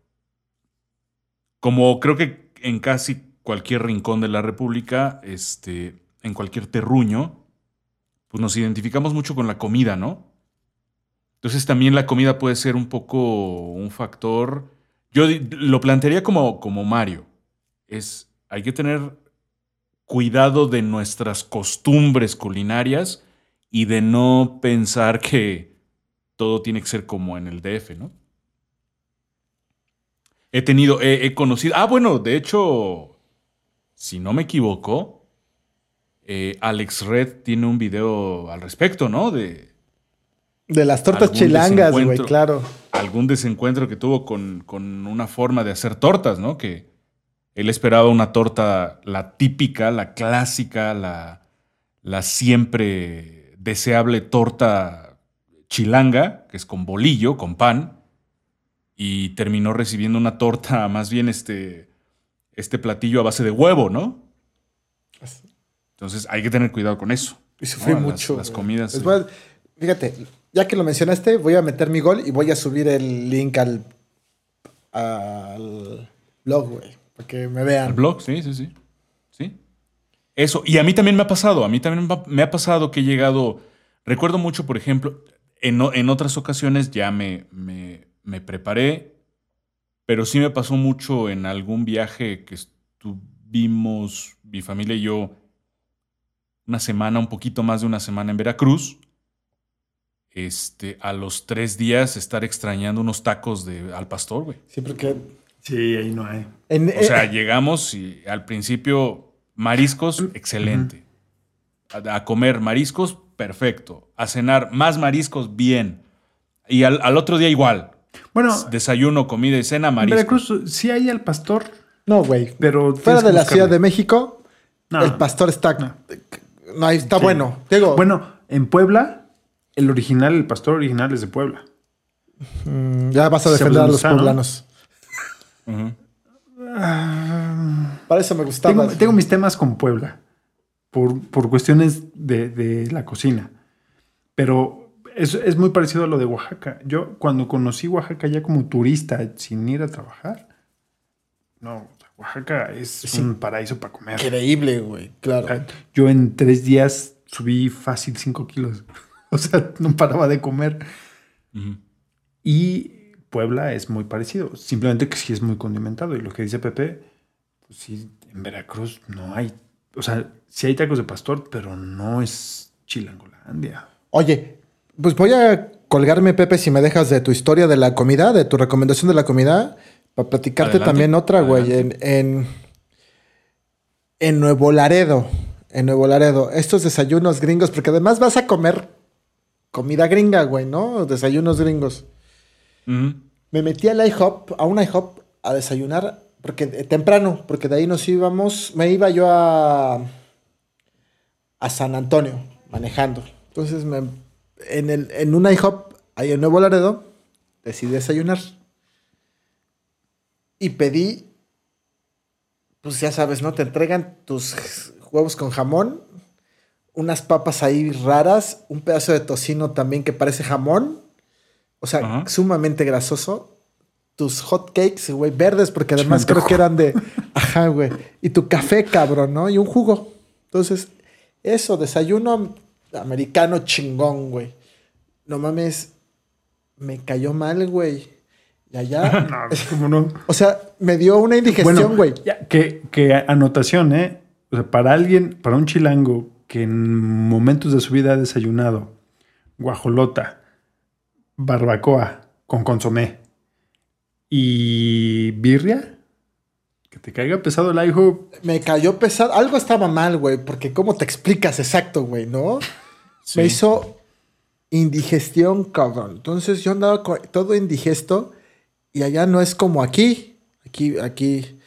como creo que en casi cualquier rincón de la República, este, en cualquier terruño, pues nos identificamos mucho con la comida, ¿no? Entonces también la comida puede ser un poco un factor. Yo lo plantearía como, como Mario. Es, hay que tener cuidado de nuestras costumbres culinarias y de no pensar que todo tiene que ser como en el DF, ¿no? He tenido, he, he conocido. Ah, bueno, de hecho, si no me equivoco, eh, Alex Red tiene un video al respecto, ¿no? De De las tortas chilangas, güey, claro. algún desencuentro que tuvo con, con una forma de hacer tortas, ¿no? Que él esperaba una torta, la típica, la clásica, la, la siempre deseable torta chilanga, que es con bolillo, con pan, y terminó recibiendo una torta, más bien este, este platillo a base de huevo, ¿no? Entonces hay que tener cuidado con eso. Y sufrí mucho. Las, comidas. A- fíjate, ya que lo mencionaste, voy a meter mi gol y voy a subir el link al, al blog, güey, para que me vean. Al blog, sí, sí, sí. Sí. Eso. Y a mí también me ha pasado. A mí también me ha pasado que he llegado. Recuerdo mucho, por ejemplo, en, en otras ocasiones ya me, me, me preparé, pero sí me pasó mucho en algún viaje que estuvimos, mi familia y yo, una semana, un poquito más de una semana en Veracruz. Este, a los tres días estar extrañando unos tacos de al pastor, güey. Sí, porque Sí, ahí no hay. en, O sea, eh, llegamos y al principio mariscos, excelente. A, a comer mariscos, perfecto. A cenar más mariscos, bien. Y al, al otro día igual. Bueno, Desayuno, comida y cena, en mariscos. Veracruz sí hay al pastor, no, güey. pero. Fuera de la buscarle. Ciudad de México, No. el pastor está. No, ahí está Sí. bueno. Digo, Bueno, en Puebla, el original, el pastor original es de Puebla. mm, ya vas a defender a los poblanos. Ujú. Para eso me gustaba. Tengo, tengo mis temas con Puebla, por, por cuestiones de, de la cocina. Pero es, es muy parecido a lo de Oaxaca. Yo cuando conocí Oaxaca ya como turista, sin ir a trabajar, no, Oaxaca es un paraíso para comer. Increíble, güey. Claro. Yo en tres días subí fácil 5 kilos. O sea, no paraba de comer. Ujú. Y Puebla es muy parecido. Simplemente que sí es muy condimentado. Y lo que dice Pepe, pues sí, en Veracruz no hay. O sea, sí hay tacos de pastor, pero no es Chilangolandia. Oye, pues voy a colgarme, Pepe, si me dejas de tu historia de la comida, de tu recomendación de la comida, para platicarte Adelante, también otra, güey, en, en, en Nuevo Laredo. En Nuevo Laredo. Estos desayunos gringos, porque además vas a comer comida gringa, güey, ¿no? Desayunos gringos. Me metí al IHOP, a un IHOP, a desayunar, porque eh, temprano, porque de ahí nos íbamos, me iba yo a, a San Antonio, manejando. Entonces, me, en, el, en un IHOP, ahí en Nuevo Laredo, decidí desayunar. Y pedí, pues ya sabes, ¿no? Te entregan tus huevos con jamón, unas papas ahí raras, un pedazo de tocino también que parece jamón. O sea, Ajá. sumamente grasoso. Tus hot cakes, güey, verdes, porque además creo que eran de. Ajá, güey. Y tu café, cabrón, ¿no? Y un jugo. Entonces, eso, desayuno americano chingón, güey. No mames, me cayó mal, güey. Y allá. No, ¿cómo no? o sea, me dio una indigestión, güey. que, que anotación, ¿eh? O sea, para alguien, para un chilango que en momentos de su vida ha desayunado guajolota, barbacoa con consomé y birria, que te caiga pesado el hijo. Me cayó pesado. Algo estaba mal, güey, porque ¿cómo te explicas exacto, güey, no? Sí. Me hizo indigestión, cabrón. Entonces yo andaba todo indigesto y allá no es como aquí. Aquí, aquí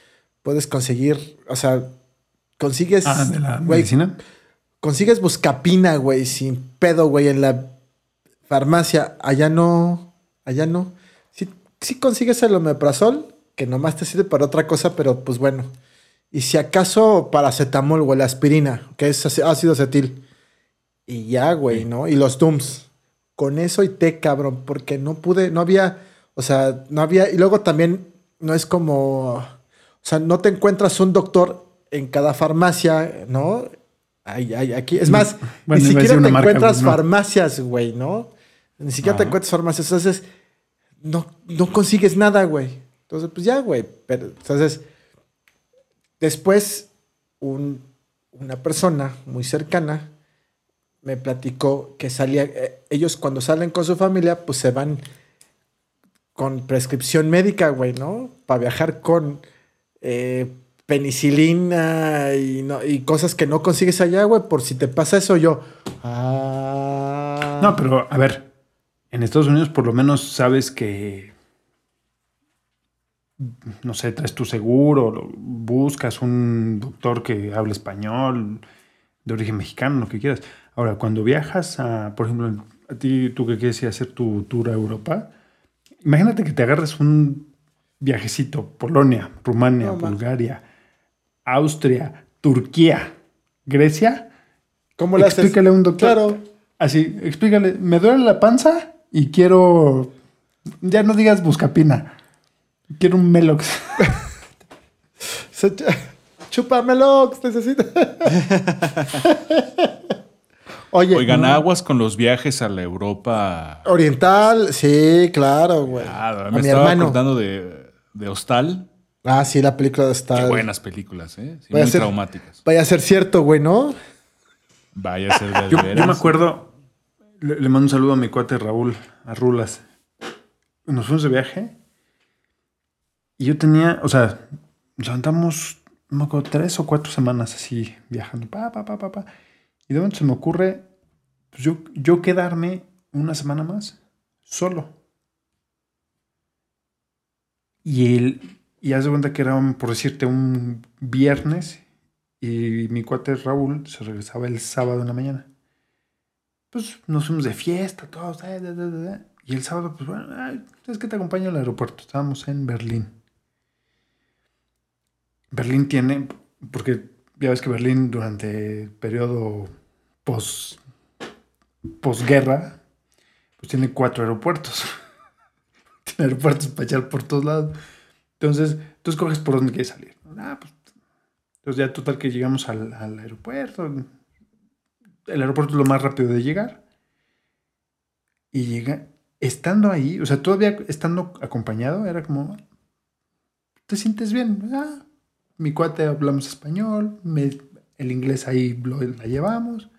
puedes conseguir, o sea, consigues, Ah, de la güey, medicina. consigues buscapina, güey, sin pedo, güey, en la farmacia. Allá no, allá no. Sí, sí consigues el omeprazol, que nomás te sirve para otra cosa, pero pues bueno. Y si acaso paracetamol o la aspirina, que es áci- ácido acetil. Y ya, güey, ¿no? Y los Dooms. Con eso y té, cabrón, porque no pude, no había, o sea, no había, y luego también no es como, o sea, no te encuentras un doctor en cada farmacia, ¿no? Ay, ay, aquí, es más, Bueno, ni siquiera te marca, encuentras pues, no. farmacias, güey, ¿no? Ni siquiera te encuentras farmacias, entonces no, no consigues nada, güey. Entonces, pues ya, güey, pero entonces después un- una persona muy cercana me platicó que salía, eh, ellos cuando salen con su familia, pues se van con prescripción médica, güey, ¿no? Para viajar con eh, penicilina y, no- y cosas que no consigues allá, güey, por si te pasa eso yo. Ah. No, pero a ver, en Estados Unidos por lo menos sabes que, no sé, traes tu seguro, buscas un doctor que hable español, de origen mexicano, lo que quieras. Ahora, cuando viajas a, por ejemplo, a ti, tú que quieres ir a hacer tu tour a Europa, imagínate que te agarres un viajecito, Polonia, Rumania, No. Bulgaria, Austria, Turquía, Grecia. ¿Cómo le haces? Explícale a un doctor. Claro. Así, explícale, me duele la panza y quiero, ya no digas buscapina, quiero un Melox. Se- Chúpamelo, necesito. Oye, Oigan, no. aguas con los viajes a la Europa. Oriental, sí, claro, güey. A me mi estaba hermano. acordando de, de Hostal. Ah, sí, la película está. Qué buenas películas, ¿eh? Sí, Vaya a muy ser- traumáticas. Vaya a ser cierto, güey, ¿no? Vaya a ser de Yo, yo me acuerdo, le, le mando un saludo a mi cuate Raúl, a Rulas. Nos fuimos de viaje y yo tenía, o sea, nos aventamos, no me acuerdo, tres o cuatro semanas así viajando, pa, pa, pa, pa, pa. Y de momento se me ocurre, pues yo, yo quedarme una semana más solo. Y él, y haz cuenta que era, por decirte, un viernes y mi cuate Raúl se regresaba el sábado en la mañana. Pues nos fuimos de fiesta, todos. Y el sábado, pues bueno, ay, es que te acompaño al aeropuerto. Estábamos en Berlín. Berlín tiene, porque ya ves que Berlín durante el periodo pos, posguerra, pues tiene cuatro aeropuertos. tiene aeropuertos para echar por todos lados. Entonces, tú escoges por dónde quieres salir. Ah, pues. Entonces, ya total que llegamos al, al aeropuerto. El aeropuerto es lo más rápido de llegar. Y llega, estando ahí, o sea, todavía estando acompañado, era como, ¿te sientes bien? Ah, mi cuate hablamos español, el inglés ahí lo, la llevamos.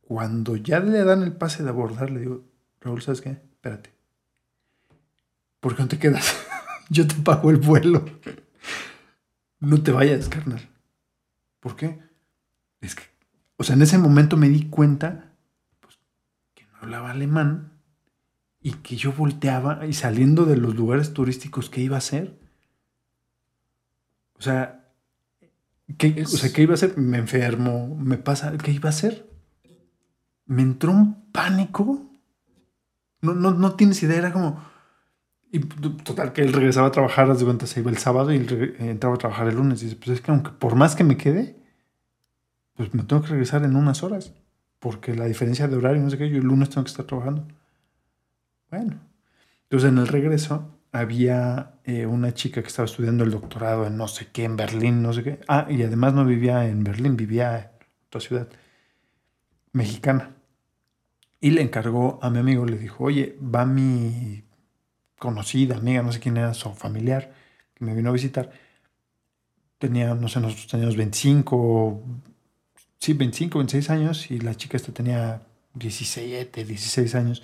Cuando ya le dan el pase de abordar, le digo, Raúl, ¿sabes qué? Espérate. ¿Por qué no te quedas? Yo te pago el vuelo. No te vayas, carnal. ¿Por qué? Es que, o sea, en ese momento me di cuenta pues, que no hablaba alemán y que yo volteaba y saliendo de los lugares turísticos, ¿qué iba a hacer? O sea, ¿qué, o sea, ¿qué iba a hacer? Me enfermo, me pasa, ¿qué iba a hacer? Me entró un pánico. No, no, no tienes idea, era como... Y total, que él regresaba a trabajar, de cuenta, se iba el sábado y él re- entraba a trabajar el lunes. Y dice, pues es que aunque por más que me quede, pues me tengo que regresar en unas horas. Porque la diferencia de horario, no sé qué, yo el lunes tengo que estar trabajando. Bueno, entonces en el regreso había eh, una chica que estaba estudiando el doctorado en no sé qué, en Berlín, no sé qué. Ah, y además no vivía en Berlín, vivía en otra ciudad mexicana. Y le encargó a mi amigo, le dijo, oye, va mi conocida, amiga, no sé quién era, su familiar, que me vino a visitar. Tenía, no sé, nosotros teníamos 25, sí, 25, 26 años, y la chica esta tenía 17, 16 años.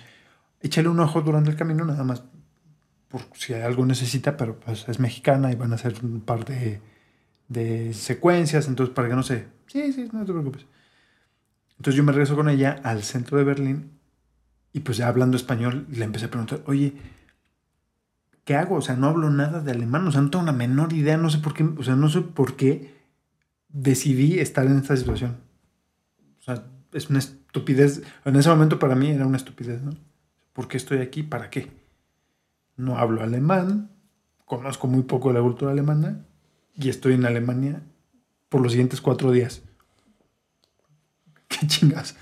Échale un ojo durante el camino, nada más, por si algo necesita, pero pues es mexicana y van a hacer un par de, de secuencias, entonces para que no se... Sí, sí, no te preocupes. Entonces yo me regreso con ella al centro de Berlín y pues ya hablando español le empecé a preguntar, oye, ¿qué hago? O sea, no hablo nada de alemán, o sea, no tengo una menor idea, no sé por qué, o sea, no sé por qué decidí estar en esta situación. O sea, es una estupidez, en ese momento para mí era una estupidez, ¿no? ¿Por qué estoy aquí? ¿Para qué? No hablo alemán, conozco muy poco de la cultura alemana y estoy en Alemania por los siguientes cuatro días. ¿Qué chingas?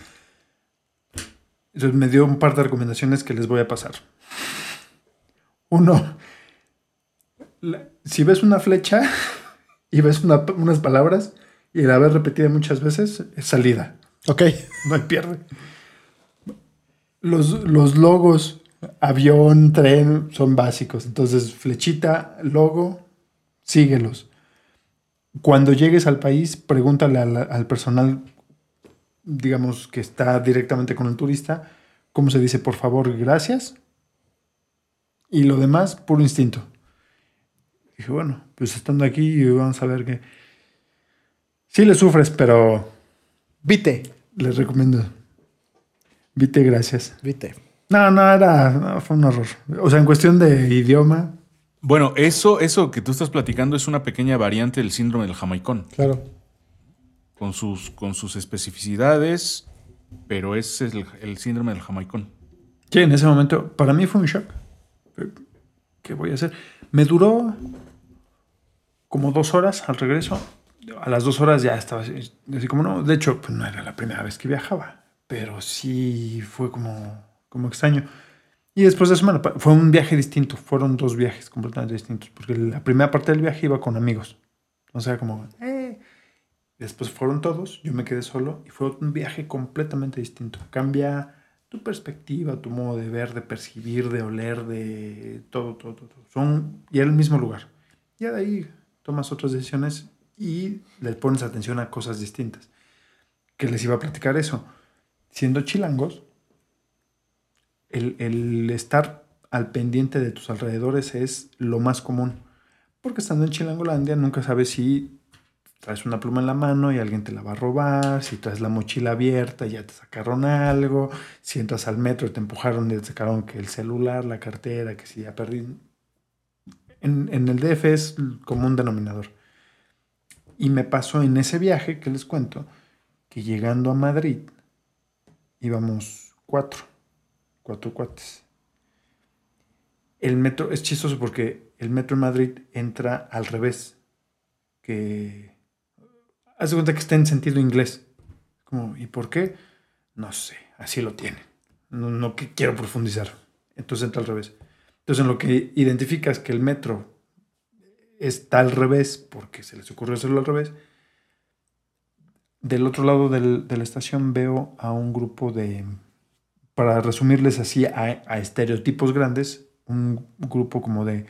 Entonces me dio un par de recomendaciones que les voy a pasar. Uno, la- si ves una flecha y ves una- unas palabras y la ves repetida muchas veces, es salida. Ok. No hay pierde. Los, los logos, avión, tren, son básicos. Entonces, flechita, logo, síguelos. Cuando llegues al país, pregúntale al, al personal, digamos, que está directamente con el turista, cómo se dice por favor, gracias. Y lo demás, puro instinto. Dije, bueno, pues estando aquí, vamos a ver que. Sí le sufres, pero Vite. les recomiendo. Vite, gracias. Vite. No, no, era. no, fue un horror. O sea, en cuestión de idioma. Bueno, eso, eso que tú estás platicando es una pequeña variante del síndrome del jamaicón, Claro. con sus, con sus especificidades, pero es el, el síndrome del jamaicón. Sí, en ese momento, para mí fue un shock. ¿Qué voy a hacer? Me duró como dos horas al regreso. A las dos horas ya estaba así, así como no. De hecho, pues no era la primera vez que viajaba, pero sí fue como, como extraño. Y después de pa- fue un viaje distinto. Fueron dos viajes completamente distintos, porque la primera parte del viaje iba con amigos. O sea, como, eh. Después fueron todos, yo me quedé solo y fue un viaje completamente distinto. Cambia tu perspectiva, tu modo de ver, de percibir, de oler, de todo, todo, todo. todo. Son, y era el mismo lugar. Ya de ahí tomas otras decisiones y le pones atención a cosas distintas. Que les iba a platicar eso. Siendo chilangos, el, el estar al pendiente de tus alrededores es lo más común. Porque estando en Chilangolandia nunca sabes si traes una pluma en la mano y alguien te la va a robar, si traes la mochila abierta y ya te sacaron algo, si entras al metro y te empujaron y te sacaron que el celular, la cartera, que si ya perdí. En, en el DF es como un denominador. Y me pasó en ese viaje que les cuento, que llegando a Madrid íbamos cuatro, cuatro cuates. El metro es chistoso porque el metro en Madrid entra al revés, que haz de cuenta que está en sentido inglés. ¿y por qué? No sé, así lo tienen. No, no que quiero profundizar. Entonces entra al revés. Entonces en lo que identificas que el metro está al revés, porque se les ocurrió hacerlo al revés. Del otro lado del- de la estación veo a un grupo de, para resumirles así a, a estereotipos grandes, un grupo como de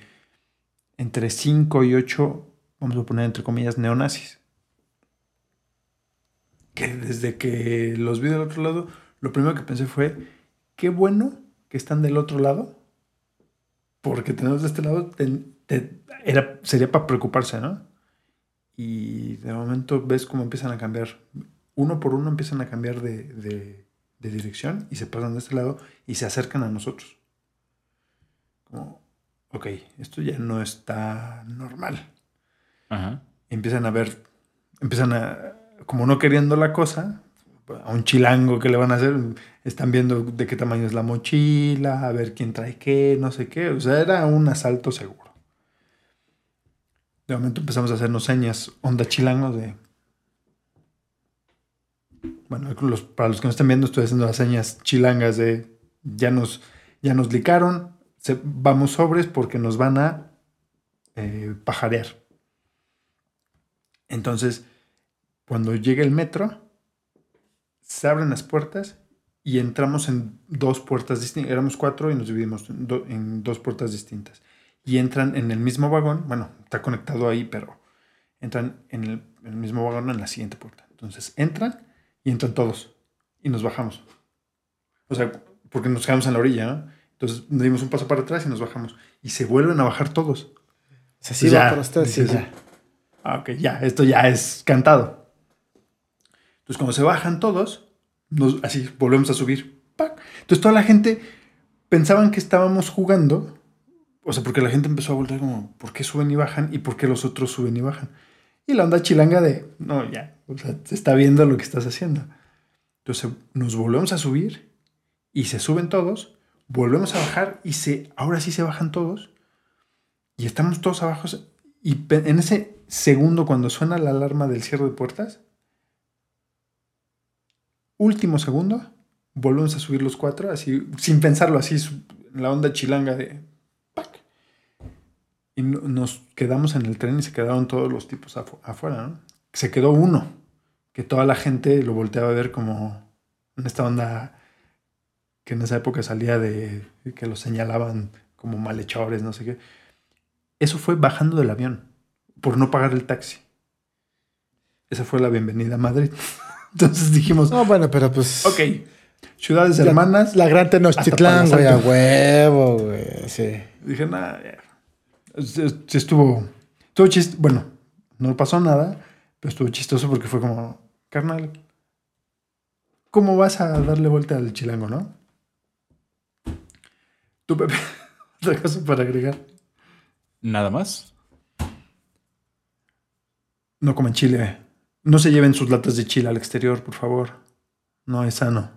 entre 5 y 8, vamos a poner entre comillas, neonazis. Que desde que los vi del otro lado, lo primero que pensé fue, qué bueno que están del otro lado, porque tenemos de este lado, era, sería para preocuparse, ¿no? Y de momento ves cómo empiezan a cambiar, uno por uno empiezan a cambiar de- de dirección y se pasan de este lado y se acercan a nosotros. Como, ok, esto ya no está normal. Ajá. Empiezan a ver, empiezan a, como no queriendo la cosa, a un chilango que le van a hacer, están viendo de qué tamaño es la mochila, a ver quién trae qué, no sé qué. O sea, era un asalto seguro. De momento empezamos a hacernos señas, onda chilango de... Bueno, para los que no estén viendo, estoy haciendo las señas chilangas de ya nos, ya nos licaron, vamos sobres porque nos van a eh, pajarear. Entonces, cuando llega el metro, se abren las puertas y entramos en dos puertas distintas. Éramos cuatro y nos dividimos en, do- en dos puertas distintas. Y entran en el mismo vagón. Bueno, está conectado ahí, pero entran en el mismo vagón en la siguiente puerta. Entonces entran y entran todos. Y nos bajamos. O sea, porque nos quedamos en la orilla, ¿no? Entonces dimos un paso para atrás y nos bajamos. Y se vuelven a bajar todos. Se sí, Ya, para ustedes, sí, ya. Ah, ok, ya, esto ya es cantado. Entonces, cuando se bajan todos, nos- así volvemos a subir. ¡pac! Entonces, toda la gente pensaban que estábamos jugando. O sea, porque la gente empezó a volver como, ¿por qué suben y bajan? ¿Y por qué los otros suben y bajan? Y la onda chilanga de, no, ya, o sea, se está viendo lo que estás haciendo. Entonces, nos volvemos a subir y se suben todos, volvemos a bajar y se, ahora sí se bajan todos y estamos todos abajo. Y en ese segundo, cuando suena la alarma del cierre de puertas, último segundo, volvemos a subir los cuatro, así, sin pensarlo, así, la onda chilanga de. Nos quedamos en el tren y se quedaron todos los tipos afu- afuera, ¿no? Se quedó uno, que toda la gente lo volteaba a ver como en esta onda que en esa época salía de que los señalaban como malhechores, no sé qué. Eso fue bajando del avión por no pagar el taxi. Esa fue la bienvenida a Madrid. Entonces dijimos, No, bueno, pero pues. ok, ciudades La- hermanas. La gran Tenochtitlán, güey, a huevo, güey. Sí. Dije, nada, ya". Sí sí estuvo, estuvo chist Bueno, no pasó nada, pero estuvo chistoso porque fue como, carnal, ¿cómo vas a darle vuelta al chilango, no? Tú, Pepe, otra cosa para agregar. Nada más. No comen chile. No se lleven sus latas de chile al exterior, por favor. No es sano.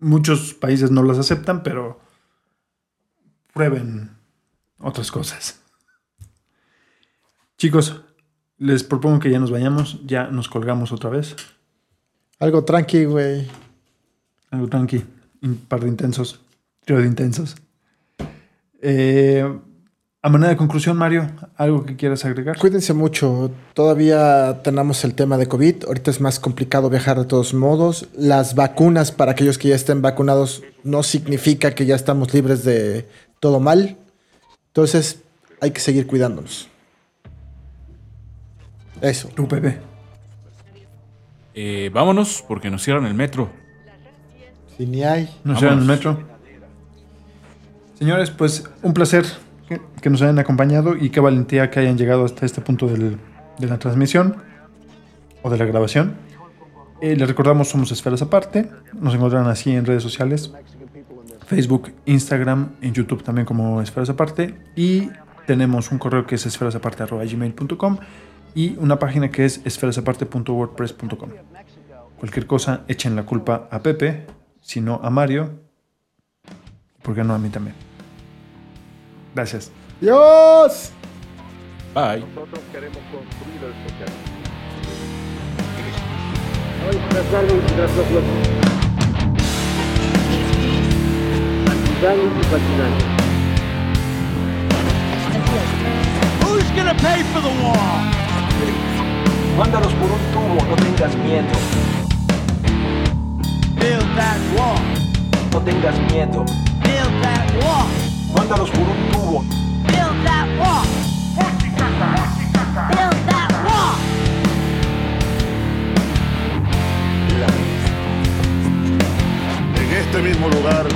Muchos países no las aceptan, pero prueben otras cosas. Chicos, les propongo que ya nos vayamos. Ya nos colgamos otra vez. Algo tranqui, güey. Algo tranqui. Un par de intensos. Trío de intensos. Eh, a manera de conclusión, Mario, ¿algo que quieras agregar? Cuídense mucho. Todavía tenemos el tema de COVID. Ahorita es más complicado viajar de todos modos. Las vacunas para aquellos que ya estén vacunados no significa que ya estamos libres de todo mal. Entonces hay que seguir cuidándonos. Eso. Tú, Pepe. Eh, vámonos porque nos cierran el metro. Si ni hay. Nos Vámonos. llevan el metro. Señores, pues un placer que, que nos hayan acompañado y qué valentía que hayan llegado hasta este punto del- de la transmisión o de la grabación. Eh, les recordamos, somos Esferas Aparte. Nos encontrarán así en redes sociales. Facebook, Instagram, en YouTube también como Esferas Aparte. Y tenemos un correo que es esferasaparte.gmail.com y una página que es esferasaparte.wordpress.com. Cualquier cosa, echen la culpa a Pepe, si no a Mario, ¿por qué no a mí también? Gracias. ¡Dios! Bye. Nosotros queremos construir el socialismo. Partisanos y. Who's gonna Mándalos por un tubo, no tengas miedo. No tengas miedo. Mándalos por un tubo. En este mismo lugar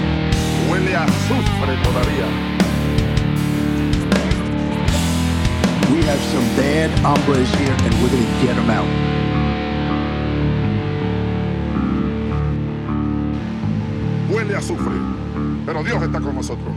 huele a azufre todavía. We have some bad hombres here and we're gonna get them out. Huele a azufre. Pero Dios está con nosotros.